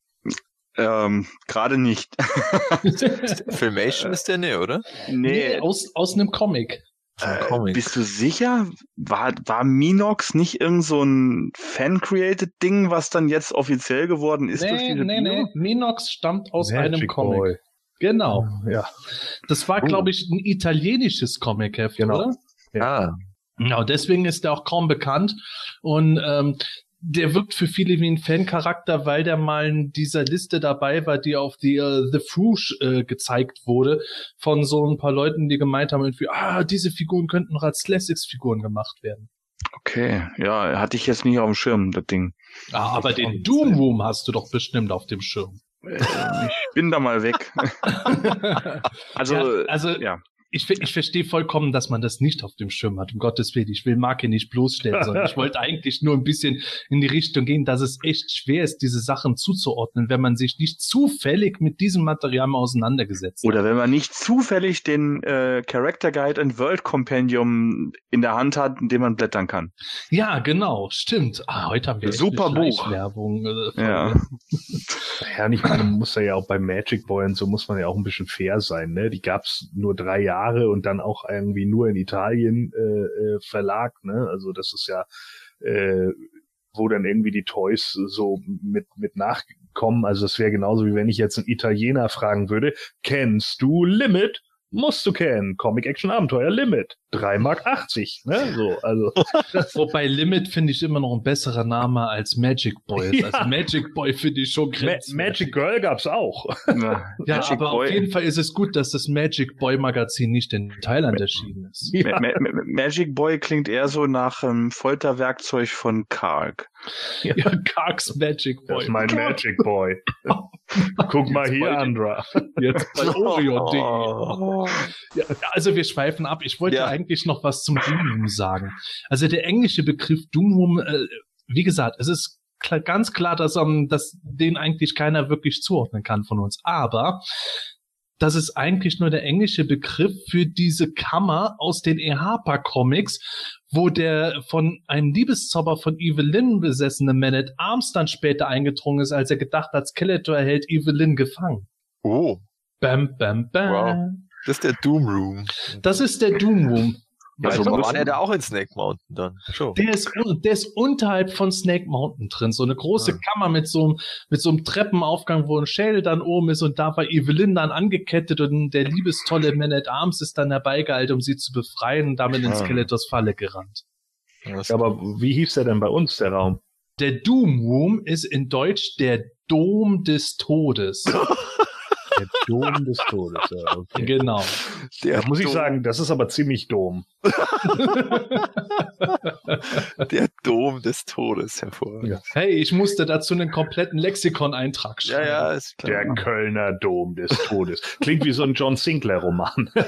ähm, gerade nicht. Filmation ist der, ne, oder? nee, aus, aus einem Comic. Ein äh, Comic. bist du sicher? War, war Minox nicht irgend so ein Fan-created Ding, was dann jetzt offiziell geworden ist durch nee, diese nee, Bio? nee. Minox stammt aus einem Magic Comic. Boy. Genau. Ja. Das war, Oh. glaube ich, ein italienisches Comic-Heft, Genau. oder? Ah, Genau, deswegen ist er auch kaum bekannt. Und ähm, der wirkt für viele wie ein Fan-Charakter, weil der mal in dieser Liste dabei war, die auf die äh, The Fruge äh, gezeigt wurde, von so ein paar Leuten, die gemeint haben, irgendwie, ah, diese Figuren könnten noch als Classics-Figuren gemacht werden. Okay, ja, hatte ich jetzt nicht auf dem Schirm, das Ding. Ah, aber den Doom Room hast du doch bestimmt auf dem Schirm. Äh, ich bin da mal weg. Also, ja, also ja. Ich, ich verstehe vollkommen, dass man das nicht auf dem Schirm hat. Um Gottes Willen, ich will Marke nicht bloßstellen, sondern ich wollte eigentlich nur ein bisschen in die Richtung gehen, dass es echt schwer ist, diese Sachen zuzuordnen, wenn man sich nicht zufällig mit diesem Material mal auseinandergesetzt hat. Oder wenn man nicht zufällig den äh, Character Guide and World Compendium in der Hand hat, in dem man blättern kann. Ja, genau, stimmt. Ah, heute haben wir echt Super eine Buch. Schleichwerbung, Äh, Ja. Ja, meine, man muss ja auch bei Magic Boy und so muss man ja auch ein bisschen fair sein, ne? Die gab's nur drei Jahre und dann auch irgendwie nur in Italien äh, äh, Verlag, ne? Also das ist ja, äh, wo dann irgendwie die Toys so mit, mit nachkommen. Also das wäre genauso wie wenn ich jetzt einen Italiener fragen würde, kennst du Limit? Musst du kennen. Comic Action Abenteuer Limit. 3 Mark 80, ne? So, also. Wobei Limit finde ich immer noch ein besserer Name als Magic Boy. Ja. Also Magic Boy finde ich schon Ma grenzwertig. Magic Girl gab's auch. Ja, Ja, aber Boy. auf jeden Fall ist es gut, dass das Magic Boy Magazin nicht in Thailand erschienen ist. Ma Ma Ma Magic Boy klingt eher so nach ähm, Folterwerkzeug von Karg. Ja, Karks Magic Boy. Das ist mein Magic Boy. Guck mal hier, Andra. Jetzt bei Oreo.de. Oh. Ja, also wir schweifen ab. Ich wollte Ja. eigentlich noch was zum Doom sagen. Also der englische Begriff Doom, äh, wie gesagt, es ist klar, ganz klar, dass, um, dass den eigentlich keiner wirklich zuordnen kann von uns. Aber das ist eigentlich nur der englische Begriff für diese Kammer aus den Ehapa Comics, wo der von einem Liebeszauber von Evelyn besessene Man at Arms dann später eingedrungen ist, als er gedacht hat, Skeletor hält Evelyn gefangen. oh, Bam, bam, bam. Wow. Das ist der Doom Room. Das ist der Doom Room. Also so war der da auch in Snake Mountain dann? Schon. Der ist, der ist unterhalb von Snake Mountain drin. So eine große Ah. Kammer mit so, einem, mit so einem Treppenaufgang, wo ein Schädel dann oben ist und da war Evelyn dann angekettet und der liebestolle Man at Arms ist dann herbeigeeilt, um sie zu befreien und damit in Ah. Skeletors Falle gerannt. Das- Aber wie hieß der denn bei uns, der Raum? Der Doom Room ist in Deutsch der Dom des Todes. Der Dom des Todes. Ja, okay. genau. der Da muss ich Dom- sagen, das ist aber ziemlich dom. Der Dom des Todes hervorragend. Hey, ich musste dazu einen kompletten Lexikon-Eintrag Ja, schreiben. ja, ist klar. Der Kölner Dom des Todes. Klingt wie so ein John Sinclair-Roman.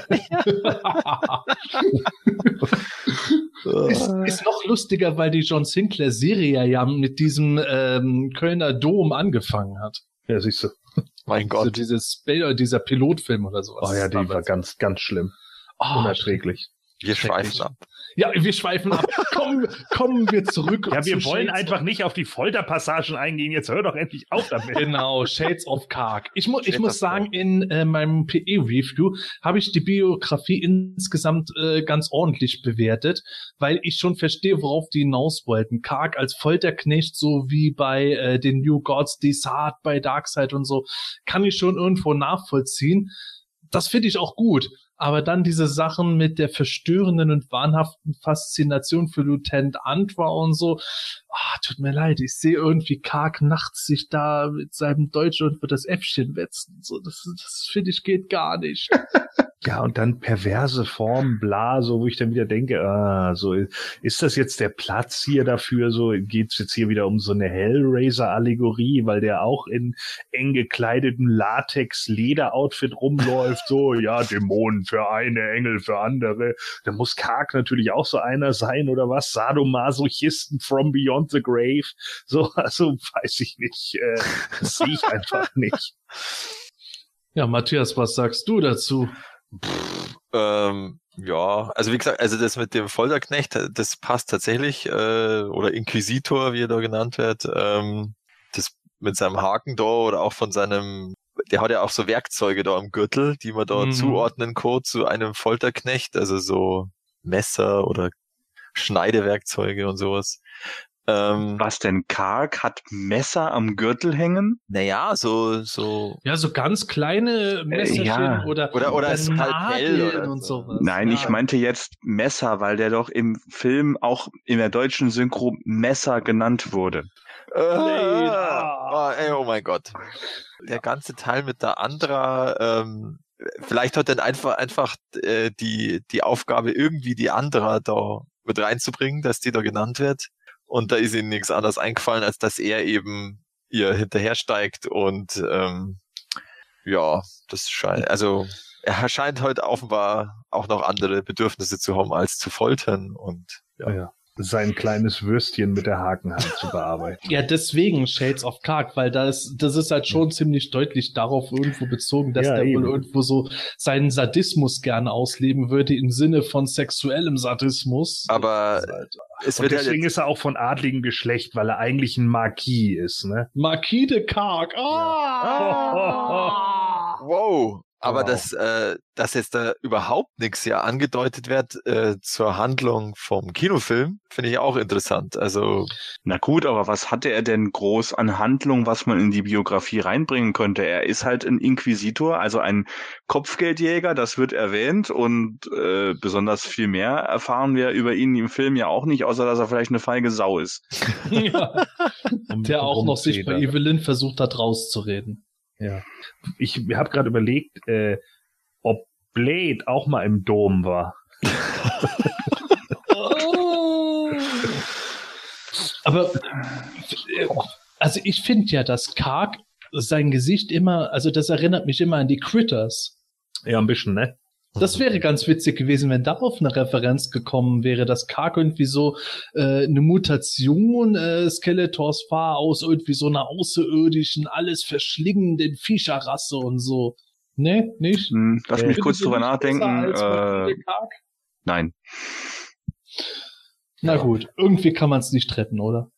Ist, ist noch lustiger, weil die John Sinclair Serie ja mit diesem ähm, Kölner Dom angefangen hat. Ja, siehst du. Mein Also Gott. dieses Bild- dieser Pilotfilm oder sowas. Oh ja, die war ganz, ganz schlimm. Ah, Unerträglich. Wir schweifen ab. Ja, wir schweifen ab. kommen, kommen wir zurück. Ja, wir zu wollen Shades einfach nicht auf die Folterpassagen eingehen. Jetzt hör doch endlich auf damit. Genau, Shades of Karg. Ich, mu ich Shades muss of sagen, in äh, meinem PE-Review habe ich die Biografie insgesamt äh, ganz ordentlich bewertet, weil ich schon verstehe, worauf die hinaus wollten. Karg als Folterknecht, so wie bei äh, den New Gods, Desart bei Darkseid und so, kann ich schon irgendwo nachvollziehen. Das finde ich auch gut. Aber dann diese Sachen mit der verstörenden und wahnhaften Faszination für Lieutenant Antwa und so, ah, tut mir leid, ich sehe irgendwie Karg nachts sich da mit seinem Deutsch und wird das Äffchen wetzen. So, das, das finde ich geht gar nicht. Ja, und dann perverse Formen, bla, so, wo ich dann wieder denke, ah, so, ist das jetzt der Platz hier dafür? So, geht's jetzt hier wieder um so eine Hellraiser-Allegorie, weil der auch in eng gekleidetem Latex-Leder-Outfit rumläuft, so, ja, Dämonen für eine, Engel für andere. Da muss Kark natürlich auch so einer sein oder was? Sadomasochisten from beyond the grave. So, also weiß ich nicht. Äh, das sehe ich einfach nicht. Ja, Matthias, was sagst du dazu? Ähm, ja, also wie gesagt, also das mit dem Folterknecht, das passt tatsächlich, äh, oder Inquisitor, wie er da genannt wird, ähm, das mit seinem Haken da oder auch von seinem, der hat ja auch so Werkzeuge da am Gürtel, die man da Mhm. zuordnen kann zu einem Folterknecht, also so Messer oder Schneidewerkzeuge und sowas. Ähm, Was denn? Karg hat Messer am Gürtel hängen? naja, so, so, Ja, so ganz kleine Messerchen ja. oder, Oder- oder Nadeln Skalpell oder und so. sowas. Nein, ja. ich meinte jetzt Messer, weil der doch im Film auch in der deutschen Synchro Messer genannt wurde. Äh, oh, ey, oh mein Gott. Der ganze Teil mit der Andra, ähm, vielleicht hat dann einfach einfach äh, die die Aufgabe irgendwie die Andra da mit reinzubringen, dass die da genannt wird. Und da ist ihnen nichts anderes eingefallen, als dass er eben ihr hinterhersteigt und ähm, ja, das scheint, also er scheint heute offenbar auch noch andere Bedürfnisse zu haben, als zu foltern und ja. Ja. Sein kleines Würstchen mit der Hakenhand zu bearbeiten. Ja, deswegen Shades of Kark, weil das, das ist halt schon ziemlich deutlich darauf irgendwo bezogen, dass Ja, der eben. wohl irgendwo so seinen Sadismus gerne ausleben würde im Sinne von sexuellem Sadismus. Aber halt es wird halt deswegen jetzt, ist er auch von adligem Geschlecht, weil er eigentlich ein Marquis ist, ne? Marquis de Kark. Ah! Wow. Aber Wow. dass, äh, dass jetzt da überhaupt nichts ja angedeutet wird äh, zur Handlung vom Kinofilm, finde ich auch interessant. Also Na gut, aber was hatte er denn groß an Handlung, was man in die Biografie reinbringen könnte? Er ist halt ein Inquisitor, also ein Kopfgeldjäger, das wird erwähnt und äh, besonders viel mehr erfahren wir über ihn im Film ja auch nicht, außer dass er vielleicht eine feige Sau ist. ja, der auch noch sich bei. Evelyn versucht hat rauszureden. Ja. Ich habe gerade überlegt, äh, ob Blade auch mal im Dom war. Aber äh, also ich finde ja, dass Kark sein Gesicht immer, also das erinnert mich immer an die Critters. Ja, ein bisschen, ne? Das wäre ganz witzig gewesen, wenn darauf eine Referenz gekommen wäre, dass Kark irgendwie so äh, eine Mutation äh, Skeletors war aus irgendwie so einer außerirdischen, alles verschlingenden Viecherrasse und so. Ne, nicht? Hm, lass Äh, mich Findest kurz drüber nachdenken. Äh, nein. Na gut, irgendwie kann man es nicht retten, oder?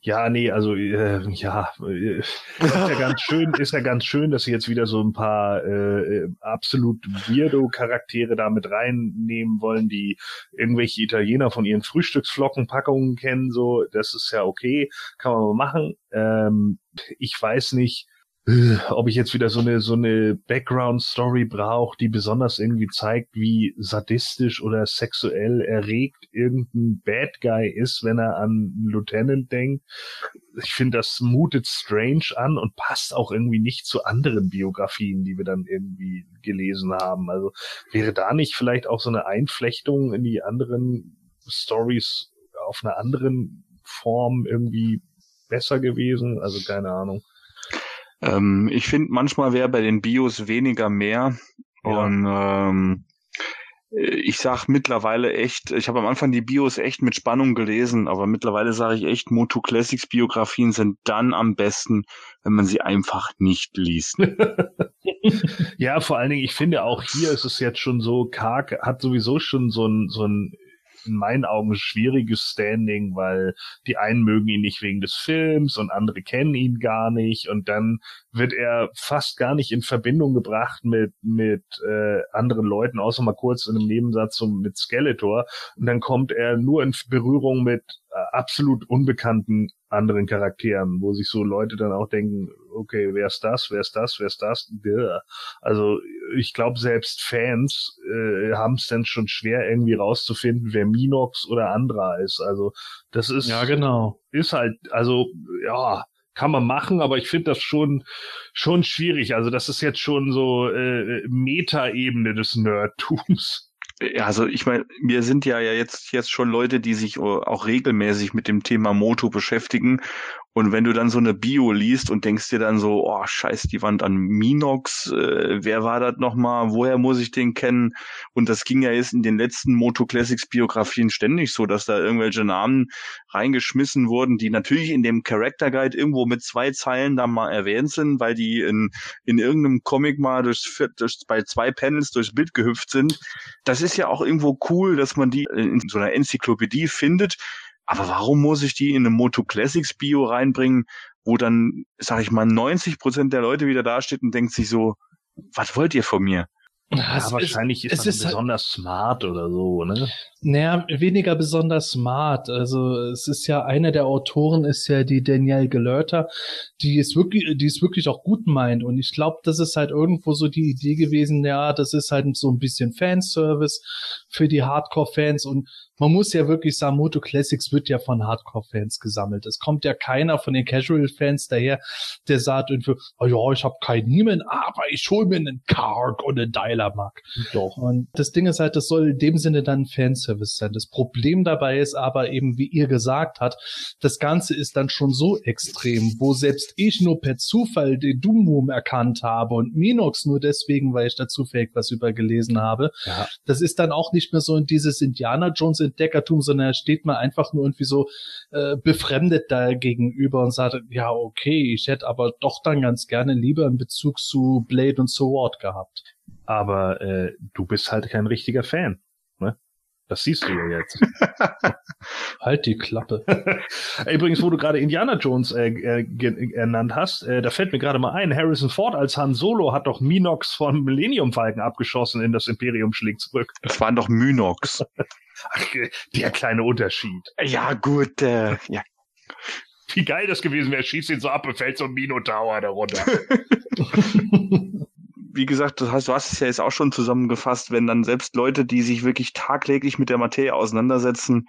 Ja, nee, also äh, ja, äh, ist ja ganz schön, ist ja ganz schön, dass sie jetzt wieder so ein paar äh, absolut weirdo Charaktere da mit reinnehmen wollen, die irgendwelche Italiener von ihren Frühstücksflockenpackungen kennen. So, das ist ja okay, kann man mal machen. Ähm, ich weiß nicht, ob ich jetzt wieder so eine so eine Background Story brauche, die besonders irgendwie zeigt, wie sadistisch oder sexuell erregt irgendein Bad Guy ist, wenn er an Lieutenant denkt. Ich finde, das mutet strange an und passt auch irgendwie nicht zu anderen Biografien, die wir dann irgendwie gelesen haben. Also wäre da nicht vielleicht auch so eine Einflechtung in die anderen Stories auf einer anderen Form irgendwie besser gewesen? Also keine Ahnung. Ähm, ich finde, manchmal wäre bei den Bios weniger mehr. Ja. Und ähm, ich sag mittlerweile echt, ich habe am Anfang die Bios echt mit Spannung gelesen, aber mittlerweile sage ich echt, Moto Classics Biografien sind dann am besten, wenn man sie einfach nicht liest. Ja, vor allen Dingen, ich finde auch hier ist es jetzt schon so, Kark hat sowieso schon so ein, so ein in meinen Augen schwieriges Standing, weil die einen mögen ihn nicht wegen des Films und andere kennen ihn gar nicht. Und dann wird er fast gar nicht in Verbindung gebracht mit mit äh, anderen Leuten, außer mal kurz in einem Nebensatz so mit Skeletor. Und dann kommt er nur in Berührung mit äh, absolut unbekannten anderen Charakteren, wo sich so Leute dann auch denken, okay, wer ist das, wer ist das, wer ist das? Also ich glaube, selbst Fans äh, haben es dann schon schwer irgendwie rauszufinden, wer Minox oder Andra ist. Also das ist Ja, genau. ist halt, also ja, kann man machen, aber ich finde das schon schon schwierig. Also das ist jetzt schon so äh, Meta-Ebene des Nerdtums. Ja, also ich meine, wir sind ja, ja jetzt, jetzt schon Leute, die sich auch regelmäßig mit dem Thema Moto beschäftigen. Und wenn du dann so eine Bio liest und denkst dir dann so, oh scheiß die Wand an Minox, äh, wer war das nochmal, woher muss ich den kennen? Und das ging ja jetzt in den letzten Moto Classics Biografien ständig so, dass da irgendwelche Namen reingeschmissen wurden, die natürlich in dem Character Guide irgendwo mit zwei Zeilen da mal erwähnt sind, weil die in, in irgendeinem Comic mal durchs, durch, bei zwei Panels durchs Bild gehüpft sind. Das ist ja auch irgendwo cool, dass man die in so einer Enzyklopädie findet aber warum muss ich die in eine Moto Classics Bio reinbringen, wo dann, sag ich mal, 90 Prozent der Leute wieder dasteht und denkt sich so, was wollt ihr von mir? Ja, es wahrscheinlich ist, ist, ist halt besonders smart oder so, ne? Naja, weniger besonders smart. Also es ist ja einer der Autoren ist ja die Danielle Gelörter, die ist wirklich, die ist wirklich auch gut meint. Und ich glaube, das ist halt irgendwo so die Idee gewesen, ja, das ist halt so ein bisschen Fanservice für die Hardcore-Fans und man muss ja wirklich sagen, Moto Classics wird ja von Hardcore-Fans gesammelt. Es kommt ja keiner von den Casual-Fans daher, der sagt irgendwie, oh ja, ich habe keinen Niemen, aber ich hole mir einen Karg und einen Dialer-Mark. Doch. Und das Ding ist halt, das soll in dem Sinne dann Fanservice sein. Das Problem dabei ist aber eben, wie ihr gesagt habt, das Ganze ist dann schon so extrem, wo selbst ich nur per Zufall den Doom erkannt habe und Minox nur deswegen, weil ich da zufällig was übergelesen habe. Ja. Das ist dann auch nicht mehr so in dieses Indiana Jones Entdeckertum, sondern er steht mal einfach nur irgendwie so äh, befremdet da gegenüber und sagt, ja, okay, ich hätte aber doch dann ganz gerne lieber einen Bezug zu Blade und Sword gehabt. Aber äh, du bist halt kein richtiger Fan. Das siehst du ja jetzt. halt die Klappe. Übrigens, wo du gerade Indiana Jones äh, äh, ernannt hast, äh, da fällt mir gerade mal ein, Harrison Ford als Han Solo hat doch Minox vom Millennium Falken abgeschossen in das Imperium schlägt zurück. Das waren doch Minox. Ach, der kleine Unterschied. Ja, gut, äh, ja. Wie geil das gewesen wäre, schießt ihn so ab und fällt so ein Minotaur darunter. Wie gesagt, das heißt, du hast es ja jetzt auch schon zusammengefasst, wenn dann selbst Leute, die sich wirklich tagtäglich mit der Materie auseinandersetzen,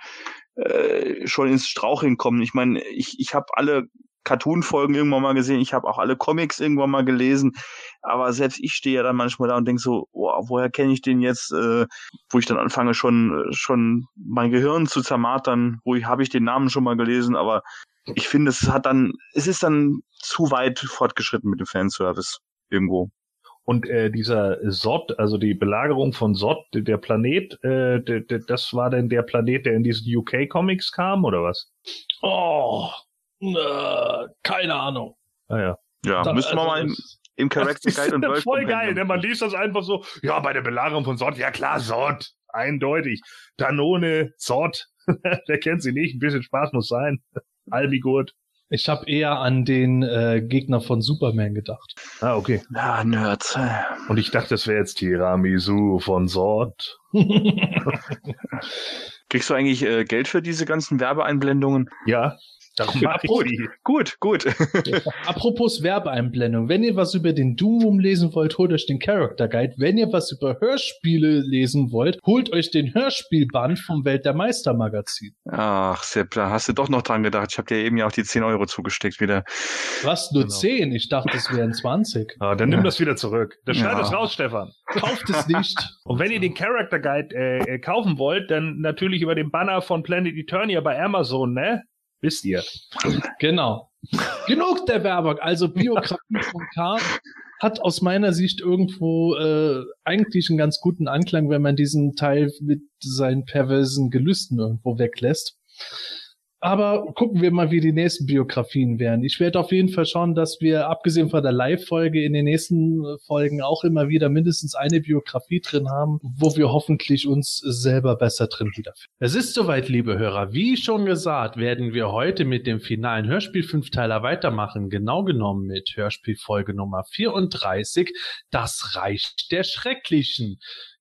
äh, schon ins Straucheln kommen. Ich meine, ich, ich habe alle Cartoon-Folgen irgendwann mal gesehen, ich habe auch alle Comics irgendwann mal gelesen, aber selbst ich stehe ja dann manchmal da und denke so, oh, woher kenne ich den jetzt, äh, wo ich dann anfange schon schon mein Gehirn zu zermartern, wo ich habe ich den Namen schon mal gelesen, aber ich finde, es hat dann, es ist dann zu weit fortgeschritten mit dem Fanservice irgendwo. Und äh, dieser Sod, also die Belagerung von Sod, der Planet, äh, das war denn der Planet, der in diesen UK-Comics kam, oder was? Oh, äh, keine Ahnung. Ah ja. Ja, da, müssen wir also, mal im, im Character Guide und World Voll geil, ne? man liest das einfach so, ja, bei der Belagerung von Sod, ja klar, Sod, eindeutig. Danone, Sod, der kennt sie nicht, ein bisschen Spaß muss sein. Albigurt. Ich habe eher an den äh, Gegner von Superman gedacht. Ah, okay. Ja, Nerds. Und ich dachte, das wäre jetzt Tiramisu von Sort. Kriegst du eigentlich äh, Geld für diese ganzen Werbeeinblendungen? Ja. Darum mag gut, gut, gut. Apropos Werbeeinblendung. Wenn ihr was über den Doom lesen wollt, holt euch den Character Guide. Wenn ihr was über Hörspiele lesen wollt, holt euch den Hörspielband vom Welt der Meister Magazin. Ach, Sepp, da hast du doch noch dran gedacht. Ich habe dir eben ja auch die 10 Euro zugesteckt wieder. Was, nur genau. 10? Ich dachte, es wären 20. Ah, dann nimm das wieder zurück. Das schneid ja. es raus, Stefan. Kauft es nicht. Und wenn ihr den Character Guide äh, äh, kaufen wollt, dann natürlich über den Banner von Planet Eternia bei Amazon, ne? Wisst ihr. Genau. Genug der Werbung. Also Biografie von K hat aus meiner Sicht irgendwo äh, eigentlich einen ganz guten Anklang, wenn man diesen Teil mit seinen perversen Gelüsten irgendwo weglässt. Aber gucken wir mal, wie die nächsten Biografien werden. Ich werde auf jeden Fall schauen, dass wir, abgesehen von der Live-Folge, in den nächsten Folgen auch immer wieder mindestens eine Biografie drin haben, wo wir hoffentlich uns selber besser drin wiederfinden. Es ist soweit, liebe Hörer. Wie schon gesagt, werden wir heute mit dem finalen Hörspiel-Fünfteiler weitermachen. Genau genommen mit Hörspielfolge Nummer 34, Das Reich der Schrecklichen.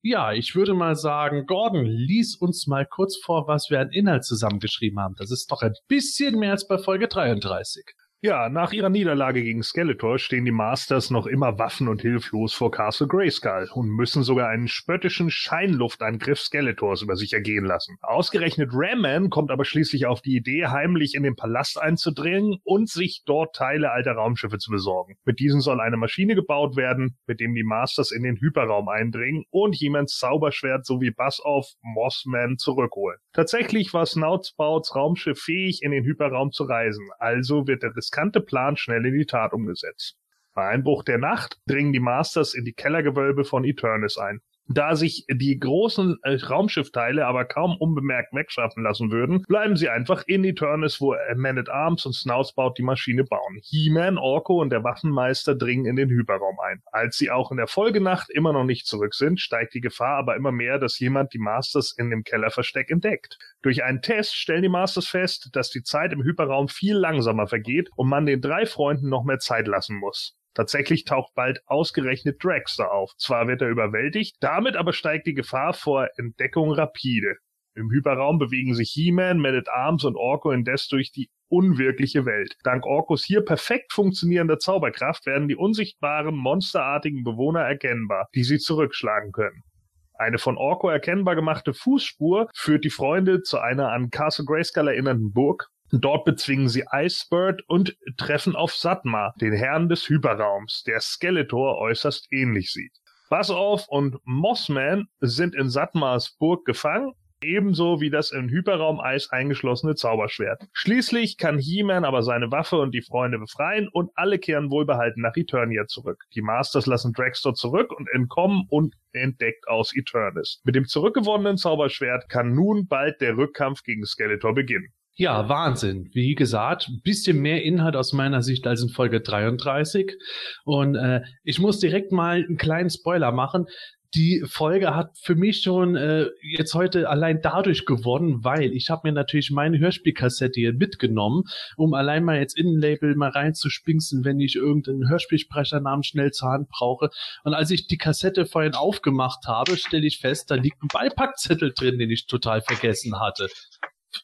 Ja, ich würde mal sagen, Gordon, lies uns mal kurz vor, was wir an Inhalt zusammengeschrieben haben. Das ist doch ein bisschen mehr als bei Folge 33. Ja, nach ihrer Niederlage gegen Skeletor stehen die Masters noch immer waffen- und hilflos vor Castle Grayskull und müssen sogar einen spöttischen Scheinluftangriff Skeletors über sich ergehen lassen. Ausgerechnet Ram-Man kommt aber schließlich auf die Idee, heimlich in den Palast einzudringen und sich dort Teile alter Raumschiffe zu besorgen. Mit diesen soll eine Maschine gebaut werden, mit dem die Masters in den Hyperraum eindringen und He-Mans Zauberschwert sowie Buzz-Off Mossman zurückholen. Tatsächlich war Snoutsbouts Raumschiff fähig, in den Hyperraum zu reisen, also wird der riskante Plan schnell in die Tat umgesetzt. Bei Einbruch der Nacht dringen die Masters in die Kellergewölbe von Eternis ein. Da sich die großen äh, Raumschiffteile aber kaum unbemerkt wegschaffen lassen würden, bleiben sie einfach in Eternis, wo äh, Man at Arms und Snoutspout die Maschine bauen. He-Man, Orko und der Waffenmeister dringen in den Hyperraum ein. Als sie auch in der Folgenacht immer noch nicht zurück sind, steigt die Gefahr aber immer mehr, dass jemand die Masters in dem Kellerversteck entdeckt. Durch einen Test stellen die Masters fest, dass die Zeit im Hyperraum viel langsamer vergeht und man den drei Freunden noch mehr Zeit lassen muss. Tatsächlich taucht bald ausgerechnet Dragster auf. Zwar wird er überwältigt, damit aber steigt die Gefahr vor Entdeckung rapide. Im Hyperraum bewegen sich He-Man, Man at Arms und Orko indes durch die unwirkliche Welt. Dank Orkos hier perfekt funktionierender Zauberkraft werden die unsichtbaren, monsterartigen Bewohner erkennbar, die sie zurückschlagen können. Eine von Orko erkennbar gemachte Fußspur führt die Freunde zu einer an Castle Grayskull erinnernden Burg Dort bezwingen sie Icebird und treffen auf Satma, den Herrn des Hyperraums, der Skeletor äußerst ähnlich sieht. Buzz-Off und Mossman sind in Satmas Burg gefangen, ebenso wie das im Hyperraum-Eis eingeschlossene Zauberschwert. Schließlich kann He-Man aber seine Waffe und die Freunde befreien und alle kehren wohlbehalten nach Eternia zurück. Die Masters lassen Dragster zurück und entkommen und entdeckt aus Eternis. Mit dem zurückgewonnenen Zauberschwert kann nun bald der Rückkampf gegen Skeletor beginnen. Ja, Wahnsinn. Wie gesagt, ein bisschen mehr Inhalt aus meiner Sicht als in Folge 33. Und äh, ich muss direkt mal einen kleinen Spoiler machen. Die Folge hat für mich schon äh, jetzt heute allein dadurch gewonnen, weil ich habe mir natürlich meine Hörspielkassette hier mitgenommen, um allein mal jetzt in ein Label mal reinzuspinksen, wenn ich irgendeinen Hörspielsprechernamen schnell zur Hand brauche. Und als ich die Kassette vorhin aufgemacht habe, stelle ich fest, da liegt ein Beipackzettel drin, den ich total vergessen hatte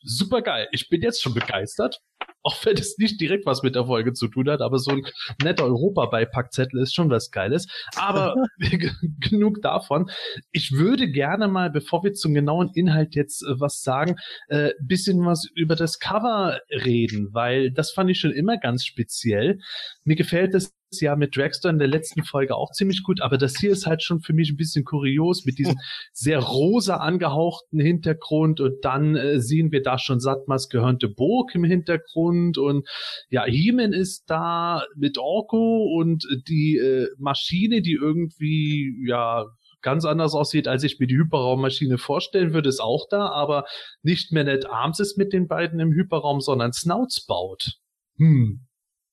super geil. Ich bin jetzt schon begeistert. Auch wenn es nicht direkt was mit der Folge zu tun hat, aber so ein netter Europa-Beipackzettel ist schon was Geiles. Aber genug davon. Ich würde gerne mal, bevor wir zum genauen Inhalt jetzt äh, was sagen, äh, bisschen was über das Cover reden, weil das fand ich schon immer ganz speziell. Mir gefällt es ja mit Dragster in der letzten Folge auch ziemlich gut, aber das hier ist halt schon für mich ein bisschen kurios mit diesem sehr rosa angehauchten Hintergrund und dann äh, sehen wir da schon Satmas gehörnte Burg im Hintergrund und ja, Heeman ist da mit Orko und die äh, Maschine, die irgendwie ja ganz anders aussieht, als ich mir die Hyperraummaschine vorstellen würde, ist auch da, aber nicht mehr Net Arms ist mit den beiden im Hyperraum, sondern Snouts baut. Hm.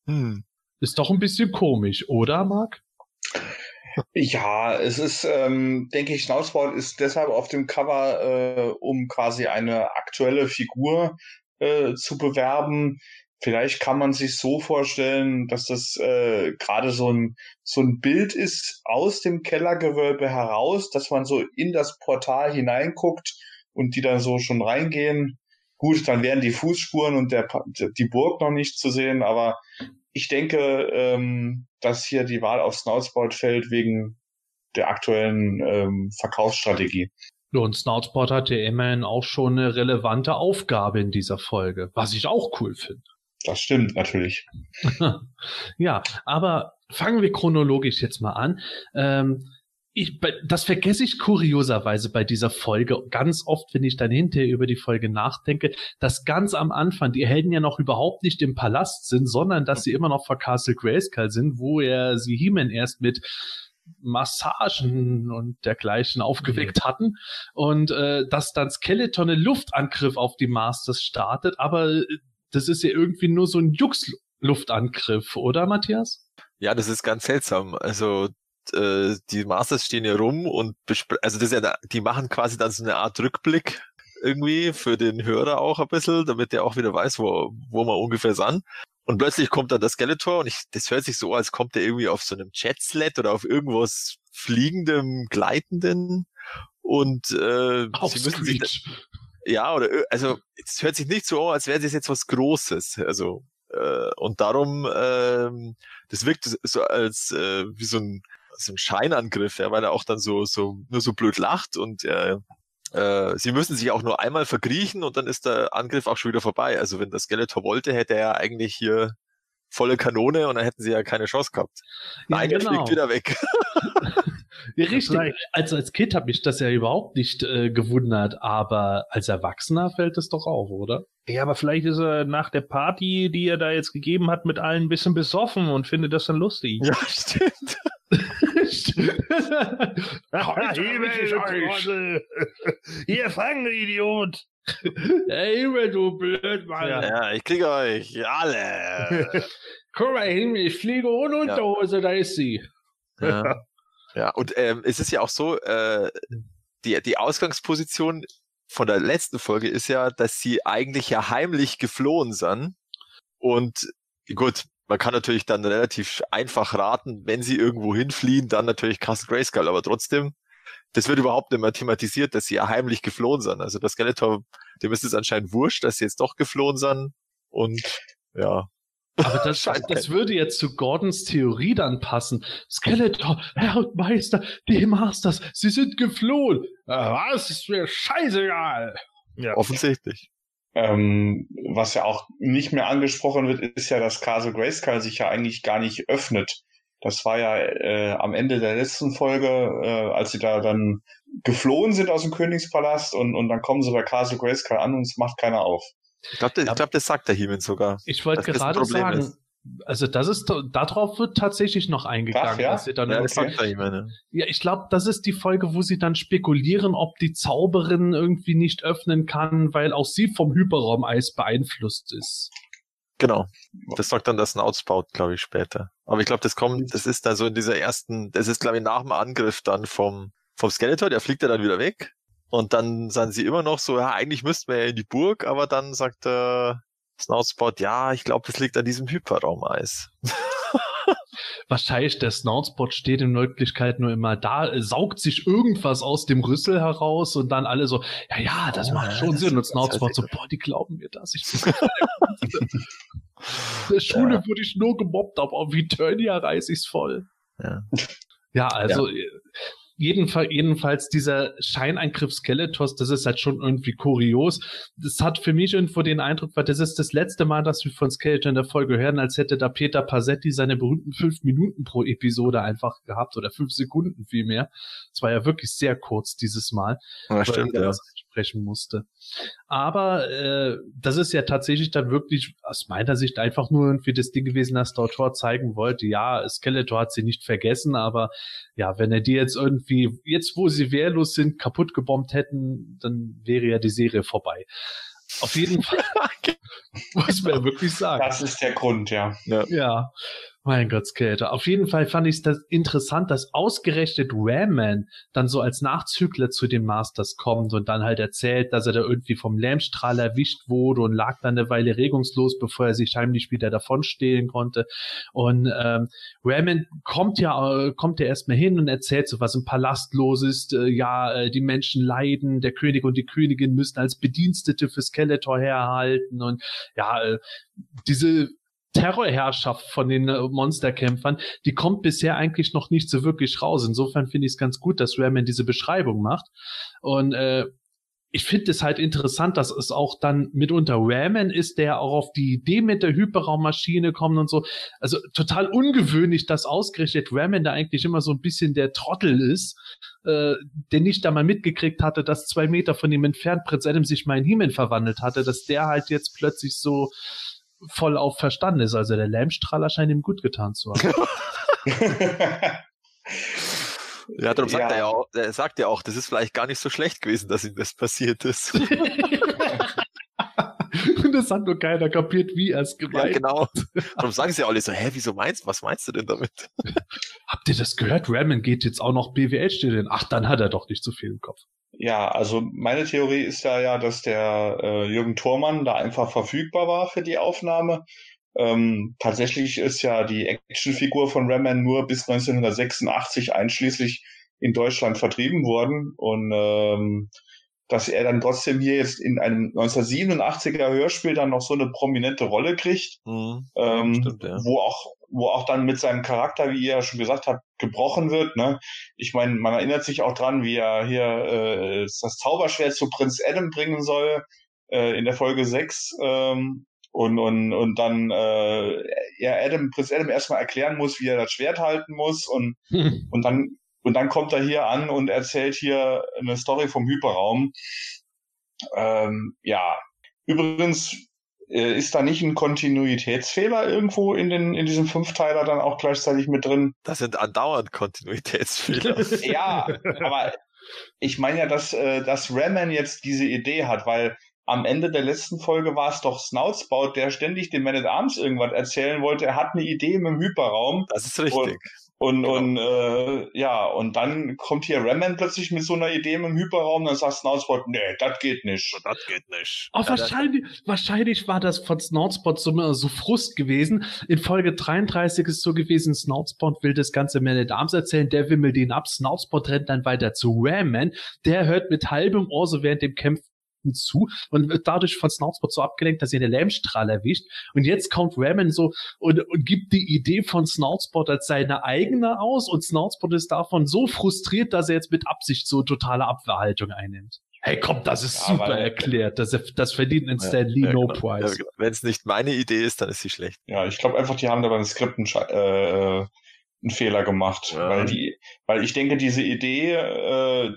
Hm. Ist doch ein bisschen komisch, oder, Marc? Ja, es ist, ähm, denke ich, Schnauzbord ist deshalb auf dem Cover, äh, um quasi eine aktuelle Figur äh, zu bewerben. Vielleicht kann man sich so vorstellen, dass das äh, gerade so ein, so ein Bild ist aus dem Kellergewölbe heraus, dass man so in das Portal hineinguckt und die dann so schon reingehen. Gut, dann wären die Fußspuren und der, die Burg noch nicht zu sehen, aber ich denke, ähm, dass hier die Wahl auf Snoutsport fällt wegen der aktuellen ähm, Verkaufsstrategie. Und Snoutsport hat ja immerhin auch schon eine relevante Aufgabe in dieser Folge, was ich auch cool finde. Das stimmt natürlich. ja, aber fangen wir chronologisch jetzt mal an. Ähm, ich, das vergesse ich kurioserweise bei dieser Folge ganz oft, wenn ich dann hinterher über die Folge nachdenke, dass ganz am Anfang die Helden ja noch überhaupt nicht im Palast sind, sondern dass sie immer noch vor Castle Grayskull sind, wo er sie He-Man erst mit Massagen und dergleichen aufgeweckt hatten und äh, dass dann Skeleton einen Luftangriff auf die Masters startet, aber äh, das ist ja irgendwie nur so ein Jux-Luftangriff, oder Matthias? Ja, das ist ganz seltsam. Also äh, die Masters stehen ja rum und also das ist ja, die machen quasi dann so eine Art Rückblick irgendwie für den Hörer auch ein bisschen, damit der auch wieder weiß, wo, wo man ungefähr sind. Und plötzlich kommt dann der Skeletor und ich, das hört sich so, als kommt der irgendwie auf so einem Jetsled oder auf irgendwas fliegendem, gleitenden und äh, sie müssen sich, ja, oder also es hört sich nicht so an, als wäre das jetzt was Großes. Also Äh, und darum, ähm, das wirkt so als äh, wie so ein, so ein Scheinangriff, ja, weil er auch dann so, so nur so blöd lacht und äh, äh, sie müssen sich auch nur einmal verkriechen und dann ist der Angriff auch schon wieder vorbei. Also wenn der Skeletor wollte, hätte er eigentlich hier volle Kanone und dann hätten sie ja keine Chance gehabt. Nein, ja, er fliegt wieder weg. Ja, richtig. Also als Kind habe ich das ja überhaupt nicht äh, gewundert, aber als Erwachsener fällt es doch auf, oder? Ja, aber vielleicht ist er nach der Party, die er da jetzt gegeben hat, mit allen ein bisschen besoffen und findet das dann lustig. ja, stimmt. Hier fangen, Idiot! Ey, Himmel, du Blödmann. Ja. Ja, ich kriege euch alle. Guck mal hin, ich fliege ohne Unterhose, da ist sie. Ja, ja und ähm, es ist ja auch so, äh, die, die Ausgangsposition von der letzten Folge ist ja, dass sie eigentlich ja heimlich geflohen sind. Und gut, man kann natürlich dann relativ einfach raten, wenn sie irgendwo hinfliehen, dann natürlich Castle Grayskull, aber trotzdem, das wird überhaupt nicht mehr thematisiert, dass sie ja heimlich geflohen sind. Also das Skeletor, dem ist es anscheinend wurscht, dass sie jetzt doch geflohen sind. Und ja, Aber das, das würde jetzt zu Gordons Theorie dann passen. Skeletor, Herr und Meister, die Masters, sie sind geflohen. Äh, Was? Ist mir scheißegal. Ja. offensichtlich. Ähm, was ja auch nicht mehr angesprochen wird, ist ja, dass Castle Grayskull sich ja eigentlich gar nicht öffnet. Das war ja äh, am Ende der letzten Folge, äh, als sie da dann geflohen sind aus dem Königspalast und, und dann kommen sie bei Castle Grayskull an und es macht keiner auf. Ich glaube, glaub, das sagt der Heeman sogar. Ich wollte gerade sagen, ist. Also das ist, darauf wird tatsächlich noch eingegangen. Ach, ja? dass sie dann Ja, das der Heeman. Ja. Ich glaube, das ist die Folge, wo sie dann spekulieren, ob die Zauberin irgendwie nicht öffnen kann, weil auch sie vom Hyperraumeis beeinflusst ist. Genau. Das sagt dann das Snoutspout, glaube ich, später. Aber ich glaube, das kommt, das ist dann so in dieser ersten, das ist, glaube ich, nach dem Angriff dann vom, vom Skeletor, der fliegt ja dann wieder weg. Und dann sind sie immer noch so, ja, eigentlich müssten wir ja in die Burg, aber dann sagt der Snoutspout, ja, ich glaube, das liegt an diesem Hyperraumeis. Wahrscheinlich der Snoutspot steht in Wirklichkeit nur immer da, saugt sich irgendwas aus dem Rüssel heraus und dann alle so, ja, ja, das Oh, macht ja, schon das- Sinn. Und Snoutspot so, boah, die glauben mir das. Ich bin In der Schule Ja. wurde ich nur gemobbt, aber auf Eternia reiß ich's voll. Ja. Ja, also äh, jedenfalls, jedenfalls dieser Scheineingriff Skeletors, das ist halt schon irgendwie kurios. Das hat für mich irgendwo den Eindruck, weil das ist das letzte Mal, dass wir von Skeletor in der Folge hören, als hätte da Peter Passetti seine berühmten fünf Minuten pro Episode einfach gehabt oder fünf Sekunden vielmehr. Es war ja wirklich sehr kurz dieses Mal Ja, stimmt, ja. Das sprechen musste. Aber äh, das ist ja tatsächlich dann wirklich aus meiner Sicht einfach nur irgendwie das Ding gewesen, dass der Autor zeigen wollte, ja, Skeletor hat sie nicht vergessen, aber ja, wenn er die jetzt irgendwie, jetzt wo sie wehrlos sind, kaputt gebombt hätten, dann wäre ja die Serie vorbei. Auf jeden Fall muss man ja wirklich sagen. Das ist der Grund, ja. Ja, mein Gott, Skeletor. Auf jeden Fall fand ich das interessant, dass ausgerechnet Ram-Man dann so als Nachzügler zu den Masters kommt und dann halt erzählt, dass er da irgendwie vom Lähmstrahl erwischt wurde und lag dann eine Weile regungslos, bevor er sich heimlich wieder davonstehlen konnte. Und ähm, Ram-Man kommt ja, äh, kommt ja erstmal hin und erzählt so, was im Palast los ist. Äh, ja, äh, die Menschen leiden, der König und die Königin müssen als Bedienstete für Skeletor herhalten und ja, äh, diese Terrorherrschaft von den äh, Monsterkämpfern, die kommt bisher eigentlich noch nicht so wirklich raus. Insofern finde ich es ganz gut, dass Ramen diese Beschreibung macht. Und äh, ich finde es halt interessant, dass es auch dann mitunter Ramen ist, der auch auf die Idee mit der Hyperraummaschine kommt und so. Also total ungewöhnlich, dass ausgerechnet Ramen da eigentlich immer so ein bisschen der Trottel ist, äh, der nicht da mal mitgekriegt hatte, dass zwei Meter von ihm entfernt Prinz Adam sich mal in Himen verwandelt hatte, dass der halt jetzt plötzlich so voll auf Verstand ist. Also der Lähmstrahler scheint ihm gut getan zu haben. Ja, darum sagt Ja. er ja auch, er sagt ja auch, das ist vielleicht gar nicht so schlecht gewesen, dass ihm das passiert ist. Und das hat nur keiner kapiert, wie er es ja, gemeint genau. Darum sagen sie alle so, hä, wieso meinst, was meinst du denn damit? Habt ihr das gehört? Ramen geht jetzt auch noch BWL studieren. Ach, dann hat er doch nicht so viel im Kopf. Ja, also meine Theorie ist ja ja, dass der äh, Jürgen Thormann da einfach verfügbar war für die Aufnahme. Ähm, tatsächlich ist ja die Actionfigur von Ramman nur bis 1986 einschließlich in Deutschland vertrieben worden und ähm, dass er dann trotzdem hier jetzt in einem 1987er Hörspiel dann noch so eine prominente Rolle kriegt, Mhm. ähm, Stimmt, ja. wo auch wo auch dann mit seinem Charakter, wie ihr ja schon gesagt habt, gebrochen wird. Ne? Ich meine, man erinnert sich auch dran, wie er hier äh, das Zauberschwert zu Prinz Adam bringen soll äh, in der Folge 6 ähm, und, und, und dann äh, er Adam, Prinz Adam erstmal erklären muss, wie er das Schwert halten muss und, und dann und dann kommt er hier an und erzählt hier eine Story vom Hyperraum. Ähm, ja, übrigens äh, ist da nicht ein Kontinuitätsfehler irgendwo in den in diesem Fünfteiler dann auch gleichzeitig mit drin? Das sind andauernd Kontinuitätsfehler. Ja, aber ich meine ja, dass, äh, dass Raman jetzt diese Idee hat, weil am Ende der letzten Folge war es doch Snoutspout, der ständig dem Man at Arms irgendwas erzählen wollte. Er hat eine Idee im Hyperraum. Das ist richtig. Und, Genau. und äh, ja, und dann kommt hier Raman plötzlich mit so einer Idee im Hyperraum, dann sagt Snoutspout, nee, das geht nicht. Das geht nicht. Oh, Ja, das- wahrscheinlich, wahrscheinlich war das von Snoutspot so, so Frust gewesen. In Folge 33 ist so gewesen, Snoutspot will das ganze Man at Arms erzählen, der wimmelt ihn ab, Snoutspot rennt dann weiter zu Ramman, der hört mit halbem Ohr so während dem Kämpfen zu und wird dadurch von Snoutspot so abgelenkt, dass er den Lähmstrahl erwischt. Und jetzt kommt Raman so und, und gibt die Idee von Snoutspot als seine eigene aus und Snoutspot ist davon so frustriert, dass er jetzt mit Absicht so totale Abwehrhaltung einnimmt. Hey, komm, das ist Ja, super weil- erklärt. Das, das verdient einen Stan Lee Ja, No genau. Prize. Ja, Wenn es nicht meine Idee ist, dann ist sie schlecht. Ja, ich glaube einfach, die haben da beim Skript einen, äh, äh, einen Fehler gemacht. Ja. Weil die, weil ich denke, diese Idee äh,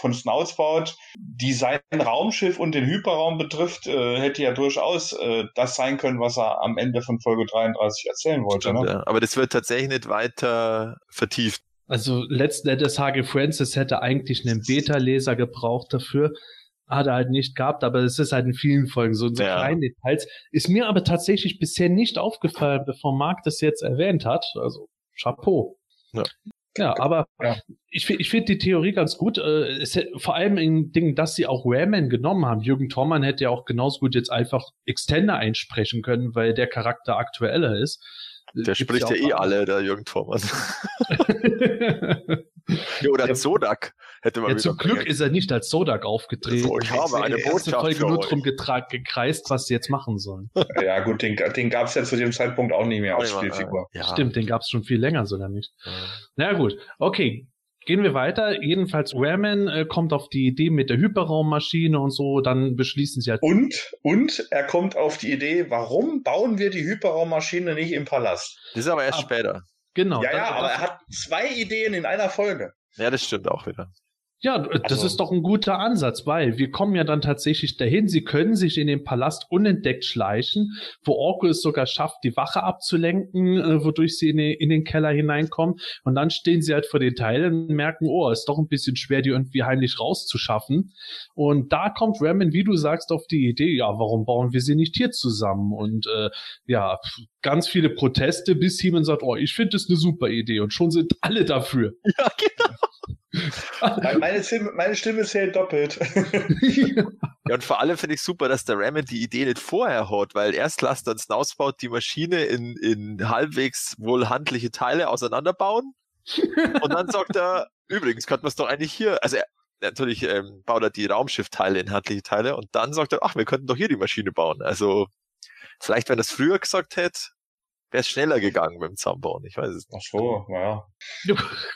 von Snoutspout, die sein Raumschiff und den Hyperraum betrifft, äh, hätte ja durchaus äh, das sein können, was er am Ende von Folge 33 erzählen wollte. Stimmt, Ne? ja. Aber das wird tatsächlich nicht weiter vertieft. Also letzten Endes Hage Francis hätte eigentlich einen Beta-Leser gebraucht dafür. Hat er halt nicht gehabt, aber es ist halt in vielen Folgen so, so Ja. kleine Details. Ist mir aber tatsächlich bisher nicht aufgefallen, bevor Marc das jetzt erwähnt hat. Also Chapeau. Ja. Ja, aber Ja. ich, ich finde die Theorie ganz gut. Äh, es, vor allem in Dingen, dass sie auch Raman genommen haben. Jürgen Thormann hätte ja auch genauso gut jetzt einfach Extender einsprechen können, weil der Charakter aktueller ist. Der spricht ja eh alle, der Jürgen Thormann. ja, oder. Zodak hätte man Ja, zum Glück ist er nicht als Sodak aufgetreten. So, ich habe eine Botschaft Folge nur drum gekreist, was sie jetzt machen sollen. Ja, gut, den, den gab es ja zu dem Zeitpunkt auch nicht mehr als mal, Spielfigur. äh, Ja. Stimmt, den gab es schon viel länger sogar nicht. Ja. Na gut, okay. Gehen wir weiter. Jedenfalls Raman äh, kommt auf die Idee mit der Hyperraummaschine und so, dann beschließen sie halt. Und, und er kommt auf die Idee, warum bauen wir die Hyperraummaschine nicht im Palast? Das ist aber erst Ah. später. Genau. ja, ja, aber er hat zwei Ideen in einer Folge. Ja, das stimmt auch wieder. Ja, das Also- ist doch ein guter Ansatz, weil wir kommen ja dann tatsächlich dahin. Sie können sich in den Palast unentdeckt schleichen, wo Orko es sogar schafft, die Wache abzulenken, äh, wodurch sie in den, in den Keller hineinkommen. Und dann stehen sie halt vor den Teilen und merken, oh, ist doch ein bisschen schwer, die irgendwie heimlich rauszuschaffen. Und da kommt Ramen, wie du sagst, auf die Idee, ja, warum bauen wir sie nicht hier zusammen? Und äh, ja, ganz viele Proteste, bis Heeman sagt, oh, ich finde das eine super Idee. Und schon sind alle dafür. Ja, genau. Meine, Stimme, meine Stimme zählt doppelt. Ja, und vor allem finde ich super, dass der Ramen die Idee nicht vorher hat, weil erst lässt dann Snoutspout die Maschine in, in halbwegs wohl handliche Teile auseinanderbauen. und dann sagt er, übrigens, könnte man es doch eigentlich hier, also er, natürlich ähm, baut er die Raumschiffteile in handliche Teile und dann sagt er, ach, wir könnten doch hier die Maschine bauen. Also vielleicht, wenn er es früher gesagt hätte, wäre es schneller gegangen beim Zusammenbauen. Ich weiß es nicht. Ach so, naja.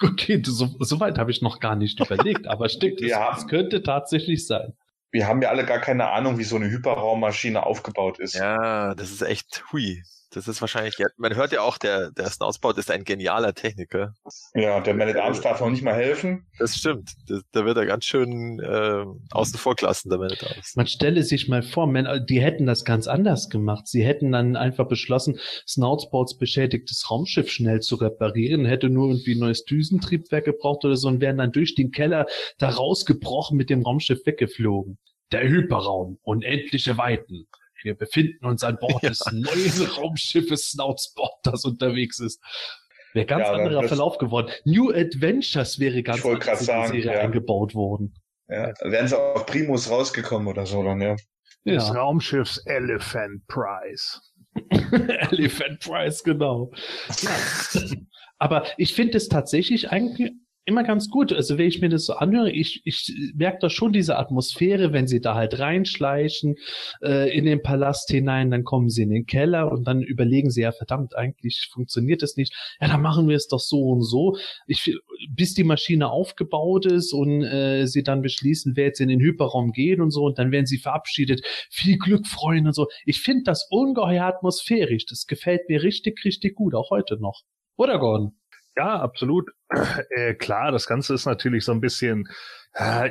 Okay, so, so weit habe ich noch gar nicht überlegt, aber stimmt, es, Ja. es könnte tatsächlich sein. Wir haben ja alle gar keine Ahnung, wie so eine Hyperraummaschine aufgebaut ist. Ja, das ist echt hui. Das ist wahrscheinlich, ja, man hört ja auch, der, der Snoutspout ist ein genialer Techniker. Ja, der Man at Arms darf noch nicht mal helfen. Das stimmt. Da wird er ganz schön äh, außen vor gelassen, der Man at Arms. Man stelle sich mal vor, man, die hätten das ganz anders gemacht. Sie hätten dann einfach beschlossen, Snoutsports beschädigtes Raumschiff schnell zu reparieren, hätte nur irgendwie ein neues Düsentriebwerk gebraucht oder so und wären dann durch den Keller da rausgebrochen mit dem Raumschiff weggeflogen. Der Hyperraum, unendliche Weiten. Wir befinden uns an Bord Ja. des neuen Raumschiffes Snoutsport, das unterwegs ist. Wäre ganz Ja, anderer Verlauf geworden. New Adventures wäre ganz anders in die sagen, Serie ja. eingebaut worden. Ja, wären sie auf Primus rausgekommen oder so dann, ja. Des Ja. Raumschiffs Elephant Prize. Elephant Prize, genau. Ja. Aber ich finde es tatsächlich eigentlich immer ganz gut. Also wenn ich mir das so anhöre, ich, ich merke da schon diese Atmosphäre, wenn sie da halt reinschleichen äh, in den Palast hinein, dann kommen sie in den Keller und dann überlegen sie, ja verdammt, eigentlich funktioniert das nicht. Ja, dann machen wir es doch so und so. Ich, bis die Maschine aufgebaut ist und äh, sie dann beschließen, wer jetzt in den Hyperraum geht und so und dann werden sie verabschiedet. Viel Glück, Freunde und so. Ich finde das ungeheuer atmosphärisch. Das gefällt mir richtig, richtig gut, auch heute noch. Oder Gordon? Ja, absolut. Äh, klar, das Ganze ist natürlich so ein bisschen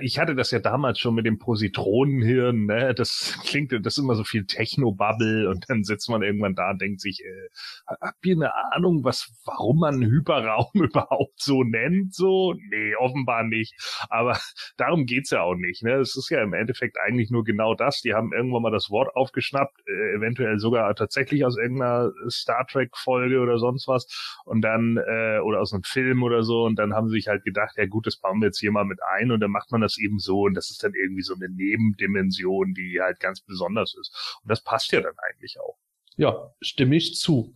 ich hatte das ja damals schon mit dem Positronenhirn, ne? Das klingt, das ist immer so viel Technobubble und dann sitzt man irgendwann da und denkt sich, äh, habt ihr eine Ahnung, was, warum man Hyperraum überhaupt so nennt? So? Nee, offenbar nicht. Aber darum geht's ja auch nicht, ne? Es ist ja im Endeffekt eigentlich nur genau das. Die haben irgendwann mal das Wort aufgeschnappt, äh, eventuell sogar tatsächlich aus irgendeiner Star Trek Folge oder sonst was und dann, äh, oder aus einem Film oder so und dann haben sie sich halt gedacht, ja gut, das bauen wir jetzt hier mal mit ein und dann macht man das eben so und das ist dann irgendwie so eine Nebendimension, die halt ganz besonders ist. Und das passt ja dann eigentlich auch. Ja, stimme ich zu.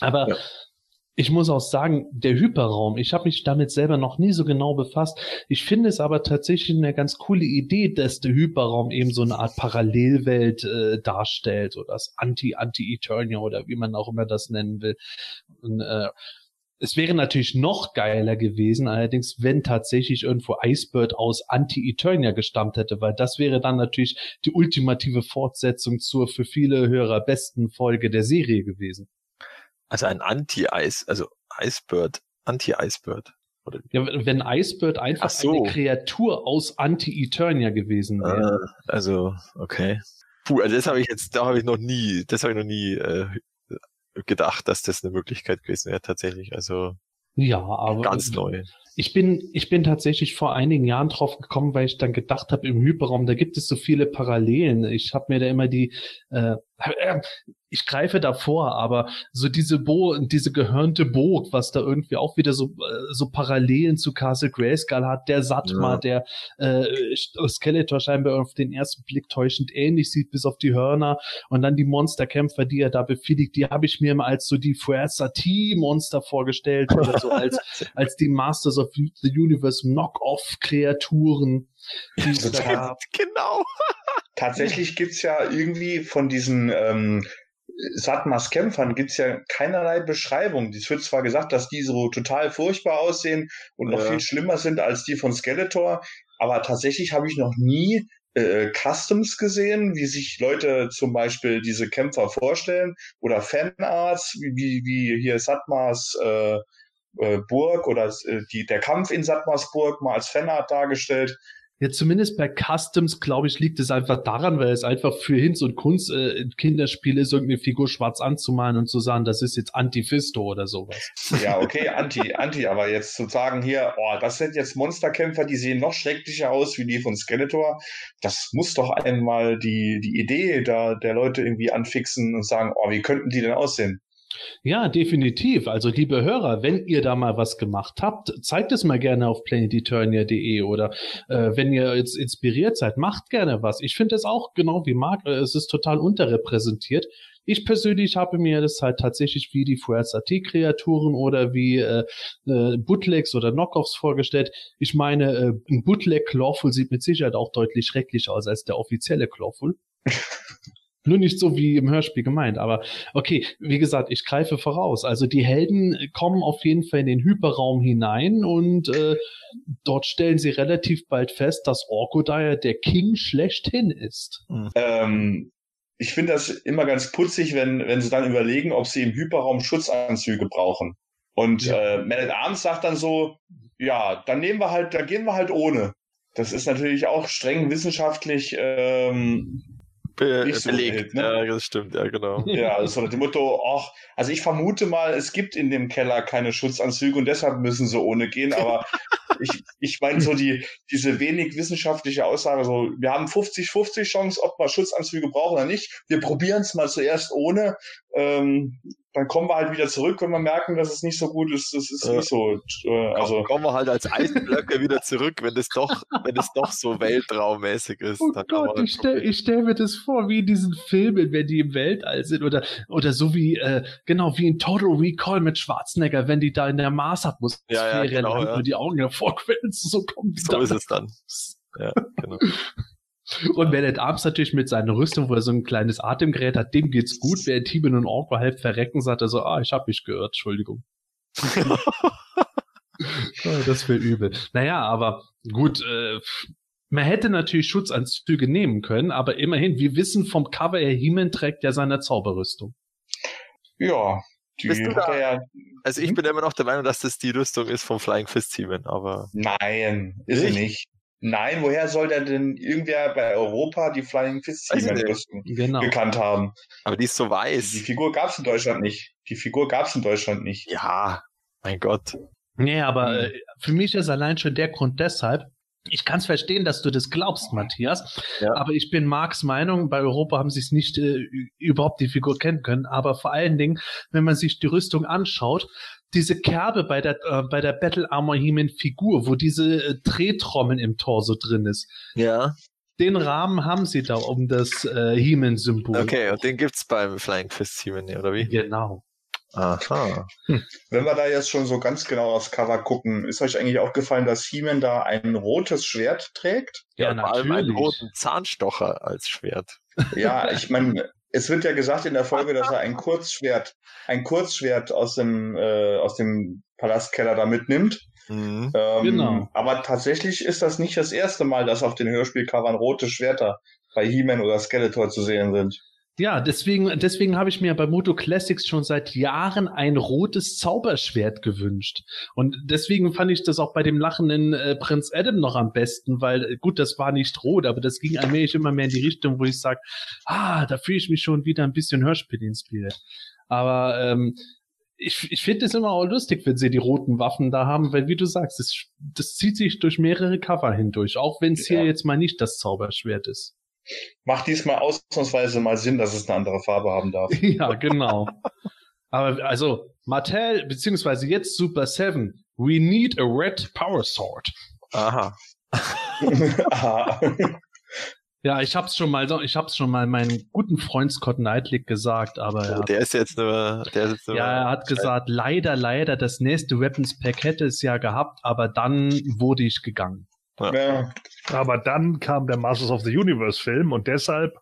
Aber ja. ich muss auch sagen, der Hyperraum, ich habe mich damit selber noch nie so genau befasst. Ich finde es aber tatsächlich eine ganz coole Idee, dass der Hyperraum eben so eine Art Parallelwelt äh, darstellt oder das Anti-Anti-Eternia oder wie man auch immer das nennen will. Und, äh, es wäre natürlich noch geiler gewesen, allerdings, wenn tatsächlich irgendwo Icebird aus Anti-Eternia gestammt hätte, weil das wäre dann natürlich die ultimative Fortsetzung zur für viele Hörer besten Folge der Serie gewesen. Also ein Anti-Ice, also Icebird, Anti-Icebird. Ja, wenn Icebird einfach so. eine Kreatur aus Anti-Eternia gewesen wäre. Ah, also, okay. Puh, also das habe ich jetzt, da habe ich noch nie, das habe ich noch nie äh, gedacht, dass das eine Möglichkeit gewesen wäre tatsächlich. Also ja, aber ganz neu. Ich bin, ich bin tatsächlich vor einigen Jahren drauf gekommen, weil ich dann gedacht habe, im Hyperraum, da gibt es so viele Parallelen. Ich habe mir da immer die, äh, äh, ich greife davor, aber so diese Bo diese gehörnte Burg, was da irgendwie auch wieder so äh, so Parallelen zu Castle Grayskull hat, der Satma, ja. der äh, Skeletor scheinbar auf den ersten Blick täuschend ähnlich sieht, bis auf die Hörner und dann die Monsterkämpfer, die er da befriedigt, die habe ich mir immer als so die Fuerza T Monster vorgestellt oder so als als die Masters of the Universe Knock-off Kreaturen. Die genau. Tatsächlich gibt's ja irgendwie von diesen ähm, Satmas Kämpfern gibt's ja keinerlei Beschreibung. Es wird zwar gesagt, dass die so total furchtbar aussehen und noch ja. viel schlimmer sind als die von Skeletor, aber tatsächlich habe ich noch nie äh, Customs gesehen, wie sich Leute zum Beispiel diese Kämpfer vorstellen oder Fanarts, wie, wie hier Satmas äh, äh, Burg oder äh, die, der Kampf in Satmas Burg mal als Fanart dargestellt. Ja, zumindest bei Customs, glaube ich, liegt es einfach daran, weil es einfach für Hinz und Kunst äh, Kinderspiel ist, irgendeine Figur schwarz anzumalen und zu sagen, das ist jetzt Antifisto oder sowas. Ja, okay, Anti, Anti, aber jetzt zu sagen hier, oh, das sind jetzt Monsterkämpfer, die sehen noch schrecklicher aus wie die von Skeletor, das muss doch einmal die, die Idee da der Leute irgendwie anfixen und sagen, oh, wie könnten die denn aussehen? Ja, definitiv. Also liebe Hörer, wenn ihr da mal was gemacht habt, zeigt es mal gerne auf planeteturnier.de oder äh, wenn ihr jetzt inspiriert seid, macht gerne was. Ich finde es auch genau wie Marc, äh, es ist total unterrepräsentiert. Ich persönlich habe mir das halt tatsächlich wie die Fuerza T-Kreaturen oder wie äh, äh, Bootlegs oder Knockoffs vorgestellt. Ich meine, äh, ein Bootleg Clawful sieht mit Sicherheit auch deutlich schrecklicher aus als der offizielle Clawful. Nur nicht so wie im Hörspiel gemeint. Aber okay, wie gesagt, ich greife voraus. Also die Helden kommen auf jeden Fall in den Hyperraum hinein und äh, dort stellen sie relativ bald fest, dass Orkodire der King schlechthin ist. Mhm. Ähm, ich finde das immer ganz putzig, wenn, wenn sie dann überlegen, ob sie im Hyperraum Schutzanzüge brauchen. Und ja. äh, Man at Arms sagt dann so, ja, dann nehmen wir halt, da gehen wir halt ohne. Das ist natürlich auch streng wissenschaftlich ähm, Be nicht so belegt. Wild, ne? Ja, das stimmt, ja, genau. Ja, also nach dem Motto, ach, also ich vermute mal, es gibt in dem Keller keine Schutzanzüge und deshalb müssen sie ohne gehen, aber ich, ich meine so die, diese wenig wissenschaftliche Aussage, so, wir haben 50-50 Chance, ob wir Schutzanzüge brauchen oder nicht. Wir probieren es mal zuerst ohne ähm, dann kommen wir halt wieder zurück, wenn wir merken, dass es nicht so gut ist. Das ist Ja. nicht so. Äh, also kommen wir halt als Eisblöcke wieder zurück, wenn es doch, wenn es doch so weltraummäßig ist. Oh Gott, ich stell, ich stell mir das vor, wie in diesen Filmen, wenn die im Weltall sind oder, oder so wie, äh, genau, wie in Total Recall mit Schwarzenegger, wenn die da in der Marsatmosphäre Ja, ja, genau, ja. die Augen hervorquellen, so die so dann ist es dann. Ja, genau. Und Man at Arms natürlich mit seiner Rüstung, wo er so ein kleines Atemgerät hat, dem geht's gut, während Timon und Orko halb verrecken, sagt er so, ah, ich hab mich geirrt, Entschuldigung. Oh, das wäre übel. Naja, aber gut, äh, man hätte natürlich Schutzanzüge nehmen können, aber immerhin, wir wissen vom Cover her, He-Man trägt ja seine Zauberrüstung. ja, die Bist du da? ja. Also ich bin immer noch der Meinung, dass das die Rüstung ist vom Flying Fist Team, aber Nein, ist sie Nicht? Nein, woher soll der denn irgendwer bei Europa die Flying Fist Weiß ich Team nicht. Rüstung Genau. gekannt haben? aber die ist so Die weiß. Figur gab's in Deutschland nicht. Die Figur gab's in Deutschland nicht. Ja, mein Gott. Nee, aber Hm. äh, für mich ist allein schon der Grund deshalb, ich kann es verstehen, dass du das glaubst, Matthias, Ja. aber ich bin Marks Meinung, bei Europa haben sie es nicht äh, überhaupt die Figur kennen können, aber vor allen Dingen, wenn man sich die Rüstung anschaut, diese Kerbe bei der, äh, bei der Battle Armor He-Man Figur, wo diese äh, Drehtrommel im Torso drin ist, Ja. den Rahmen haben sie da um das äh, He-Man-Symbol. Okay, und den gibt's beim Flying Fist Team, oder wie? Genau. Aha. Wenn wir da jetzt schon so ganz genau aufs Cover gucken, ist euch eigentlich aufgefallen, dass He-Man da ein rotes Schwert trägt? Ja, und vor allem einen natürlich. roten Zahnstocher als Schwert. Ja, ich meine, es wird ja gesagt in der Folge, dass er ein Kurzschwert, ein Kurzschwert aus dem, äh, aus dem Palastkeller da mitnimmt. Mhm. Ähm, Genau. Aber tatsächlich ist das nicht das erste Mal, dass auf den Hörspielcovern rote Schwerter bei He-Man oder Skeletor zu sehen sind. Ja, deswegen, deswegen habe ich mir bei Moto Classics schon seit Jahren ein rotes Zauberschwert gewünscht. Und deswegen fand ich das auch bei dem lachenden äh, Prinz Adam noch am besten, weil äh, gut, das war nicht rot, aber das ging allmählich immer mehr in die Richtung, wo ich sage, ah, da fühle ich mich schon wieder ein bisschen Hörspiel inspiriert. Aber ähm, ich, ich finde es immer auch lustig, wenn sie die roten Waffen da haben, weil wie du sagst, das, das zieht sich durch mehrere Cover hindurch, auch wenn es Ja. hier jetzt mal nicht das Zauberschwert ist. Macht diesmal ausnahmsweise mal Sinn, dass es eine andere Farbe haben darf. Ja, genau. Aber also, Mattel, beziehungsweise jetzt Super Seven, we need a red power sword. Aha. Aha. Ja, ich hab's schon mal, ich hab's schon mal meinem guten Freund Scott Knightley gesagt, aber er Oh, hat, der ist jetzt nur, der ist jetzt nur. ja, er hat gesagt, leider, leider, das nächste Weapons Pack hätte es ja gehabt, aber dann wurde ich gegangen. Ja, Aber dann kam der Masters of the Universe Film und deshalb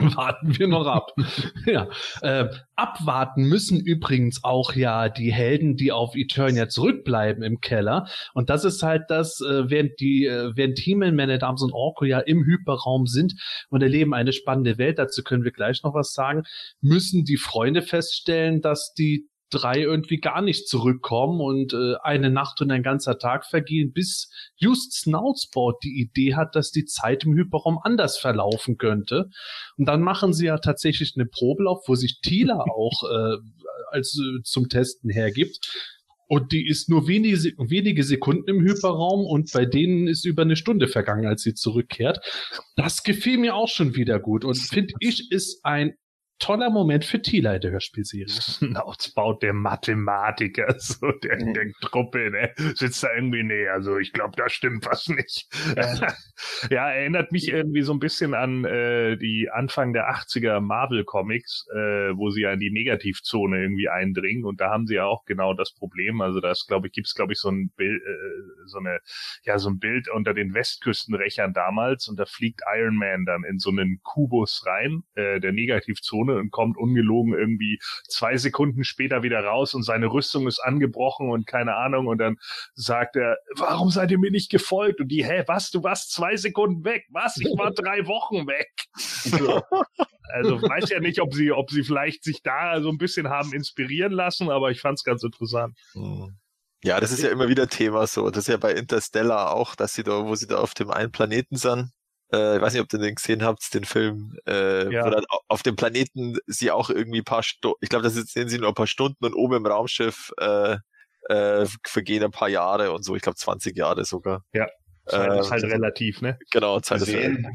Warten wir noch ab. ja. Äh, abwarten müssen übrigens auch ja die Helden, die auf Eternia zurückbleiben im Keller. Und das ist halt das, äh, während die, äh, während He-Man, Man at Arms und Orko ja im Hyperraum sind und erleben eine spannende Welt, dazu können wir gleich noch was sagen, müssen die Freunde feststellen, dass die drei irgendwie gar nicht zurückkommen und äh, eine Nacht und ein ganzer Tag vergehen, bis just Snoutsport die Idee hat, dass die Zeit im Hyperraum anders verlaufen könnte. Und dann machen sie ja tatsächlich eine Probelauf, wo sich Tila auch äh, als äh, zum Testen hergibt. Und die ist nur wenige, wenige Sekunden im Hyperraum und bei denen ist über eine Stunde vergangen, als sie zurückkehrt. Das gefiel mir auch schon wieder gut und finde ich ist ein toller Moment für Tila in der Hörspielserie. Nauts baut der Mathematiker, so der, Mhm. der Truppe, der sitzt da irgendwie näher. Also ich glaube, da stimmt was nicht. ja, erinnert mich irgendwie so ein bisschen an äh, die Anfang der 80er Marvel Comics, äh, wo sie ja in die Negativzone irgendwie eindringen und da haben sie ja auch genau das Problem. Also das glaube ich gibt's glaube ich so ein Bild, äh, so eine ja so ein Bild unter den Westküstenrechern damals und da fliegt Iron Man dann in so einen Kubus rein äh, der Negativzone und kommt ungelogen irgendwie zwei Sekunden später wieder raus und seine Rüstung ist angebrochen und keine Ahnung und dann sagt er, warum seid ihr mir nicht gefolgt? Und die, hä, was, du warst zwei Sekunden weg, was? Ich war drei Wochen weg. So. Also weiß ja nicht, ob sie, ob sie vielleicht sich da so ein bisschen haben inspirieren lassen, aber ich fand's ganz interessant. Mhm. Ja, das ist ja immer wieder Thema so. Das ist ja bei Interstellar auch, dass sie da, wo sie da auf dem einen Planeten sind. Äh, ich weiß nicht, ob ihr den gesehen habt, den Film, äh, Ja. wo dann au- auf dem Planeten sie auch irgendwie ein paar Stunden, ich glaube, da sehen sie nur ein paar Stunden und oben im Raumschiff äh, äh, vergehen ein paar Jahre und so, ich glaube 20 Jahre sogar. Ja. Zeit ist halt relativ, ne? Genau, Zeit ist gesehen,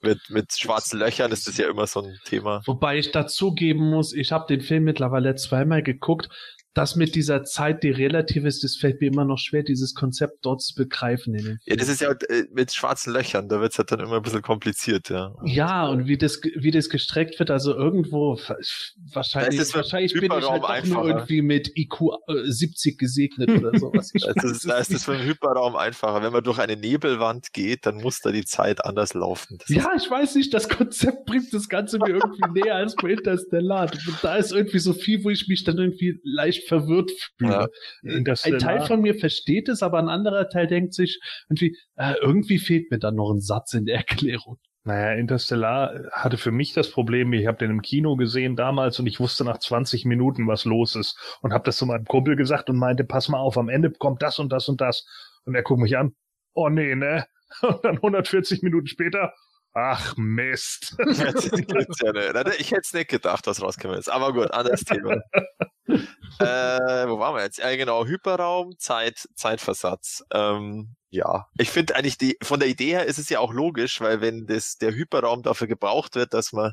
mit, mit schwarzen Löchern ist das ja immer so ein Thema. Wobei ich dazugeben muss, ich habe den Film mittlerweile zweimal geguckt das mit dieser Zeit, die relativ ist, das fällt mir immer noch schwer, dieses Konzept dort zu begreifen. Den ja, das ist ja äh, mit schwarzen Löchern, da wird's halt dann immer ein bisschen kompliziert, ja. Ja, und wie das, wie das gestreckt wird, also irgendwo, wahrscheinlich, wahrscheinlich bin ich halt auch nur irgendwie mit IQ 70 äh, gesegnet oder sowas. das ist, da ist das für einen Hyperraum einfacher. Wenn man durch eine Nebelwand geht, dann muss da die Zeit anders laufen. Das ja, ich weiß nicht, das Konzept bringt das Ganze mir irgendwie näher als bei Interstellar. Da ist irgendwie so viel, wo ich mich dann irgendwie leicht leicht verwirrt fühle. Ja. Ein Teil von mir versteht es, aber ein anderer Teil denkt sich irgendwie, äh, irgendwie fehlt mir dann noch ein Satz in der Erklärung. Naja, Interstellar hatte für mich das Problem, ich habe den im Kino gesehen damals und ich wusste nach 20 Minuten, was los ist und habe das zu meinem Kumpel gesagt und meinte, pass mal auf, am Ende kommt das und das und das. Und er guckt mich an, oh nee, ne? Und dann 140 Minuten später, ach Mist. ich hätte es nicht gedacht, was rausgekommen ist. Aber gut, anderes Thema. äh, wo waren wir jetzt? Ja, genau, Hyperraum, Zeit, Zeitversatz. Ähm, ja, ich finde eigentlich die, von der Idee her ist es ja auch logisch, weil wenn das, der Hyperraum dafür gebraucht wird, dass man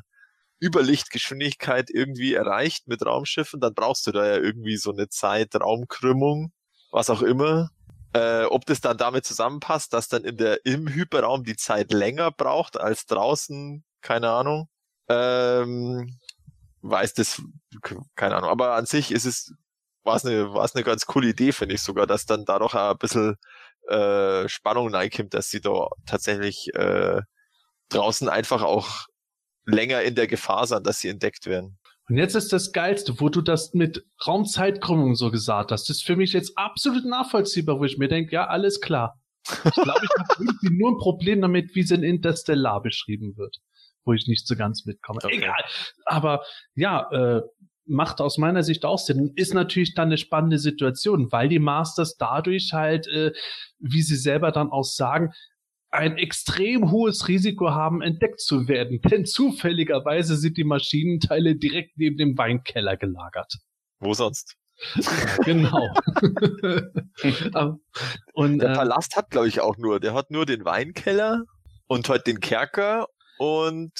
Überlichtgeschwindigkeit irgendwie erreicht mit Raumschiffen, dann brauchst du da ja irgendwie so eine Zeitraumkrümmung, was auch immer. Äh, ob das dann damit zusammenpasst, dass dann in der, im Hyperraum die Zeit länger braucht als draußen, keine Ahnung. Ähm, weiß das, keine Ahnung. Aber an sich ist es, war es eine, war es eine ganz coole Idee, finde ich sogar, dass dann dadurch auch ein bisschen äh, Spannung reinkommt, dass sie da tatsächlich äh, draußen einfach auch länger in der Gefahr sind, dass sie entdeckt werden. Und jetzt ist das Geilste, wo du das mit Raumzeitkrümmung so gesagt hast. Das ist für mich jetzt absolut nachvollziehbar, wo ich mir denke, ja, alles klar. Ich glaube, ich habe irgendwie nur ein Problem damit, wie es in Interstellar beschrieben wird wo ich nicht so ganz mitkomme. Okay. Egal. Aber ja, äh, macht aus meiner Sicht auch Sinn. Ist natürlich dann eine spannende Situation, weil die Masters dadurch halt, äh, wie sie selber dann auch sagen, ein extrem hohes Risiko haben, entdeckt zu werden. Denn zufälligerweise sind die Maschinenteile direkt neben dem Weinkeller gelagert. Wo sonst? Genau. und, der äh, Palast hat, glaube ich, auch nur, der hat nur den Weinkeller und halt den Kerker und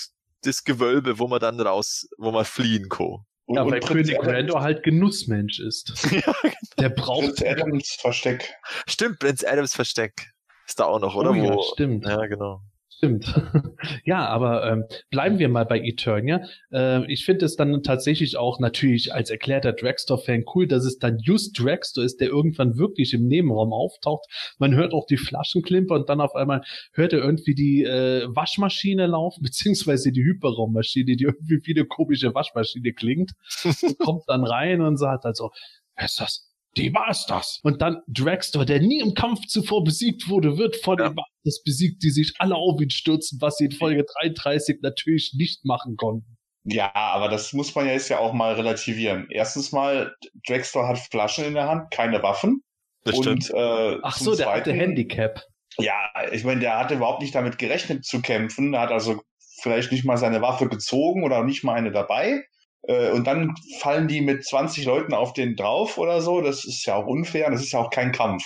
das Gewölbe, wo man dann raus, wo man fliehen kann. Ja, weil König Rando halt Genussmensch ist. ja, genau. Der braucht. Prinz Adams Versteck. Stimmt, Prinz Adams Versteck. Ist da auch noch, oder? Oh, ja, stimmt. Ja, genau. Stimmt. ja, aber ähm, bleiben wir mal bei Eternia. Äh, ich finde es dann tatsächlich auch natürlich als erklärter Dragstore-Fan cool, dass es dann just Dragstore ist, der irgendwann wirklich im Nebenraum auftaucht. Man hört auch die Flaschenklimper und dann auf einmal hört er irgendwie die äh, Waschmaschine laufen, beziehungsweise die Hyperraummaschine, die irgendwie wie eine komische Waschmaschine klingt. kommt dann rein und sagt also, wer ist das? Die Masters. Und dann Dragster, der nie im Kampf zuvor besiegt wurde, wird von ja. den Masters besiegt, die sich alle auf ihn stürzen, was sie in Folge 33 natürlich nicht machen konnten. Ja, aber das muss man ja jetzt ja auch mal relativieren. Erstens mal, Dragster hat Flaschen in der Hand, keine Waffen. Das stimmt. Äh, Ach so, der Zweiten, hatte Handicap. Ja, ich meine, der hatte überhaupt nicht damit gerechnet zu kämpfen. Er hat also vielleicht nicht mal seine Waffe gezogen oder nicht mal eine dabei. Äh, und dann fallen die mit 20 Leuten auf den drauf oder so. Das ist ja auch unfair. Das ist ja auch kein Kampf.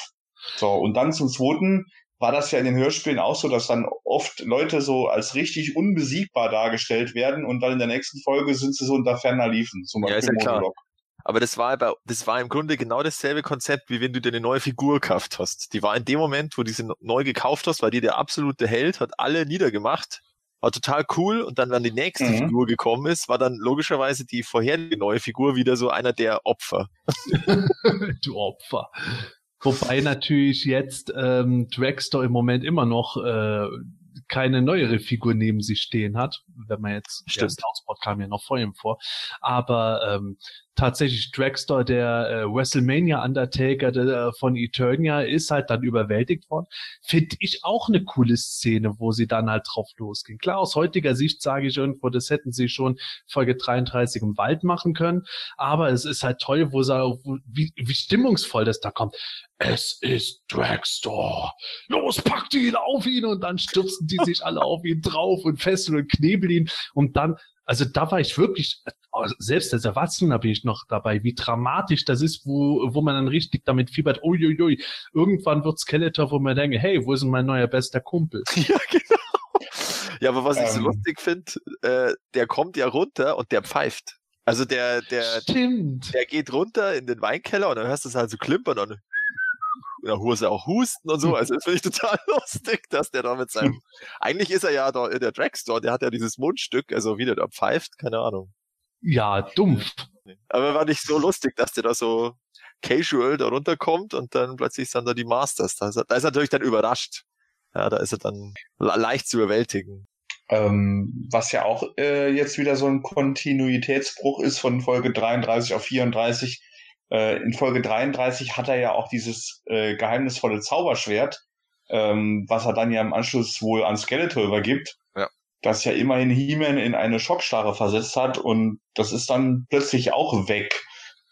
So, und dann zum Zweiten war das ja in den Hörspielen auch so, dass dann oft Leute so als richtig unbesiegbar dargestellt werden und dann in der nächsten Folge sind sie so unter ferner liefen. Zum Beispiel ja, ist ja klar. Aber das war aber, das war im Grunde genau dasselbe Konzept, wie wenn du dir eine neue Figur gekauft hast. Die war in dem Moment, wo du sie neu gekauft hast, war die der absolute Held, hat alle niedergemacht war total cool und dann, wenn die nächste mhm. Figur gekommen ist, war dann logischerweise die vorherige neue Figur wieder so einer der Opfer. du Opfer. Wobei natürlich jetzt ähm, Dragster im Moment immer noch äh, keine neuere Figur neben sich stehen hat, wenn man jetzt, Stimmt. der Starspot kam ja noch vor ihm vor, aber ähm, tatsächlich Dragster, der äh, WrestleMania Undertaker der, äh, von Eternia, ist halt dann überwältigt worden. Finde ich auch eine coole Szene, wo sie dann halt drauf losgehen. Klar, aus heutiger Sicht sage ich irgendwo, das hätten sie schon Folge 33 im Wald machen können, aber es ist halt toll, wo sie, wie, wie stimmungsvoll das da kommt. Es ist Dragstore. Los, packt ihn auf ihn und dann stürzen die sich alle auf ihn drauf und fesseln und knebeln ihn und dann also da war ich wirklich, selbst als Erwachsener bin ich noch dabei, wie dramatisch das ist, wo, wo man dann richtig damit fiebert, uiuiui, irgendwann wird Skeletor, wo man denkt, hey, wo ist denn mein neuer bester Kumpel? Ja, genau. Ja, aber was ich so Ähm. lustig finde, äh, der kommt ja runter und der pfeift. Also der, der, Stimmt. der geht runter in den Weinkeller und dann hörst du es halt so klimpern und ja, Hose auch husten und so. Also das finde ich total lustig, dass der da mit seinem. Eigentlich ist er ja da in der Dragstore, der hat ja dieses Mundstück, also wie der da pfeift, keine Ahnung. Ja, dumpf. Aber war nicht so lustig, dass der da so casual da runterkommt und dann plötzlich sind da die Masters. Da ist er, da ist er natürlich dann überrascht. Ja, da ist er dann le- leicht zu überwältigen. Ähm, was ja auch äh, jetzt wieder so ein Kontinuitätsbruch ist von Folge 33 auf 34. Äh, in Folge 33 hat er ja auch dieses äh, geheimnisvolle Zauberschwert, ähm, was er dann ja im Anschluss wohl an Skeletor übergibt. Ja. Das ja immerhin He-Man in eine Schockstarre versetzt hat und das ist dann plötzlich auch weg.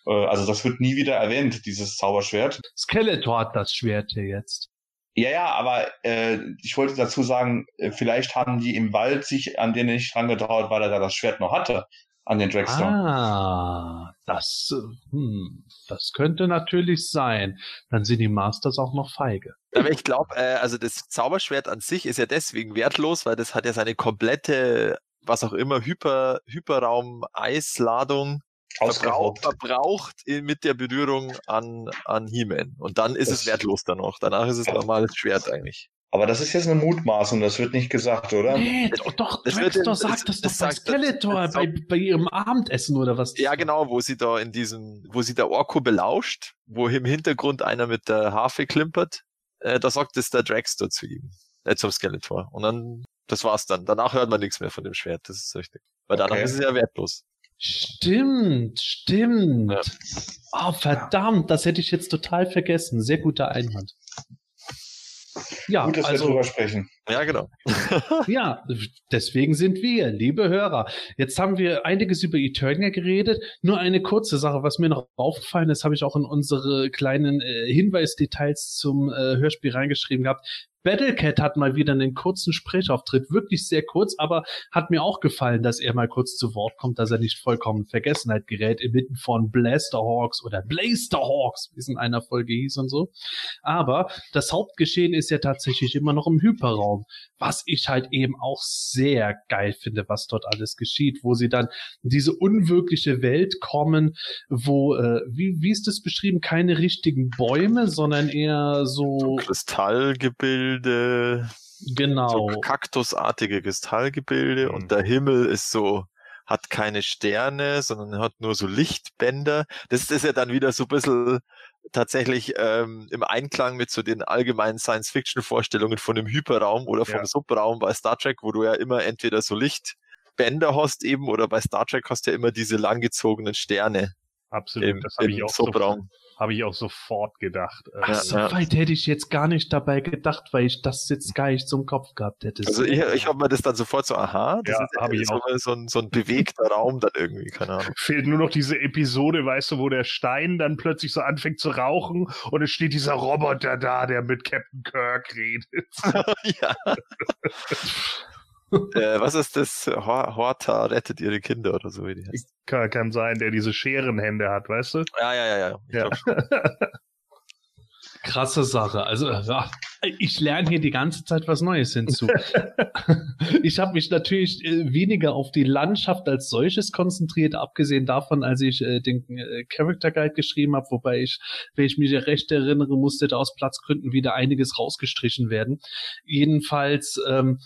Äh, also das wird nie wieder erwähnt, dieses Zauberschwert. Skeletor hat das Schwert hier jetzt. Ja, ja, aber äh, ich wollte dazu sagen, äh, vielleicht haben die im Wald sich an den nicht dran getraut, weil er da das Schwert noch hatte, an den Dragstore. Ah, das, hm, das könnte natürlich sein. Dann sind die Masters auch noch feige. Aber ich glaube, äh, also das Zauberschwert an sich ist ja deswegen wertlos, weil das hat ja seine komplette, was auch immer, Hyper, Hyperraum, Eisladung verbraucht, verbraucht in- mit der Berührung an, an He-Man. Und dann ist Das- es wertlos dann noch. Danach ist es ein normales Schwert eigentlich. Aber das ist jetzt eine Mutmaßung, das wird nicht gesagt, oder? Nee, doch, doch, das wird das- sagt das, das doch bei sagt- das- Skeletor, das- bei, bei ihrem Abendessen oder was. Ja, genau, wo sie da in diesem, wo sie der Orko belauscht, wo im Hintergrund einer mit der Harfe klimpert, äh, da sagt es der Dragster zu ihm, äh, zum Skeletor. Und dann, das war's dann. Danach hört man nichts mehr von dem Schwert, das ist richtig. Weil danach Okay. ist es ja wertlos. Stimmt, stimmt. Ja. Oh, verdammt, das hätte ich jetzt total vergessen. Sehr guter Einwand. Ja, Gut, dass wir also, drüber sprechen. Ja, genau. ja, deswegen sind wir, liebe Hörer. Jetzt haben wir einiges über Eternia geredet. Nur eine kurze Sache, was mir noch aufgefallen ist, habe ich auch in unsere kleinen äh, Hinweisdetails zum äh, Hörspiel reingeschrieben gehabt. Battlecat hat mal wieder einen kurzen Sprechauftritt, wirklich sehr kurz, aber hat mir auch gefallen, dass er mal kurz zu Wort kommt, dass er nicht vollkommen Vergessenheit gerät, inmitten von Blasterhawks oder Blasterhawks, wie es in einer Folge hieß und so. Aber das Hauptgeschehen ist ja tatsächlich immer noch im Hyperraum, was ich halt eben auch sehr geil finde, was dort alles geschieht, wo sie dann in diese unwirkliche Welt kommen, wo, äh, wie, wie ist das beschrieben, keine richtigen Bäume, sondern eher so, Kristallgebilde, genau. so kaktusartige Kristallgebilde Mhm. und der Himmel ist so, hat keine Sterne, sondern hat nur so Lichtbänder. Das ist ja dann wieder so ein bisschen tatsächlich ähm, im Einklang mit so den allgemeinen Science-Fiction-Vorstellungen von dem Hyperraum oder vom Ja. Subraum bei Star Trek, wo du ja immer entweder so Lichtbänder hast eben oder bei Star Trek hast du ja immer diese langgezogenen Sterne Absolut. im, das habe ich, auch so, Subraum. hab ich auch sofort gedacht. Äh, Ach, so ja. weit hätte ich jetzt gar nicht dabei gedacht, weil ich das jetzt gar nicht zum Kopf gehabt hätte. Also ich, ich habe mir das dann sofort so, aha, das Ja, ist hab ich so, auch. so, ein, so ein bewegter Raum dann irgendwie, keine Ahnung. Fehlt nur noch diese Episode, weißt du, wo der Stein dann plötzlich so anfängt zu rauchen und es steht dieser Roboter da, der mit Captain Kirk redet. ja. äh, was ist das? Hor Horta rettet ihre Kinder oder so wie die heißt. kann, kann sein, der diese Scherenhände hat, weißt du? Ja, ja, ja, ja. Ich Ja. Krasse Sache. Also ja, ich lerne hier die ganze Zeit was Neues hinzu. ich habe mich natürlich äh, weniger auf die Landschaft als solches konzentriert, abgesehen davon, als ich äh, den äh, Character Guide geschrieben habe, wobei ich, wenn ich mich recht erinnere, musste da aus Platzgründen wieder einiges rausgestrichen werden. Jedenfalls ähm,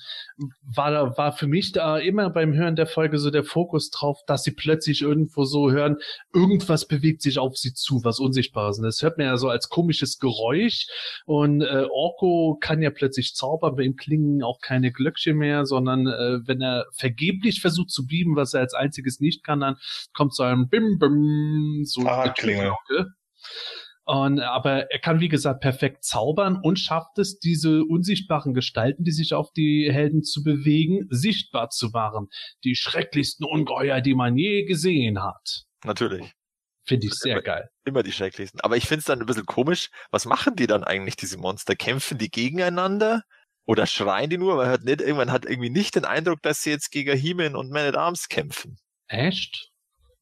war, da- war für mich da immer beim Hören der Folge so der Fokus drauf, dass sie plötzlich irgendwo so hören, irgendwas bewegt sich auf sie zu, was unsichtbar ist. Und das hört man ja so als komisches Geräusch. Und äh, Orko kann ja plötzlich zaubern, bei ihm klingen auch keine Glöckchen mehr, sondern äh, wenn er vergeblich versucht zu bieben, was er als einziges nicht kann, dann kommt so ein Bim Bim, so eine Fahrradklingel. Glocke. Und, aber er kann, wie gesagt, perfekt zaubern und schafft es, diese unsichtbaren Gestalten, die sich auf die Helden zu bewegen, sichtbar zu machen. Die schrecklichsten Ungeheuer, die man je gesehen hat. Natürlich. Finde ich sehr geil. Immer die schrecklichsten. Aber ich finde es dann ein bisschen komisch. Was machen die dann eigentlich, diese Monster? Kämpfen die gegeneinander? Oder schreien die nur? Man hört nicht, irgendwann hat irgendwie nicht den Eindruck, dass sie jetzt gegen He-Man und Man at Arms kämpfen. Echt?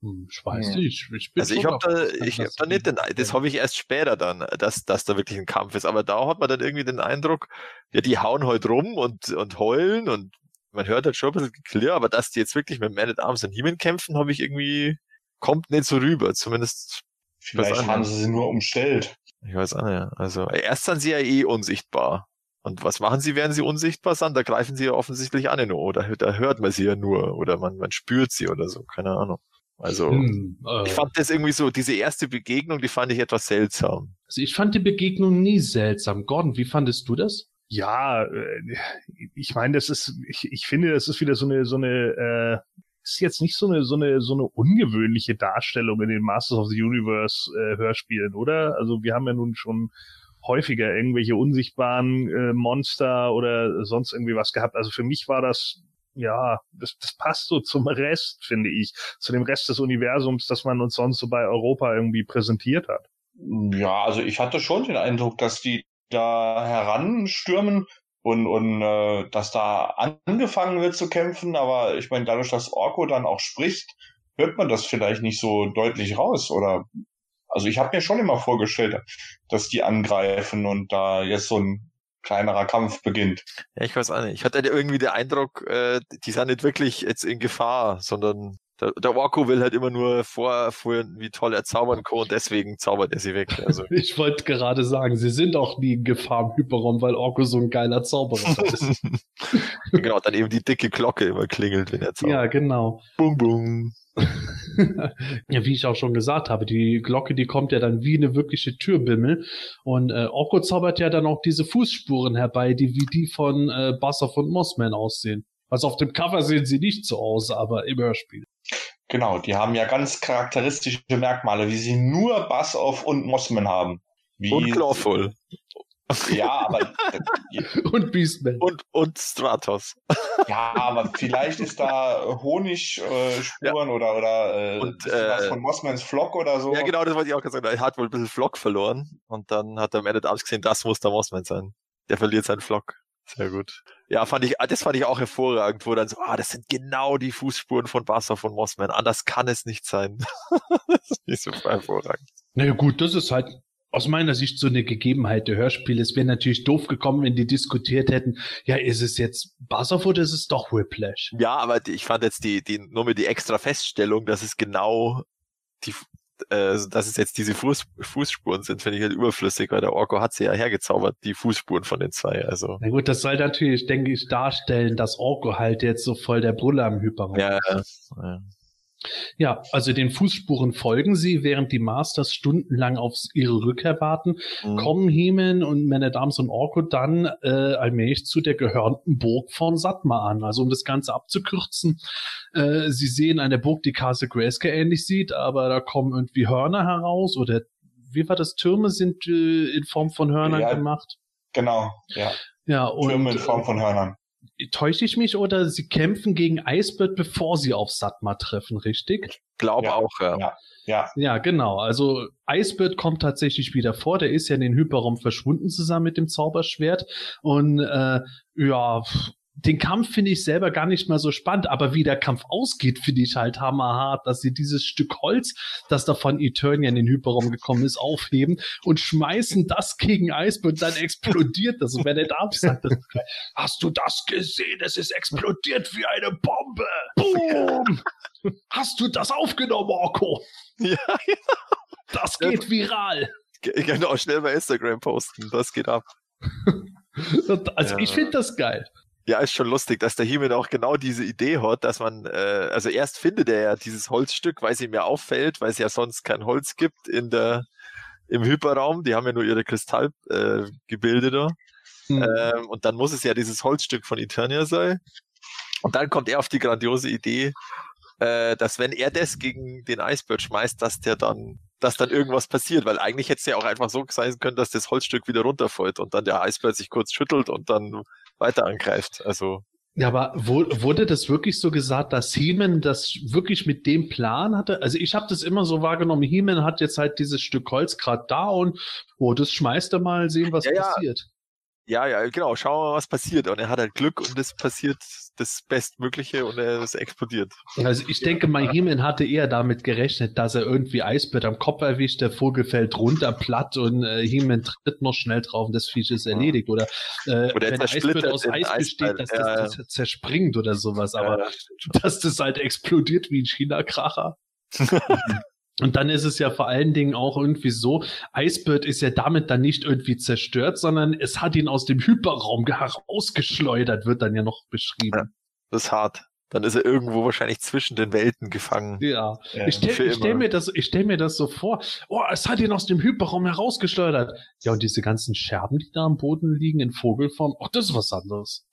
Hm, ich weiß Ja. nicht. Ich bin Also ich habe da, ich hab da nicht den, das habe ich erst später dann, dass, dass da wirklich ein Kampf ist. Aber da hat man dann irgendwie den Eindruck, ja, die hauen halt rum und, und heulen und man hört halt schon ein bisschen clear, aber dass die jetzt wirklich mit Man at Arms und He-Man kämpfen, habe ich irgendwie, kommt nicht so rüber, zumindest. Vielleicht haben sie sie nur umstellt. Ich weiß auch nicht. Also, erst sind sie ja eh unsichtbar. Und was machen sie, während sie unsichtbar sind? Da greifen sie ja offensichtlich an, oder da hört man sie ja nur, oder man, man spürt sie oder so, keine Ahnung. Also, hm, äh, ich fand das irgendwie so, diese erste Begegnung, die fand ich etwas seltsam. Also ich fand die Begegnung nie seltsam. Gordon, wie fandest du das? Ja, äh, ich meine, das ist, ich, ich finde, das ist wieder so eine, so eine, äh, ist jetzt nicht so eine, so eine, so eine ungewöhnliche Darstellung in den Masters of the Universe äh, Hörspielen, oder? Also wir haben ja nun schon häufiger irgendwelche unsichtbaren äh, Monster oder sonst irgendwie was gehabt. Also für mich war das ja, das, das passt so zum Rest, finde ich, zu dem Rest des Universums, das man uns sonst so bei Europa irgendwie präsentiert hat. Ja, also ich hatte schon den Eindruck, dass die da heranstürmen und, und äh, dass da angefangen wird zu kämpfen, aber ich meine, dadurch, dass Orko dann auch spricht, hört man das vielleicht nicht so deutlich raus. Oder also ich habe mir schon immer vorgestellt, dass die angreifen und da jetzt so ein kleinerer Kampf beginnt. Ja, ich weiß auch nicht. Ich hatte irgendwie den Eindruck, äh, die sind nicht wirklich jetzt in Gefahr, sondern der, der Orko will halt immer nur vorführen, wie toll er zaubern kann und deswegen zaubert er sie weg. Also. ich wollte gerade sagen, sie sind auch nie in Gefahr im Hyperraum, weil Orko so ein geiler Zauberer ist. genau, dann eben die dicke Glocke immer klingelt, wenn er zaubert. Ja, genau. Bum, bum. ja, wie ich auch schon gesagt habe, die Glocke, die kommt ja dann wie eine wirkliche Türbimmel. Und äh, Orko zaubert ja dann auch diese Fußspuren herbei, die wie die von äh, Bassoff und Mossman aussehen. Also auf dem Cover sehen sie nicht so aus, aber im Hörspiel. Genau, die haben ja ganz charakteristische Merkmale, wie sie nur Bassoff und Mossman haben. Wie und Clawful. Ja, aber. und Beastman. Und, und Stratos. Ja, aber vielleicht ist da Honigspuren äh, ja. oder, oder äh, und, äh, was von Mossmans Flock oder so. Ja, genau, das wollte ich auch gesagt. Er hat wohl ein bisschen Flock verloren und dann hat er am Ende abgesehen, das muss der Mossman sein. Der verliert seinen Flock. Sehr gut. Ja, fand ich, das fand ich auch hervorragend, wo dann so, ah, das sind genau die Fußspuren von Wasser von Mossman. Anders kann es nicht sein. das ist nicht so hervorragend. Naja, gut, das ist halt aus meiner Sicht so eine Gegebenheit der Hörspiele. Es wäre natürlich doof gekommen, wenn die diskutiert hätten, ja, ist es jetzt Bassoff oder ist es doch Whiplash? Ja, aber ich fand jetzt die, die, nur mit die extra Feststellung, dass es genau die, äh, dass es jetzt diese Fuß, Fußspuren sind, finde ich halt überflüssig, weil der Orko hat sie ja hergezaubert, die Fußspuren von den zwei, also. Na gut, das soll natürlich, denke ich, darstellen, dass Orko halt jetzt so voll der Brüller am Hyperraum ja, ist. Ja. Ja, also den Fußspuren folgen sie, während die Masters stundenlang auf ihre Rückkehr warten, mhm. kommen Hemen und Arms und Orko dann äh, allmählich zu der gehörnten Burg von Satma an. Also um das Ganze abzukürzen, äh, sie sehen eine Burg, die Castle Grayscale ähnlich sieht, aber da kommen irgendwie Hörner heraus oder wie war das? Türme sind äh, in Form von Hörnern ja, gemacht? Genau, ja. Ja, und, Türme in Form von Hörnern täusche ich mich oder sie kämpfen gegen Eisbird, bevor sie auf Satma treffen, richtig? Ich glaube ja, auch, ja. ja. Ja. Ja, genau. Also Eisbird kommt tatsächlich wieder vor. Der ist ja in den Hyperraum verschwunden zusammen mit dem Zauberschwert. Und äh, ja, den Kampf finde ich selber gar nicht mal so spannend, aber wie der Kampf ausgeht, finde ich halt hammerhart, dass sie dieses Stück Holz, das da von Eternia in den Hyperraum gekommen ist, aufheben und schmeißen das gegen Eisbird, dann explodiert das. Und wer nicht absagt, hast du das gesehen? Es ist explodiert wie eine Bombe. Boom! Hast du das aufgenommen, Orko? Ja, genau. Das geht viral. Genau, schnell bei Instagram posten. Das geht ab. also ja. ich finde das geil. Ja, ist schon lustig, dass der Himmel auch genau diese Idee hat, dass man, äh, also erst findet er ja dieses Holzstück, weil es ihm ja auffällt, weil es ja sonst kein Holz gibt in der, im Hyperraum. Die haben ja nur ihre Kristallgebilde äh, da. Mhm. Ähm, und dann muss es ja dieses Holzstück von Eternia sein. Und dann kommt er auf die grandiose Idee, äh, dass wenn er das gegen den Eisbird schmeißt, dass der dann, dass dann irgendwas passiert, weil eigentlich hätte es ja auch einfach so sein können, dass das Holzstück wieder runterfällt und dann der Eisbird sich kurz schüttelt und dann weiter angreift. Also ja, aber wurde das wirklich so gesagt, dass Heeman das wirklich mit dem Plan hatte? Also ich habe das immer so wahrgenommen, Heeman hat jetzt halt dieses Stück Holz gerade da und oh, das schmeißt er mal, sehen, was ja, passiert. Ja, ja, genau. Schauen wir mal, was passiert. Und er hat halt Glück und es passiert das Bestmögliche und er ist explodiert. Also ich denke mal, Heeman hatte eher damit gerechnet, dass er irgendwie Eisbert am Kopf erwischt, der Vogel fällt runter, platt und äh, Heeman tritt noch schnell drauf und das Viech ist erledigt. Oder, äh, Oder er wenn zersplittert aus Eis besteht, dass Eisball. das, Ja, das zerspringt oder sowas. Aber Ja, dass das halt explodiert wie ein China-Kracher. Und dann ist es ja vor allen Dingen auch irgendwie so, Icebird ist ja damit dann nicht irgendwie zerstört, sondern es hat ihn aus dem Hyperraum herausgeschleudert, wird dann ja noch beschrieben. Das ist hart. Dann ist er irgendwo wahrscheinlich zwischen den Welten gefangen. Ja. Ja. Ich stelle stell mir, das- ich stell mir das so vor. Oh, es hat ihn aus dem Hyperraum herausgeschleudert. Ja, und diese ganzen Scherben, die da am Boden liegen in Vogelform, ach, das ist was anderes.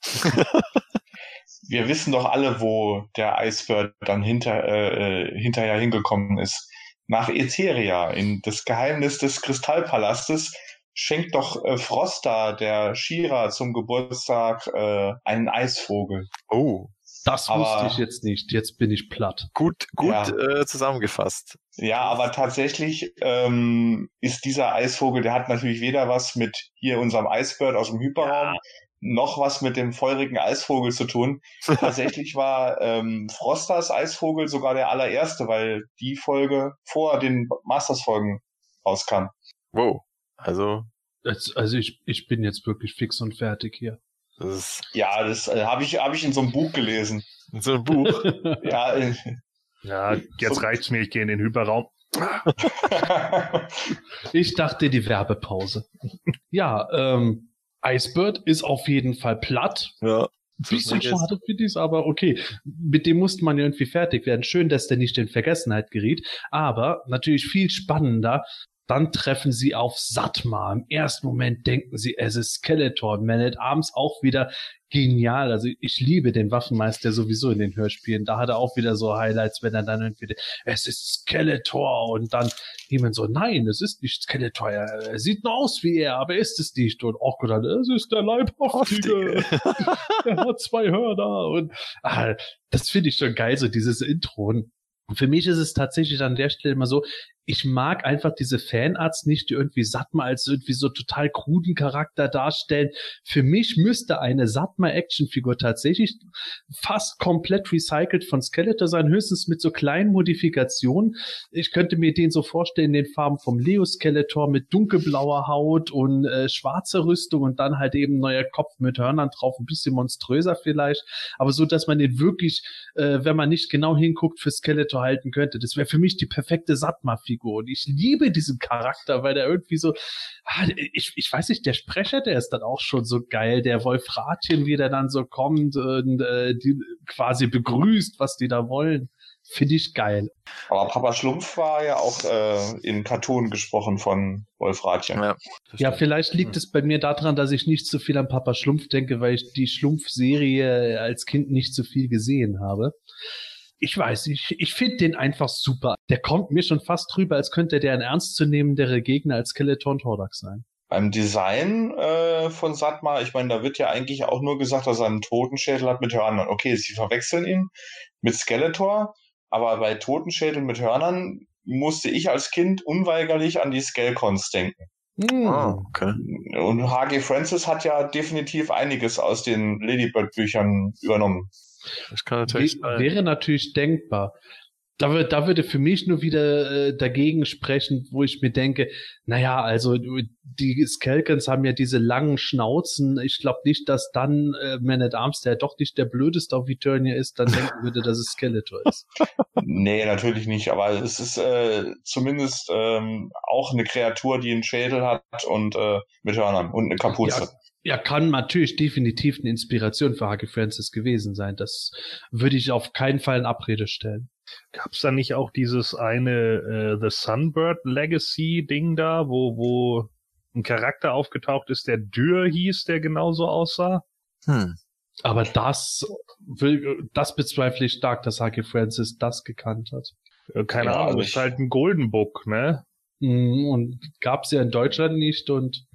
Wir wissen doch alle, wo der Eisbird dann hinter, äh, äh, hinterher hingekommen ist. Nach Etheria, in das Geheimnis des Kristallpalastes, schenkt doch äh, Frosta, der Shira, zum Geburtstag äh, einen Eisvogel. Oh, Das Aber- wusste ich jetzt nicht. Jetzt bin ich platt. gut, gut Ja. äh, zusammengefasst. Ja, aber tatsächlich ähm, ist dieser Eisvogel, der hat natürlich weder was mit hier unserem Eisbird aus dem Hyperraum, noch was mit dem feurigen Eisvogel zu tun. Tatsächlich war ähm, Frosters Eisvogel sogar der allererste, weil die Folge vor den Masters-Folgen rauskam. Wow. Also, Jetzt, also ich, ich bin jetzt wirklich fix und fertig hier. das ist Ja, das äh, habe ich, hab ich in so einem Buch gelesen. in so einem Buch. Ja, äh, Ja, jetzt So- reicht's mir, ich gehe in den Hyperraum. Ich dachte die Werbepause. Ja, ähm, Icebird ist auf jeden Fall platt. ja. Bisschen schade finde ich aber okay. Mit dem musste man ja irgendwie fertig werden. Schön, dass der nicht in Vergessenheit geriet. Aber natürlich viel spannender. Dann treffen sie auf Satma. Im ersten Moment denken sie, es ist Skeletor. Man at Arms auch wieder genial. Also ich liebe den Waffenmeister sowieso in den Hörspielen. Da hat er auch wieder so Highlights, wenn er dann irgendwie, es ist Skeletor und dann jemand so, nein, es ist nicht Skeletor. Er, sieht nur aus wie er, aber er ist es nicht. Und auch gedacht, es ist der Leibhaftige. er hat zwei Hörner und ah, das finde ich schon geil, so dieses Intro. Und für mich ist es tatsächlich an der Stelle immer so, ich mag einfach diese Fanarts nicht, die irgendwie Satma als irgendwie so total kruden Charakter darstellen. Für mich müsste eine Satma-Actionfigur tatsächlich fast komplett recycelt von Skeletor sein, höchstens mit so kleinen Modifikationen. Ich könnte mir den so vorstellen, den Farben vom Leo Skeletor mit dunkelblauer Haut und äh, schwarzer Rüstung und dann halt eben neuer Kopf mit Hörnern drauf, ein bisschen monströser vielleicht, aber so, dass man den wirklich, äh, wenn man nicht genau hinguckt, für Skeletor halten könnte. Das wäre für mich die perfekte Satma-Figur und ich liebe diesen Charakter, weil der irgendwie so, ah, ich, ich weiß nicht, der Sprecher, der ist dann auch schon so geil, der Wolfratchen, wie der dann so kommt und äh, die quasi begrüßt, was die da wollen. Finde ich geil. aber Papa Schlumpf war ja auch äh, in Cartoon gesprochen von Wolf Ratchen. Ja, Ja, vielleicht liegt es bei mir daran, dass ich nicht so viel an Papa Schlumpf denke, weil ich die Schlumpf-Serie als Kind nicht so viel gesehen habe. Ich weiß, ich, ich finde den einfach super. Der kommt mir schon fast drüber, als könnte der ein ernstzunehmendere Gegner als Skeletor und Hordak sein. Beim Design äh, von Satma, ich meine, da wird ja eigentlich auch nur gesagt, dass er einen Totenschädel hat mit Hörnern. Okay, sie verwechseln ihn mit Skeletor, aber bei Totenschädel mit Hörnern musste ich als Kind unweigerlich an die Skelcons denken. Hm. Ah, okay. Und H.G. Francis hat ja definitiv einiges aus den Ladybird-Büchern übernommen. Das kann natürlich sein. wäre natürlich denkbar. Da, da würde für mich nur wieder äh, dagegen sprechen, wo ich mir denke, naja, also die Skelkens haben ja diese langen Schnauzen. Ich glaube nicht, dass dann äh, Man at Arms, der doch nicht der blödeste auf Eternia ist, dann denken würde, dass es Skeletor ist. Nee, natürlich nicht, aber es ist äh, zumindest ähm, auch eine Kreatur, die einen Schädel hat und äh, mit Hörnern und eine Kapuze. Ja, kann natürlich definitiv eine Inspiration für Hage Francis gewesen sein. Das würde ich auf keinen Fall in Abrede stellen. Gab's da nicht auch dieses eine äh, The Sunbird Legacy Ding da, wo, wo ein Charakter aufgetaucht ist, der Dürr hieß, der genauso aussah? Hm. Aber das will, das bezweifle ich stark, dass Hage Francis das gekannt hat. Äh, keine Ja, Ahnung, also ist halt ein Golden Book, ne? Mm, Und gab es ja in Deutschland nicht und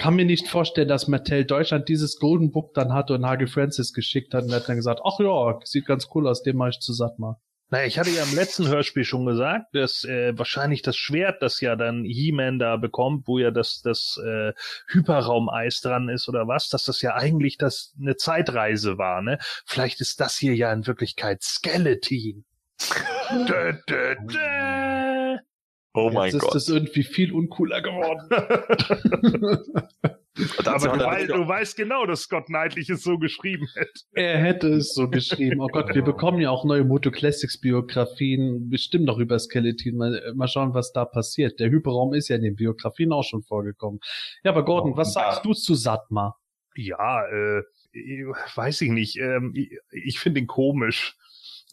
kann mir nicht vorstellen, dass Mattel Deutschland dieses Golden Book dann hatte und Hage Francis geschickt hat und hat dann gesagt, ach ja, sieht ganz cool aus, den mache ich zu Satma. Naja, ich hatte ja im letzten Hörspiel schon gesagt, dass äh, wahrscheinlich das Schwert, das ja dann He-Man da bekommt, wo ja das, das äh, Hyperraumeis dran ist oder was, dass das ja eigentlich das eine Zeitreise war, ne? Vielleicht ist das hier ja in Wirklichkeit Skeleton. dö, dö, dö. Oh mein Jetzt ist Gott. das irgendwie viel uncooler geworden. Aber du, wei du weißt genau, dass Scott Knightley es so geschrieben hätte. Er hätte es so geschrieben. Oh Gott, wir bekommen ja auch neue Moto Classics Biografien, bestimmt noch über Skeleton. Mal, mal schauen, was da passiert. Der Hyperraum ist ja in den Biografien auch schon vorgekommen. Ja, aber Gordon, was Ja. sagst du zu Satma? Ja, äh, weiß ich nicht. Ähm, ich ich finde ihn komisch.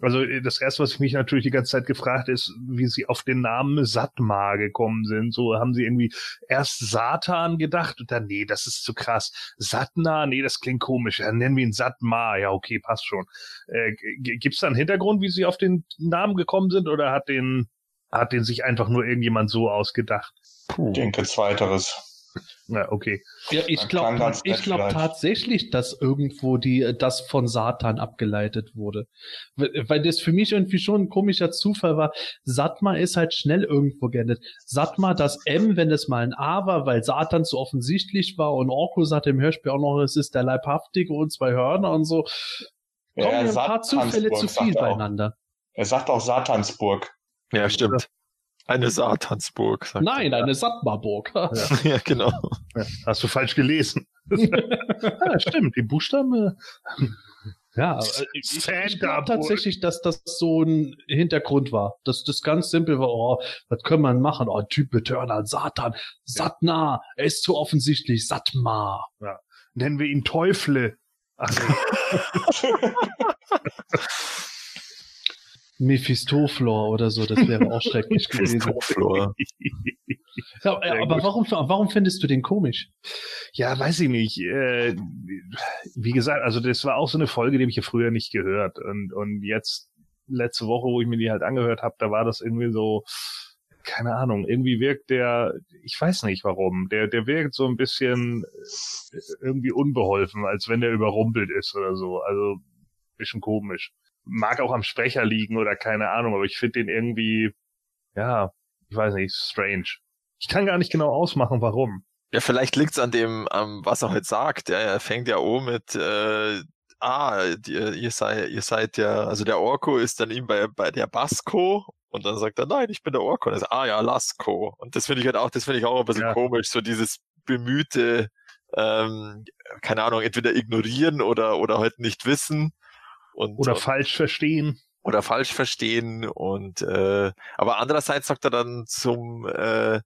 Also äh, das erste, was ich mich natürlich die ganze Zeit gefragt ist, wie sie auf den Namen Satma gekommen sind. So haben sie irgendwie erst Satan gedacht und dann, nee, das ist zu krass. Satna, nee, das klingt komisch. Dann nennen wir ihn Satma. Ja, okay, passt schon. Äh, g- gibt's da einen Hintergrund, wie sie auf den Namen gekommen sind oder hat den, hat den sich einfach nur irgendjemand so ausgedacht? Ich denke, zweiteres. Na, okay. Ja, ich glaube ich glaub tatsächlich, dass irgendwo die äh, das von Satan abgeleitet wurde. Weil weil das für mich irgendwie schon ein komischer Zufall war. Satma ist halt schnell irgendwo geendet. Satma, das M, wenn es mal ein A war, weil Satan so offensichtlich war und Orkus hat im Hörspiel auch noch, es ist der Leibhaftige und zwei Hörner und so. Ja, Kommen er mir ein sagt paar Zufälle zu viel er beieinander. Er sagt auch Satansburg. Ja, stimmt. Eine Satansburg. sagt Nein, eine Satma-Burg. er. ja, genau. Ja, hast du falsch gelesen. ah, stimmt, die Buchstaben. äh, Ja, aber ich, ich, glaube tatsächlich, dass das so ein Hintergrund war. Dass das ganz simpel war, oh, was können wir machen? Oh, Typ Beturner, Satan, Satna, er ist zu offensichtlich, Satma. Nennen wir ihn Teufle. Ach, nee. Mephistophlor oder so, das wäre auch schrecklich gewesen. Christophlor. Ja, aber warum, warum findest du den komisch? ja, weiß ich nicht. Äh, wie gesagt, also das war auch so eine Folge, die habe ich ja früher nicht gehört. Und, und jetzt, letzte Woche, wo ich mir die halt angehört habe, da war das irgendwie so, keine Ahnung, irgendwie wirkt der, ich weiß nicht warum, der, der wirkt so ein bisschen äh, irgendwie unbeholfen, als wenn der überrumpelt ist oder so. Also, bisschen komisch. Mag auch am Sprecher liegen oder keine Ahnung, aber ich finde den irgendwie, ja, ich weiß nicht, strange. Ich kann gar nicht genau ausmachen, warum. Ja, vielleicht liegt's an dem, am, was er heute sagt. Ja, er fängt ja um mit, äh, ah, die, ihr seid, ihr seid ja, also der Orko ist dann ihm bei, bei der Basco und dann sagt er, nein, ich bin der Orko. Und er sagt, ah ja, Lasco. Und das finde ich halt auch, das finde ich auch ein bisschen Ja. komisch, so dieses bemühte, ähm, keine Ahnung, entweder ignorieren oder, oder halt nicht wissen. Und, Oder und, falsch verstehen. oder falsch verstehen und äh, aber andererseits sagt er dann zum äh,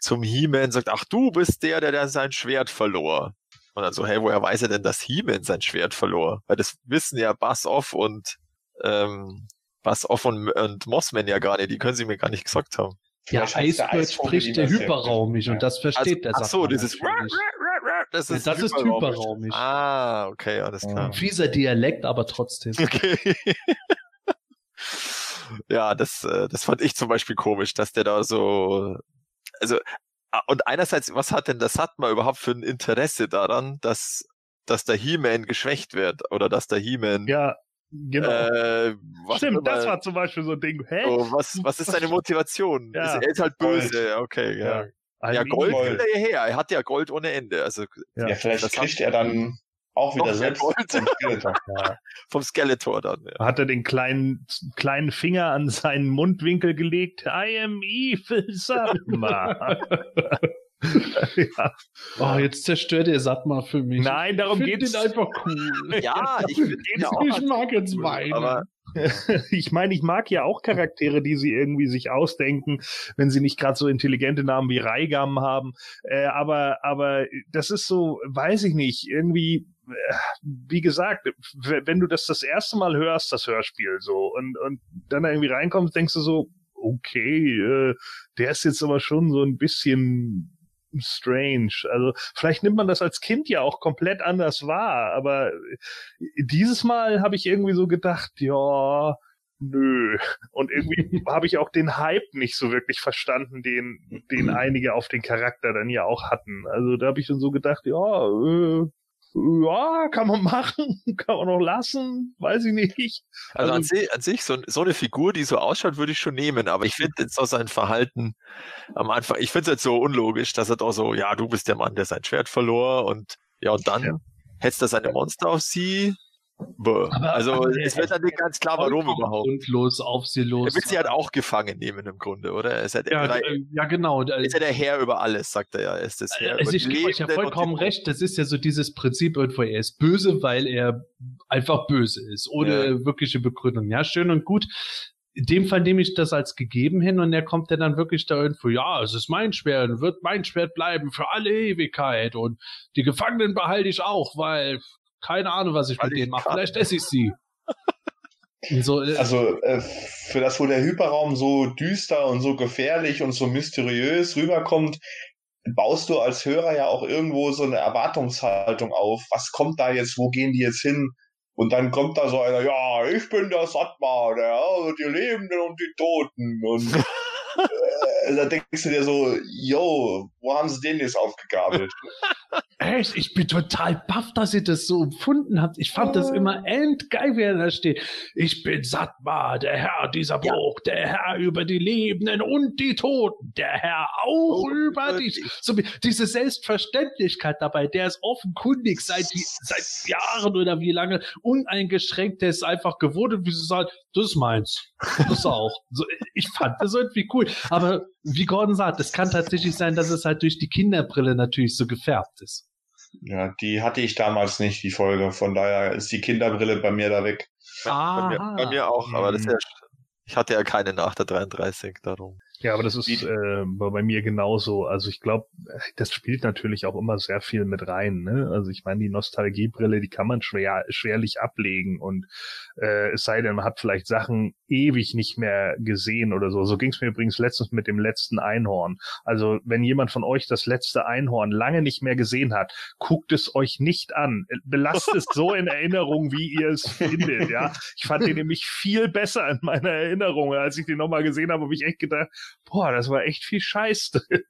zum He-Man sagt ach du bist der der der sein Schwert verlor und dann so hey woher weiß er denn dass He-Man sein Schwert verlor weil das wissen ja Bass Off und ähm, Bass Off und, und Mossman ja gar nicht die können sie mir gar nicht gesagt haben Ja, der Eisvogel spricht der erzählt. hyperraumisch und das versteht der also, ach so dieses. Das ist Das ist hyperraumisch. ah okay alles klar Ein fieser Dialekt, aber trotzdem. Okay. ja, das, äh, das fand ich zum Beispiel komisch, dass der da so, also, und einerseits, was hat denn das Satma überhaupt für ein Interesse daran, dass, dass der He-Man geschwächt wird oder dass der He-Man, Ja, genau. äh, Stimmt, immer- das war zum Beispiel so ein Ding. Hä? so, was, was ist seine Motivation? Ja. Ist, er ist halt böse, okay, ja. Ja. Ja, Gold will er hierher, er hat ja Gold ohne Ende, also Ja, Ja, vielleicht das kriegt er dann auch wieder selbst Gold. vom Skeletor. Ja. vom Skeletor dann, ja. Hat er den kleinen, kleinen Finger an seinen Mundwinkel gelegt? I am evil, Satma. ja. Oh, jetzt zerstört ihr Satma für mich. Nein, darum ich find geht's. den einfach cool. Ja, ich finde ihn auch ich mag jetzt cool, weinen. aber Ich meine, ich mag ja auch Charaktere, die sie irgendwie sich ausdenken, wenn sie nicht gerade so intelligente Namen wie Reigam haben. Äh, aber, aber das ist so, weiß ich nicht, irgendwie, äh, wie gesagt, wenn du das das erste Mal hörst, das Hörspiel so, und, und dann da irgendwie reinkommst, denkst du so, okay, äh, der ist jetzt aber schon so ein bisschen strange. Also vielleicht nimmt man das als Kind ja auch komplett anders wahr, aber dieses Mal habe ich irgendwie so gedacht, ja, nö. Und irgendwie habe ich auch den Hype nicht so wirklich verstanden, den, den einige auf den Charakter dann ja auch hatten. Also da habe ich dann so gedacht, ja, äh, ja, kann man machen, kann man noch lassen, weiß ich nicht. Also, an, si an sich, so, so, eine Figur, die so ausschaut, würde ich schon nehmen, aber ich finde jetzt auch sein Verhalten am Anfang, ich finde es jetzt so unlogisch, dass er doch so, ja, du bist der Mann, der sein Schwert verlor und ja, und dann ja. hetzt er seine Monster auf sie aber, also aber es wird dann nicht ganz klar, warum überhaupt. Grundlos auf sie los. Er will sie halt auch gefangen nehmen im Grunde, oder? Er ist halt ja, äh, ja, genau. Ist ja der Herr über alles, sagt er ja. Er ist das Herr also ich gebe euch ja vollkommen recht. Das ist ja so dieses Prinzip irgendwo. Er ist böse, weil er einfach böse ist, ohne ja. wirkliche Begründung. Ja, schön und gut. In dem Fall nehme ich das als gegeben hin und er kommt ja dann wirklich da irgendwo, ja, es ist mein Schwert, wird mein Schwert bleiben für alle Ewigkeit und die Gefangenen behalte ich auch, weil keine Ahnung, was ich Weil mit denen mache. Vielleicht esse ich sie. So, äh, also äh, für das, wo der Hyperraum so düster und so gefährlich und so mysteriös rüberkommt, baust du als Hörer ja auch irgendwo so eine Erwartungshaltung auf. Was kommt da jetzt? Wo gehen die jetzt hin? Und dann kommt da so einer, ja, ich bin der Satma, der, die Lebenden und die Toten. Und äh, da denkst du dir so, yo, wo haben sie den jetzt aufgegabelt? Echt? Ich bin total baff, dass ihr das so empfunden habt. Ich fand das immer endgeil, wie er da steht. Ich bin Satma, der Herr dieser Bruch, ja. der Herr über die Lebenden und die Toten, der Herr auch oh, über die. So, diese Selbstverständlichkeit dabei, der ist offenkundig seit, seit Jahren oder wie lange uneingeschränkt, der ist einfach gewohnt und wie sie sagt, das ist meins. Das auch. So, ich fand das irgendwie cool. Aber wie Gordon sagt, es kann tatsächlich sein, dass es halt durch die Kinderbrille natürlich so gefärbt ist. Ja, die hatte ich damals nicht, die Folge. Von daher ist die Kinderbrille bei mir da weg. Ja, bei, mir, bei, mir, auch, aber das ist ja, ich hatte ja keine nach der 33, darum. Ja, aber das ist äh, bei mir genauso. Also ich glaube, das spielt natürlich auch immer sehr viel mit rein. Ne? Also ich meine, die Nostalgiebrille, die kann man schwer schwerlich ablegen und äh, es sei denn, man hat vielleicht Sachen ewig nicht mehr gesehen oder so. So ging es mir übrigens letztens mit dem letzten Einhorn. Also wenn jemand von euch das letzte Einhorn lange nicht mehr gesehen hat, guckt es euch nicht an. Belasst es so in Erinnerung, wie ihr es findet. Ja, ich fand den nämlich viel besser in meiner Erinnerung, als ich den nochmal gesehen habe, habe ich echt gedacht, boah, das war echt viel Scheiß drin.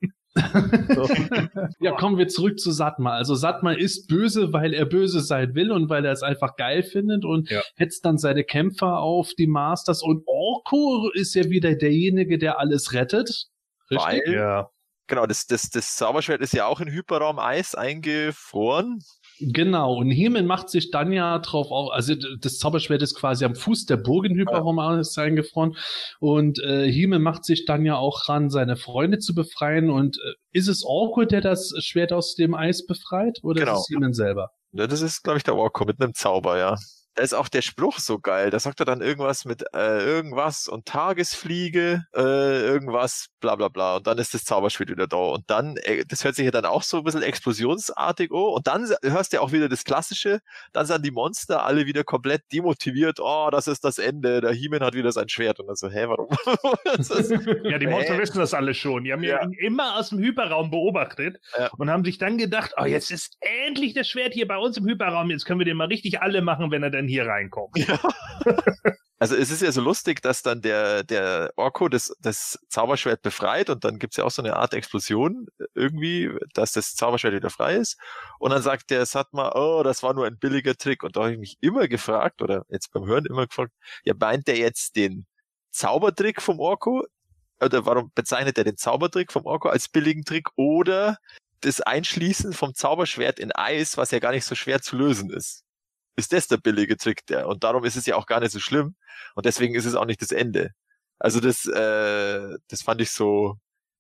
so. ja, kommen wir zurück zu Satma. Also Satma ist böse, weil er böse sein will und weil er es einfach geil findet und ja. hetzt dann seine Kämpfer auf die Masters und Orko ist ja wieder derjenige, der alles rettet. Richtig? Weil, ja. Genau, das, das, das Zauberschwert ist ja auch in Hyperraum Eis eingefroren. Genau, und Hemen macht sich dann ja drauf auf, also das Zauberschwert ist quasi am Fuß der Burg in Hyperraum ist eingefroren. Und äh, Hemen macht sich dann ja auch ran, seine Freunde zu befreien. Und äh, ist es Orko, der das Schwert aus dem Eis befreit? Oder genau. ist es Hemen selber? Ja, das ist, glaube ich, der Orko mit einem Zauber, ja da ist auch der Spruch so geil. Da sagt er dann irgendwas mit äh, irgendwas und Tagesfliege, äh, irgendwas, bla bla bla. Und dann ist das Zauberschwert wieder da. Und dann, äh, das hört sich ja dann auch so ein bisschen explosionsartig oh. Und dann hörst du ja auch wieder das Klassische. Dann sind die Monster alle wieder komplett demotiviert. Oh, das ist das Ende. Der He-Man hat wieder sein Schwert. Und dann so, hä, warum? ja, die Monster wissen das alle schon. Die haben ja. ihn immer aus dem Hyperraum beobachtet ja. und haben sich dann gedacht, oh, jetzt ist endlich das Schwert hier bei uns im Hyperraum. Jetzt können wir den mal richtig alle machen, wenn er dann denn hier reinkommt? Ja. Also es ist ja so lustig, dass dann der, der Orko das, das Zauberschwert befreit und dann gibt's ja auch so eine Art Explosion irgendwie, dass das Zauberschwert wieder frei ist. Und dann sagt der Satma, oh, das war nur ein billiger Trick. Und da habe ich mich immer gefragt, oder jetzt beim Hören immer gefragt, ja, meint der jetzt den Zaubertrick vom Orko? Oder warum bezeichnet er den Zaubertrick vom Orko als billigen Trick? Oder das Einschließen vom Zauberschwert in Eis, was ja gar nicht so schwer zu lösen ist ist das der billige Trick der. Und darum ist es ja auch gar nicht so schlimm. Und deswegen ist es auch nicht das Ende. Also das, äh, das fand ich so,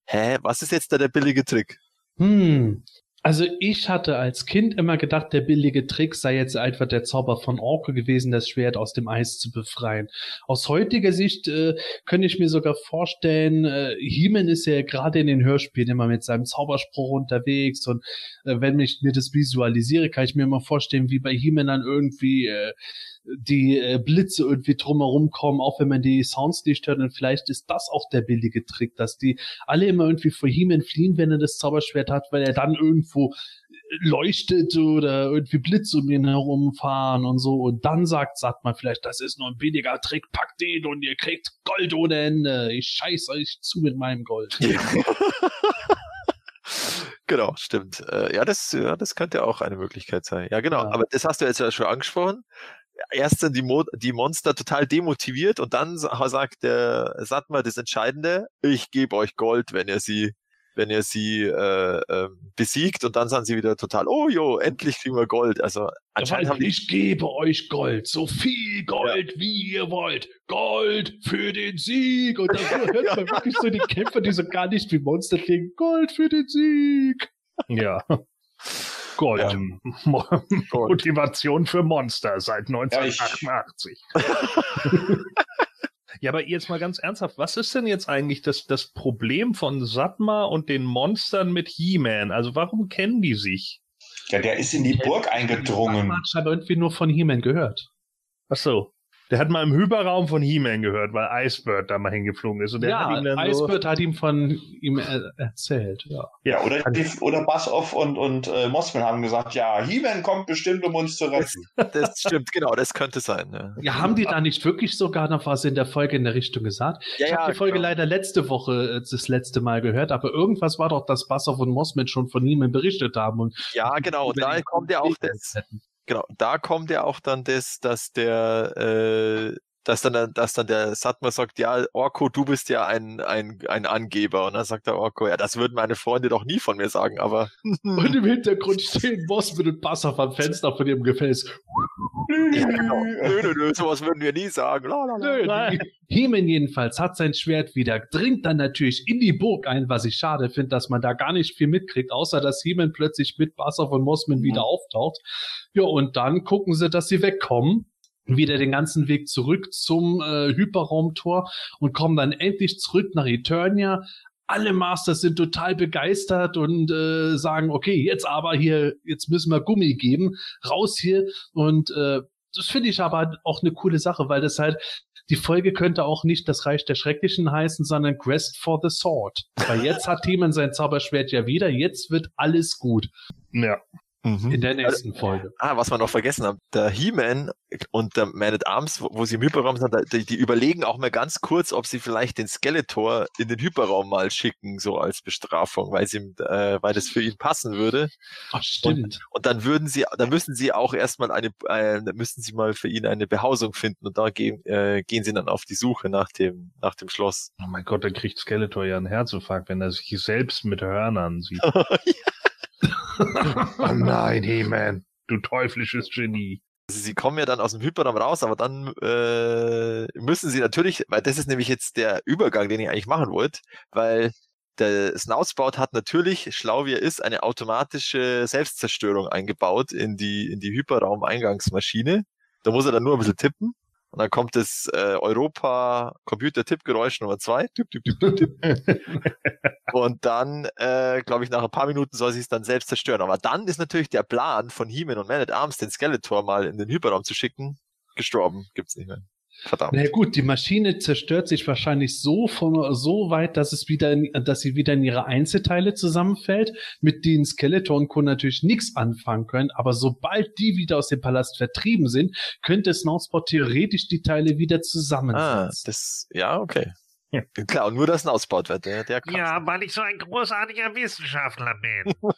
hä, was ist jetzt da der billige Trick? Hm, also ich hatte als Kind immer gedacht, der billige Trick sei jetzt einfach der Zauber von Orko gewesen, das Schwert aus dem Eis zu befreien. Aus heutiger Sicht äh, könnte ich mir sogar vorstellen, äh, Heeman ist ja gerade in den Hörspielen immer mit seinem Zauberspruch unterwegs und äh, wenn ich mir das visualisiere, kann ich mir immer vorstellen, wie bei Heeman dann irgendwie äh, die äh, Blitze irgendwie drumherum kommen, auch wenn man die Sounds nicht hört. Und vielleicht ist das auch der billige Trick, dass die alle immer irgendwie vor ihm entfliehen, wenn er das Zauberschwert hat, weil er dann irgendwo leuchtet oder irgendwie Blitze um ihn herumfahren und so. Und dann sagt, sagt man vielleicht, das ist nur ein billiger Trick, packt den und ihr kriegt Gold ohne Ende. Ich scheiß euch zu mit meinem Gold. Genau, stimmt. Äh, ja, das, ja, das könnte auch eine Möglichkeit sein. Ja, genau. Ja. Aber das hast du jetzt ja schon angesprochen. Erst sind die, Mo die Monster total demotiviert und dann sa- sagt der Satma das Entscheidende, ich gebe euch Gold, wenn ihr sie, wenn ihr sie äh, ähm, besiegt und dann sind sie wieder total, oh jo, endlich kriegen wir Gold. Also anscheinend haben die ich gebe euch Gold, so viel Gold, wie ihr wollt. Gold für den Sieg. Und dann hört man wirklich so die Kämpfer, die so gar nicht wie Monster klingen. Gold für den Sieg. Ja. Gold. Ja. Mo- Motivation für Monster seit 1988. Ja, aber jetzt mal ganz ernsthaft, was ist denn jetzt eigentlich das, das Problem von Satma und den Monstern mit He-Man? Also warum kennen die sich? Ja, der ist in die Burg eingedrungen. Hat scheinbar irgendwie nur von He-Man gehört. Ach so. Der hat mal im Hyperraum von He-Man gehört, weil Icebird da mal hingeflogen ist. Und der ja, hat ihm dann so, Icebird hat ihm von ihm er erzählt. Ja. Ja, oder, oder Bassoff und, und äh, Mossman haben gesagt, ja, He-Man kommt bestimmt, um uns zu retten. Das stimmt, genau, das könnte sein. Ja, Ja, haben die da nicht wirklich sogar noch was in der Folge in der Richtung gesagt? ja, Ich habe die Folge genau. leider letzte Woche äh, das letzte Mal gehört, aber irgendwas war doch, dass Bassoff und Mossman schon von ihm berichtet haben. Und Ja, genau, und über da die kommt ja auch das, hätten. Genau, da kommt ja auch dann das, dass der, äh, dass dann, dass dann der Satma sagt, ja, Orko, du bist ja ein, ein, ein Angeber. Und dann sagt der Orko, ja, das würden meine Freunde doch nie von mir sagen, aber Und im Hintergrund stehen Mossman und Bassoff am Fenster von ihrem Gefäß. ja, genau. nö, nö, nö, sowas würden wir nie sagen. Nö, He-Man jedenfalls hat sein Schwert wieder, dringt dann natürlich in die Burg ein, was ich schade finde, dass man da gar nicht viel mitkriegt, außer dass He-Man plötzlich mit Bassoff und Mossman wieder auftaucht. Ja, und dann gucken sie, dass sie wegkommen. Wieder den ganzen Weg zurück zum äh, Hyperraumtor und kommen dann endlich zurück nach Eternia. Alle Masters sind total begeistert und äh, sagen, okay, jetzt aber hier, jetzt müssen wir Gummi geben, raus hier. Und äh, das finde ich aber auch eine coole Sache, weil das halt die Folge könnte auch nicht das Reich der Schrecklichen heißen, sondern Quest for the Sword. Weil jetzt hat Themen sein Zauberschwert ja wieder, jetzt wird alles gut ja. Mhm. in der nächsten Folge. Ah, was wir noch vergessen haben, der He-Man und der Man at Arms, wo, wo sie im Hyperraum sind, die, die überlegen auch mal ganz kurz, ob sie vielleicht den Skeletor in den Hyperraum mal schicken, so als Bestrafung, weil sie, ihm, äh, weil das für ihn passen würde. Ach, stimmt. Und dann würden sie, dann müssen sie auch erstmal eine, äh, dann müssen sie mal für ihn eine Behausung finden und da gehen, äh, gehen sie dann auf die Suche nach dem, nach dem Schloss. Oh mein Gott, da kriegt Skeletor ja einen Herzinfarkt, wenn er sich selbst mit Hörnern sieht. Oh nein, He-Man. Du teuflisches Genie. Sie kommen ja dann aus dem Hyperraum raus, aber dann äh, müssen sie natürlich, weil das ist nämlich jetzt der Übergang, den ich eigentlich machen wollte, weil der Snoutspout hat natürlich, schlau wie er ist, eine automatische Selbstzerstörung eingebaut in die, in die Hyperraum-Eingangsmaschine. Da muss er dann nur ein bisschen tippen. Und dann kommt das äh, Europa-Computer-Tippgeräusch Nummer zwei. Tipp, tipp, tipp, tipp, tipp. und dann, äh, glaube ich, nach ein paar Minuten soll sie es dann selbst zerstören. Aber dann ist natürlich der Plan von He-Man und Man at Arms, den Skeletor mal in den Hyperraum zu schicken, gestorben. Gibt's nicht mehr. Verdammt. Na gut, die Maschine zerstört sich wahrscheinlich so von so weit, dass es wieder, in, dass sie wieder in ihre Einzelteile zusammenfällt, mit denen Skeletor und Co. natürlich nichts anfangen können. Aber sobald die wieder aus dem Palast vertrieben sind, könnte Snowspot theoretisch die Teile wieder Ah, zusammensetzen. das, ja, okay. Ja. Klar, und nur das ausbaut wird, der, der. Ja, weil ich so ein großartiger Wissenschaftler bin.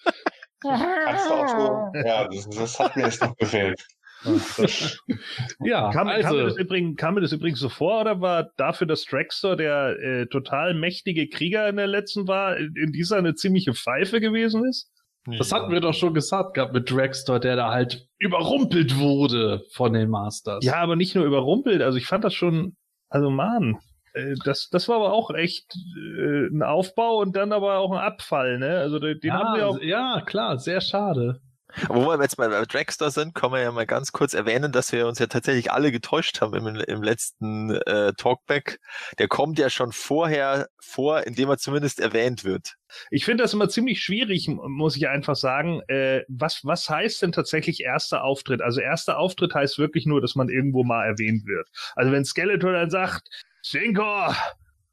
Kannst du auch so, ja, das, das hat mir jetzt noch gefehlt. ja, Kam, kam, mir also das übrigens, kam mir das übrigens so vor oder war dafür, dass Dragster der äh, total mächtige Krieger in der letzten war, in in dieser eine ziemliche Pfeife gewesen ist? das hatten wir doch schon gesagt gehabt mit Dragster, der da halt überrumpelt wurde von den Masters. Ja, aber nicht nur überrumpelt. Also ich fand das schon, also man, äh, das, das war aber auch echt äh, ein Aufbau und dann aber auch ein Abfall, ne? Also den den haben wir ja, auch. ja, klar, sehr schade. Aber wo wir jetzt bei Dragster sind, können wir ja mal ganz kurz erwähnen, dass wir uns ja tatsächlich alle getäuscht haben im, im letzten äh, Talkback. Der kommt ja schon vorher vor, indem er zumindest erwähnt wird. Ich finde das immer ziemlich schwierig, muss ich einfach sagen. Äh, was, was heißt denn tatsächlich erster Auftritt? Also erster Auftritt heißt wirklich nur, dass man irgendwo mal erwähnt wird. Also wenn Skeletor dann sagt, Sinkor,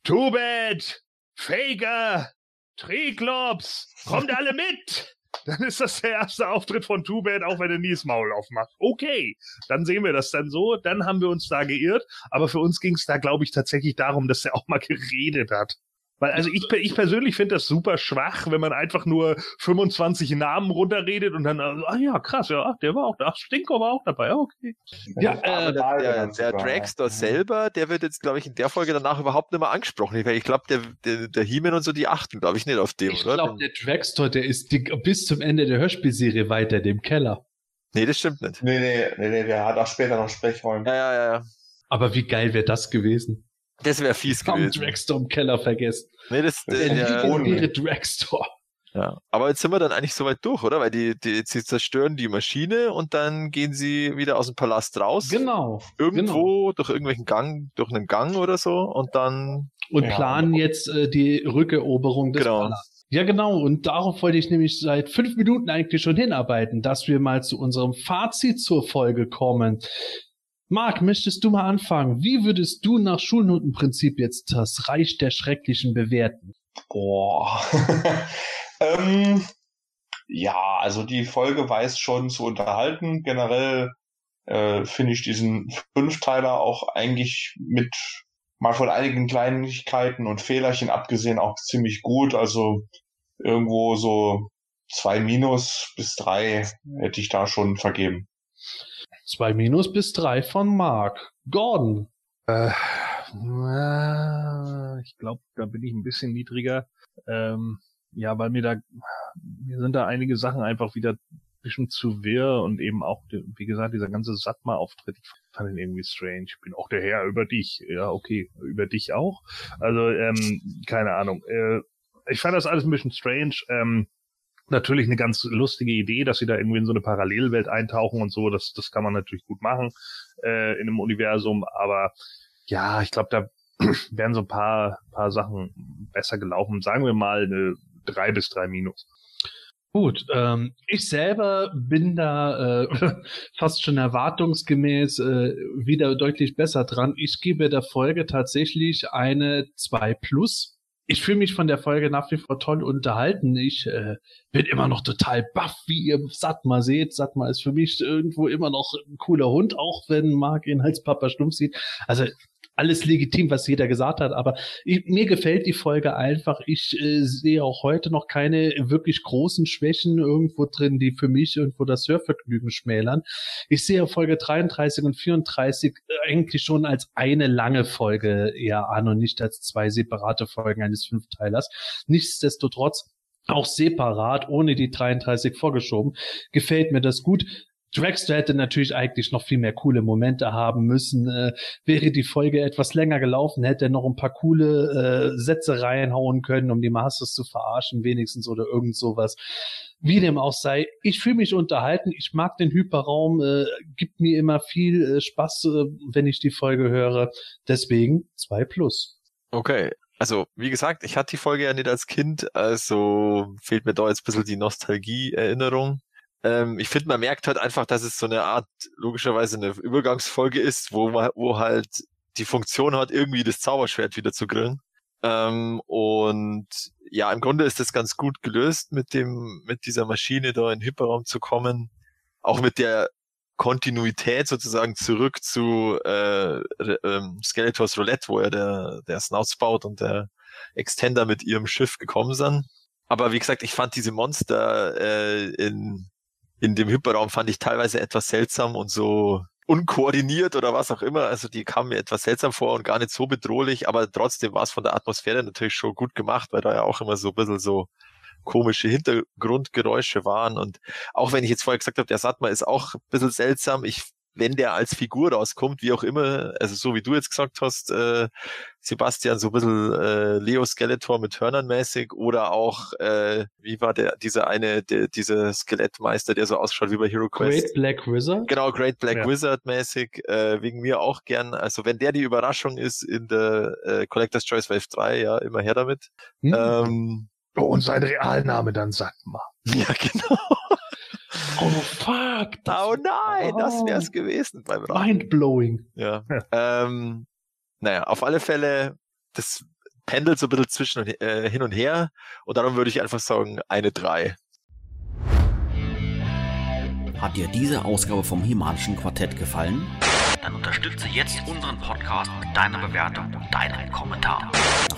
Tubet, Faker, Triklops, kommt alle mit! Dann ist das der erste Auftritt von Tubet, auch wenn er nie das Maul aufmacht. Okay, dann sehen wir das dann so, dann haben wir uns da geirrt. Aber für uns ging es da, glaube ich, tatsächlich darum, dass er auch mal geredet hat. Weil also ich, ich persönlich finde das super schwach, wenn man einfach nur 25 Namen runterredet und dann, also, ah ja, krass, ja, ach, der war auch da, ach, Stinko war auch dabei, okay. Ja, äh, der, der, der Dragster selber, der wird jetzt, glaube ich, in der Folge danach überhaupt nicht mehr angesprochen. Weil ich glaube, der, der, der He-Man und so, die achten, glaube ich, nicht auf dem, ich oder? Ich glaube, der Dragster, der ist die, bis zum Ende der Hörspielserie weiter dem Keller. Nee, das stimmt nicht. Nee, nee, nee, nee, der hat auch später noch Sprechräume. Ja, ja, ja, ja. Aber wie geil wäre das gewesen? Das wäre fies Haben gewesen. Dragstore im Keller vergessen. Nee, das, Das der, ist der, ohne. Legendäre Dragstore. ja. Aber jetzt sind wir dann eigentlich soweit durch, oder? Weil die, die, sie zerstören die Maschine und dann gehen sie wieder aus dem Palast raus. Genau. Irgendwo durch irgendwelchen Gang, durch einen Gang oder so und dann Und Ja. planen jetzt äh, die Rückeroberung des Genau. Palasts. Ja, genau. Und darauf wollte ich nämlich seit fünf Minuten eigentlich schon hinarbeiten, dass wir mal zu unserem Fazit zur Folge kommen. Marc, möchtest du mal anfangen? Wie würdest du nach Schulnotenprinzip jetzt das Reich der Schrecklichen bewerten? Boah. ähm, ja, also die Folge weiß schon zu unterhalten. Generell äh, finde ich diesen Fünfteiler auch eigentlich mit mal von einigen Kleinigkeiten und Fehlerchen abgesehen auch ziemlich gut. Also irgendwo so zwei Minus bis drei hätte ich da schon vergeben. Zwei Minus bis drei von Marc. Gordon. Äh, ich glaube, da bin ich ein bisschen niedriger. Ähm, ja, weil mir da, mir sind da einige Sachen einfach wieder ein bisschen zu wirr und eben auch, wie gesagt, dieser ganze Satma-Auftritt, ich fand ihn irgendwie strange. Ich bin auch der Herr über dich. Ja, okay, über dich auch. Also, ähm, keine Ahnung. Äh, ich fand das alles ein bisschen strange. Ähm, natürlich eine ganz lustige Idee, dass sie da irgendwie in so eine Parallelwelt eintauchen und so. Das, das kann man natürlich gut machen äh, in einem Universum. Aber ja, ich glaube, da wären so ein paar, paar Sachen besser gelaufen. Sagen wir mal eine drei bis drei Minus. Gut, ähm, ich selber bin da äh, fast schon erwartungsgemäß äh, wieder deutlich besser dran. Ich gebe der Folge tatsächlich eine 2 plus. Ich fühle mich von der Folge nach wie vor toll unterhalten. Ich äh, bin immer noch total baff, wie ihr Satma seht. Satma ist für mich irgendwo immer noch ein cooler Hund, auch wenn Marc ihn als Papa stumpf sieht. Also alles legitim, was jeder gesagt hat, aber ich, mir gefällt die Folge einfach. Ich äh, sehe auch heute noch keine wirklich großen Schwächen irgendwo drin, die für mich irgendwo das Hörvergnügen schmälern. Ich sehe Folge 33 und 34 eigentlich schon als eine lange Folge eher an und nicht als zwei separate Folgen eines Fünfteilers. Nichtsdestotrotz auch separat, ohne die 33 vorgeschoben, gefällt mir das gut. Dragster hätte natürlich eigentlich noch viel mehr coole Momente haben müssen. Äh, wäre die Folge etwas länger gelaufen, hätte er noch ein paar coole äh, Sätze reinhauen können, um die Masters zu verarschen, wenigstens oder irgend sowas. Wie dem auch sei, ich fühle mich unterhalten. Ich mag den Hyperraum, äh, gibt mir immer viel äh, Spaß, äh, wenn ich die Folge höre. Deswegen zwei plus. Okay. Also, wie gesagt, ich hatte die Folge ja nicht als Kind, also fehlt mir da jetzt ein bisschen die Nostalgie-Erinnerung. Ähm, ich finde, man merkt halt einfach, dass es so eine Art, logischerweise eine Übergangsfolge ist, wo man, wo halt die Funktion hat, irgendwie das Zauberschwert wieder zu grillen. Ähm, und ja, im Grunde ist das ganz gut gelöst, mit dem, mit dieser Maschine da in den Hyperraum zu kommen. Auch mit der Kontinuität sozusagen zurück zu äh, ähm, Skeletors Roulette, wo ja der, der Snoutspout und der Extender mit ihrem Schiff gekommen sind. Aber wie gesagt, ich fand diese Monster äh, in, in dem Hyperraum fand ich teilweise etwas seltsam und so unkoordiniert oder was auch immer. Also die kamen mir etwas seltsam vor und gar nicht so bedrohlich, aber trotzdem war es von der Atmosphäre natürlich schon gut gemacht, weil da ja auch immer so ein bisschen so komische Hintergrundgeräusche waren. Und auch wenn ich jetzt vorher gesagt habe, der Satma ist auch ein bisschen seltsam, ich wenn der als Figur rauskommt, wie auch immer, also so wie du jetzt gesagt hast, äh, Sebastian, so ein bisschen äh, Leo Skeletor mit Hörnern mäßig oder auch, äh, wie war der, dieser eine, der, dieser Skelettmeister, der so ausschaut wie bei Hero Quest. Great Black Wizard? Genau, Great Black Ja. Wizard mäßig, äh, wegen mir auch gern. Also wenn der die Überraschung ist in der äh, Collector's Choice Wave 3, ja, immer her damit. Hm? Ähm, Oh, und sein Realname dann Satma. ja, genau. Oh fuck. Oh nein, das Oh. wär's gewesen beim. Mindblowing. Ja. ähm, naja, auf alle Fälle, das pendelt so ein bisschen zwischen und, äh, hin und her und darum würde ich einfach sagen, eine 3. Hat dir diese Ausgabe vom Himalischen Quartett gefallen? Dann unterstütze jetzt unseren Podcast mit deiner Bewertung und deinem Kommentar.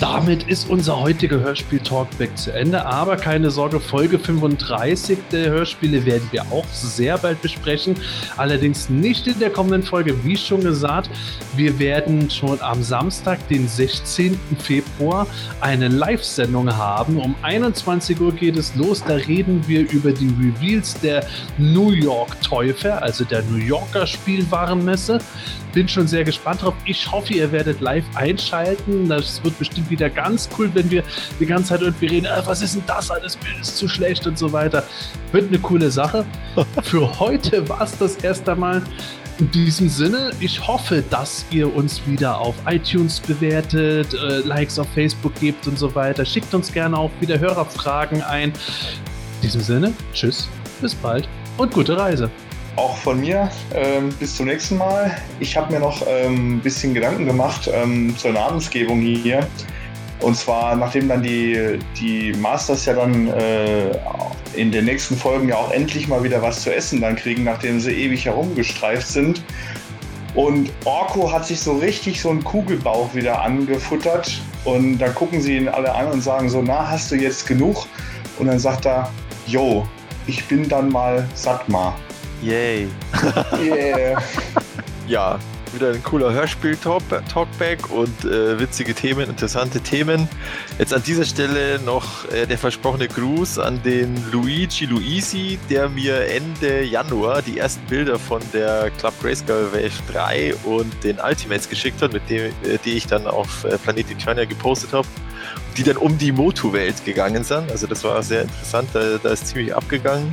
damit ist unser heutiger Hörspiel-Talkback zu Ende. Aber keine Sorge, Folge 35 der Hörspiele werden wir auch sehr bald besprechen. Allerdings nicht in der kommenden Folge, wie schon gesagt. Wir werden schon am Samstag, den 16. Februar, eine Live-Sendung haben. Um 21 Uhr geht es los. Da reden wir über die Reveals der New York Teufel, also der New Yorker Spielwarenmesse. Bin schon sehr gespannt drauf. Ich hoffe, ihr werdet live einschalten. Das wird bestimmt wieder ganz cool, wenn wir die ganze Zeit irgendwie reden, ah, was ist denn das? Das Bild ist zu schlecht und so weiter. Wird eine coole Sache. Für heute war es das erst einmal. In diesem Sinne, ich hoffe, dass ihr uns wieder auf iTunes bewertet, äh, Likes auf Facebook gebt und so weiter. Schickt uns gerne auch wieder Hörerfragen ein. In diesem Sinne, tschüss, bis bald und gute Reise. Auch von mir ähm, bis zum nächsten Mal. Ich habe mir noch ähm, ein bisschen Gedanken gemacht ähm, zur Namensgebung hier. Und zwar, nachdem dann die, die Masters ja dann äh, in den nächsten Folgen ja auch endlich mal wieder was zu essen dann kriegen, nachdem sie ewig herumgestreift sind. Und Orko hat sich so richtig so einen Kugelbauch wieder angefuttert. Und dann gucken sie ihn alle an und sagen so, na, hast du jetzt genug? Und dann sagt er, yo, ich bin dann mal Satma. Yay. Yeah. Ja, wieder ein cooler Hörspiel-Talkback und äh, witzige Themen, interessante Themen. Jetzt an dieser Stelle noch äh, der versprochene Gruß an den Luigi Luisi, der mir Ende Januar die ersten Bilder von der Club Grayskull Wave 3 und den Ultimates geschickt hat, mit dem, äh, die ich dann auf äh, Planet Eternia gepostet habe, die dann um die Motu-Welt gegangen sind. Also das war sehr interessant, da, da ist ziemlich abgegangen.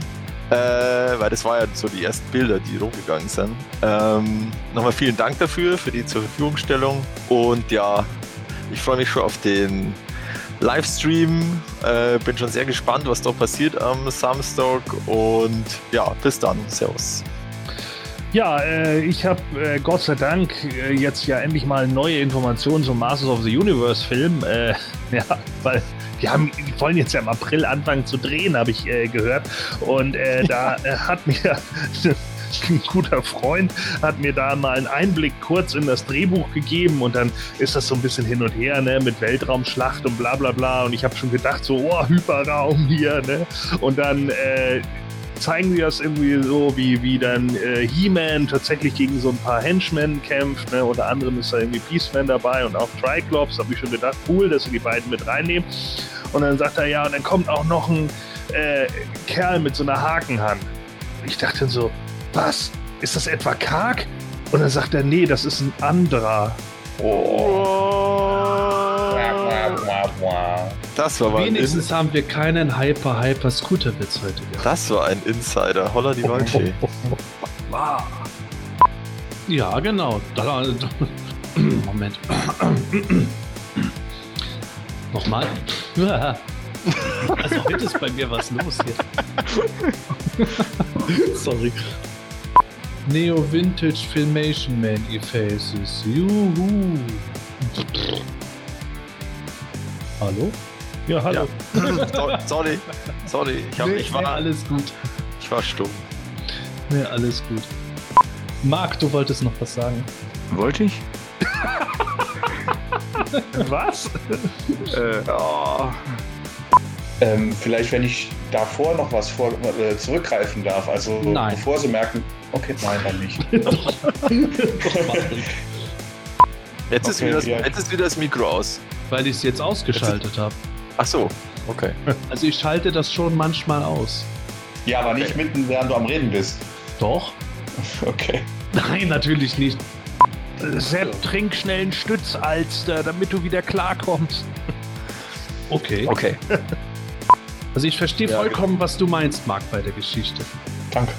Äh, weil das war ja so die ersten Bilder, die rumgegangen sind. Ähm, nochmal vielen Dank dafür, für die zur Verfügungstellung. Und ja, ich freue mich schon auf den Livestream. Äh, bin schon sehr gespannt, was da passiert am Samstag. Und ja, bis dann. Servus. Ja, äh, ich habe äh, Gott sei Dank äh, jetzt ja endlich mal neue Informationen zum Masters of the Universe Film. Äh, ja, weil die haben, die wollen jetzt ja im April anfangen zu drehen, habe ich äh, gehört. Und äh, da äh, hat mir ein guter Freund hat mir da mal einen Einblick kurz in das Drehbuch gegeben und dann ist das so ein bisschen hin und her, ne, mit Weltraumschlacht und bla bla bla. Und ich habe schon gedacht, so, oh, Hyperraum hier, ne? Und dann äh, zeigen sie das irgendwie so, wie, wie dann äh, He-Man tatsächlich gegen so ein paar Henchmen kämpft. Ne? Unter anderem ist da irgendwie Beastman dabei und auch Triclops. Habe ich schon gedacht, cool, dass sie die beiden mit reinnehmen. Und dann sagt er, ja, und dann kommt auch noch ein äh, Kerl mit so einer Hakenhand. Und ich dachte so, was? Ist das etwa Kark? Und dann sagt er, nee, das ist ein anderer. Das war mal Wenigstens haben wir keinen Hyper-Hyper-Scooter-Witz heute gehabt. das war ein Insider. Holla die Waldfee. Ja, genau. Moment. Nochmal. Also heute ist bei mir was los hier. Sorry. Neo Vintage Filmation Man E-Faces. Juhu. Hallo? Ja, hallo. So- sorry, sorry. Ich, hab, Nee, ich, nee, war, alles gut. ich war stumm. Nee, alles gut. Marc, du wolltest noch was sagen. Wollte ich? Was? Äh, oh, ähm, vielleicht, wenn ich davor noch was vor, äh, zurückgreifen darf, also Nein. bevor sie merken, okay, nein, dann nicht. Jetzt, ist Okay, wieder das, ja. jetzt ist wieder das Mikro aus. Weil ich es jetzt ausgeschaltet habe. Ach so, okay. Also ich schalte das schon manchmal aus. Ja, aber nicht mitten, während du am Reden bist. Doch? Okay. Nein, natürlich nicht. Sepp, trink schnell einen Stützalster, damit du wieder klarkommst. Okay. Okay. Also ich verstehe Ja, vollkommen, was du meinst, Marc, bei der Geschichte. Danke.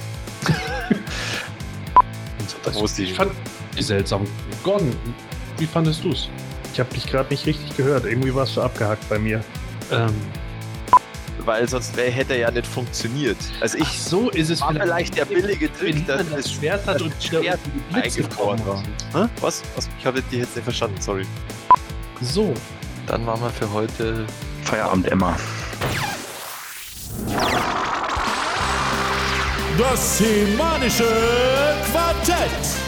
Da wusste ich. Ich fand die seltsam. Gordon, wie fandest du's? Ich habe dich gerade nicht richtig gehört. Irgendwie warst du abgehackt bei mir. Ähm, weil sonst wär, hätte er ja nicht funktioniert. Also ich ach so ist es war vielleicht der billige Trick, dass das das Schwert hat und Schwert die Blitze eingefroren war. Hä? Was? Was? Ich habe die jetzt nicht verstanden, sorry. So, Dann machen wir für heute Feierabend, Emma. Das semanische Quartett.